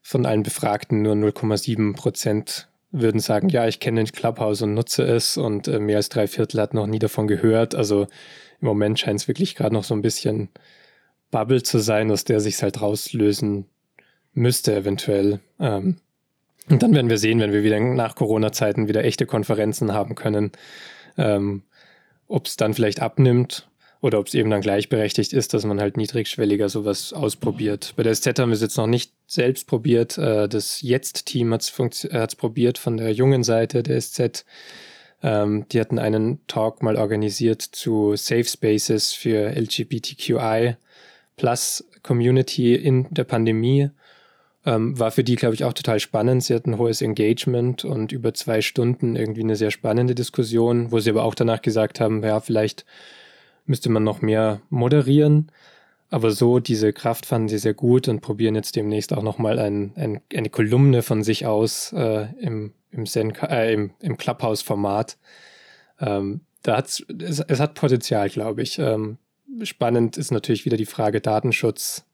von allen Befragten nur 0,7 Prozent würden sagen, ja, ich kenne den Clubhouse und nutze es und äh, mehr als drei Viertel hat noch nie davon gehört. Also im Moment scheint es wirklich gerade noch so ein bisschen Bubble zu sein, aus der sich halt rauslösen müsste eventuell. Ähm, und dann werden wir sehen, wenn wir wieder nach Corona-Zeiten wieder echte Konferenzen haben können, ähm, ob es dann vielleicht abnimmt oder ob es eben dann gleichberechtigt ist, dass man halt niedrigschwelliger sowas ausprobiert. Bei der SZ haben wir es jetzt noch nicht selbst probiert. Äh, das Jetzt-Team hat es probiert von der jungen Seite der SZ. Ähm, die hatten einen Talk mal organisiert zu Safe Spaces für LGBTQI Plus Community in der Pandemie. Ähm, war für die, glaube ich, auch total spannend. Sie hatten hohes Engagement und über zwei Stunden irgendwie eine sehr spannende Diskussion, wo sie aber auch danach gesagt haben, ja, vielleicht müsste man noch mehr moderieren. Aber so, diese Kraft fanden sie sehr gut und probieren jetzt demnächst auch nochmal ein, ein, eine Kolumne von sich aus äh, im, im, äh, im, im Clubhouse-Format. Ähm, da hat's, es, es hat Potenzial, glaube ich. Ähm, spannend ist natürlich wieder die Frage Datenschutz.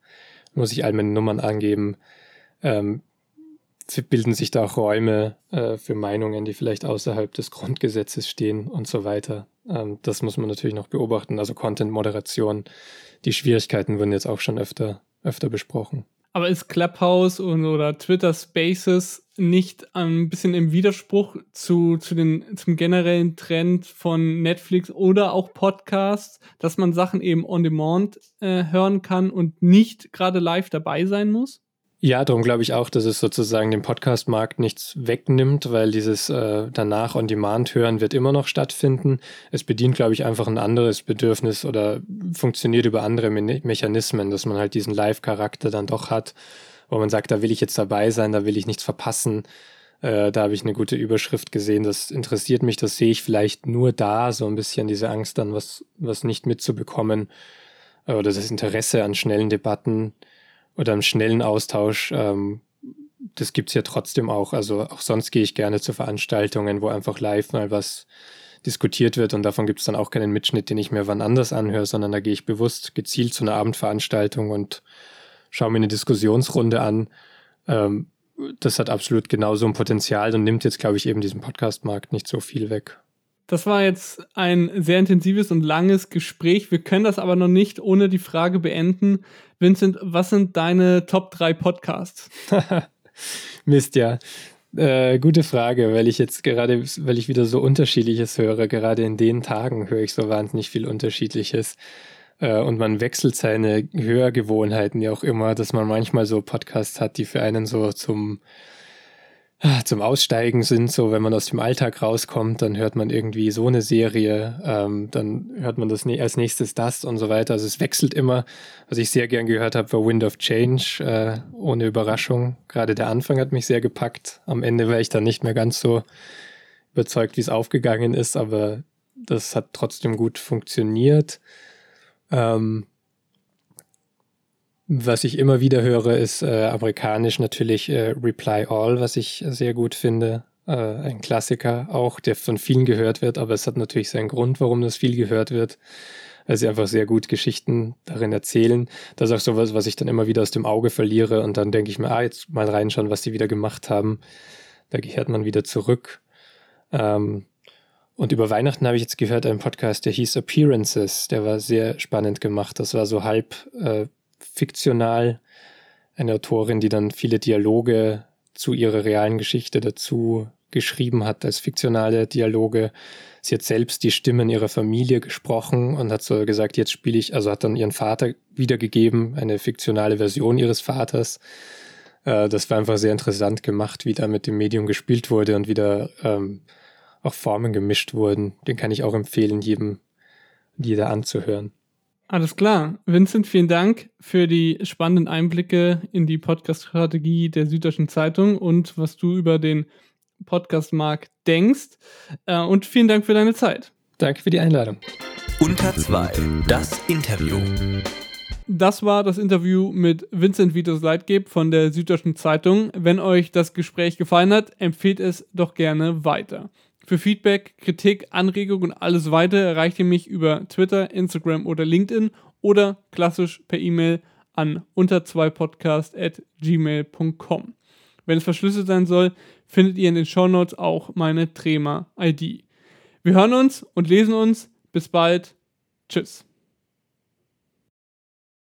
Muss ich all meine Nummern angeben? Ähm, bilden sich da auch Räume äh, für Meinungen, die vielleicht außerhalb des Grundgesetzes stehen und so weiter. Ähm, das muss man natürlich noch beobachten. Also Content-Moderation, die Schwierigkeiten wurden jetzt auch schon öfter, öfter besprochen. Aber ist Clubhouse und, oder Twitter Spaces nicht ein bisschen im Widerspruch zu, zu den, zum generellen Trend von Netflix oder auch Podcasts, dass man Sachen eben on demand äh, hören kann und nicht gerade live dabei sein muss? Ja, darum glaube ich auch, dass es sozusagen dem Podcast-Markt nichts wegnimmt, weil dieses äh, danach on-demand hören wird immer noch stattfinden. Es bedient, glaube ich, einfach ein anderes Bedürfnis oder funktioniert über andere Me Mechanismen, dass man halt diesen Live-Charakter dann doch hat, wo man sagt, da will ich jetzt dabei sein, da will ich nichts verpassen. Äh, da habe ich eine gute Überschrift gesehen, das interessiert mich, das sehe ich vielleicht nur da, so ein bisschen diese Angst dann, was, was nicht mitzubekommen oder das Interesse an schnellen Debatten oder einem schnellen Austausch, ähm, das gibt's ja trotzdem auch. Also auch sonst gehe ich gerne zu Veranstaltungen, wo einfach live mal was diskutiert wird und davon gibt's dann auch keinen Mitschnitt, den ich mir wann anders anhöre, sondern da gehe ich bewusst gezielt zu einer Abendveranstaltung und schaue mir eine Diskussionsrunde an. Ähm, das hat absolut genauso ein Potenzial und nimmt jetzt, glaube ich, eben diesem Podcast-Markt nicht so viel weg. Das war jetzt ein sehr intensives und langes Gespräch. Wir können das aber noch nicht ohne die Frage beenden. Vincent, was sind deine Top 3 Podcasts? Mist, ja. Äh, gute Frage, weil ich jetzt gerade, weil ich wieder so unterschiedliches höre. Gerade in den Tagen höre ich so wahnsinnig viel Unterschiedliches. Äh, und man wechselt seine Hörgewohnheiten ja auch immer, dass man manchmal so Podcasts hat, die für einen so zum zum Aussteigen sind, so wenn man aus dem Alltag rauskommt, dann hört man irgendwie so eine Serie, ähm, dann hört man das als nächstes das und so weiter. Also es wechselt immer. Was ich sehr gern gehört habe, war Wind of Change, äh, ohne Überraschung. Gerade der Anfang hat mich sehr gepackt. Am Ende war ich dann nicht mehr ganz so überzeugt, wie es aufgegangen ist, aber das hat trotzdem gut funktioniert. Ähm, was ich immer wieder höre, ist äh, amerikanisch natürlich äh, Reply All, was ich sehr gut finde. äh, ein Klassiker auch, der von vielen gehört wird, aber es hat natürlich seinen Grund, warum das viel gehört wird, weil sie einfach sehr gut Geschichten darin erzählen. Das ist auch sowas, was ich dann immer wieder aus dem Auge verliere und dann denke ich mir, ah, jetzt mal reinschauen, was sie wieder gemacht haben. Da gehört man wieder zurück. Ähm, und über Weihnachten habe ich jetzt gehört einen Podcast, der hieß Appearances. Der war sehr spannend gemacht. Das war so halb äh, fiktional. Eine Autorin, die dann viele Dialoge zu ihrer realen Geschichte dazu geschrieben hat als fiktionale Dialoge. Sie hat selbst die Stimmen ihrer Familie gesprochen und hat so gesagt, jetzt spiele ich, also hat dann ihren Vater wiedergegeben, eine fiktionale Version ihres Vaters. Äh, das war einfach sehr interessant gemacht, wie da mit dem Medium gespielt wurde und wie da ähm, auch Formen gemischt wurden. Den kann ich auch empfehlen, jedem, jeder anzuhören. Alles klar. Vincent, vielen Dank für die spannenden Einblicke in die Podcast-Strategie der Süddeutschen Zeitung und was du über den Podcast-Markt denkst. Äh, und vielen Dank für deine Zeit. Danke für die Einladung. Unter zwei, das Interview. Das war das Interview mit Vincent Vitus Leitgeb von der Süddeutschen Zeitung. Wenn euch das Gespräch gefallen hat, empfehlt es doch gerne weiter. Für Feedback, Kritik, Anregungen und alles weitere erreicht ihr mich über Twitter, Instagram oder LinkedIn oder klassisch per E-Mail an unter 2 podcast at gmail.com. Wenn es verschlüsselt sein soll, findet ihr in den Shownotes auch meine Trema-ID. Wir hören uns und lesen uns. Bis bald. Tschüss.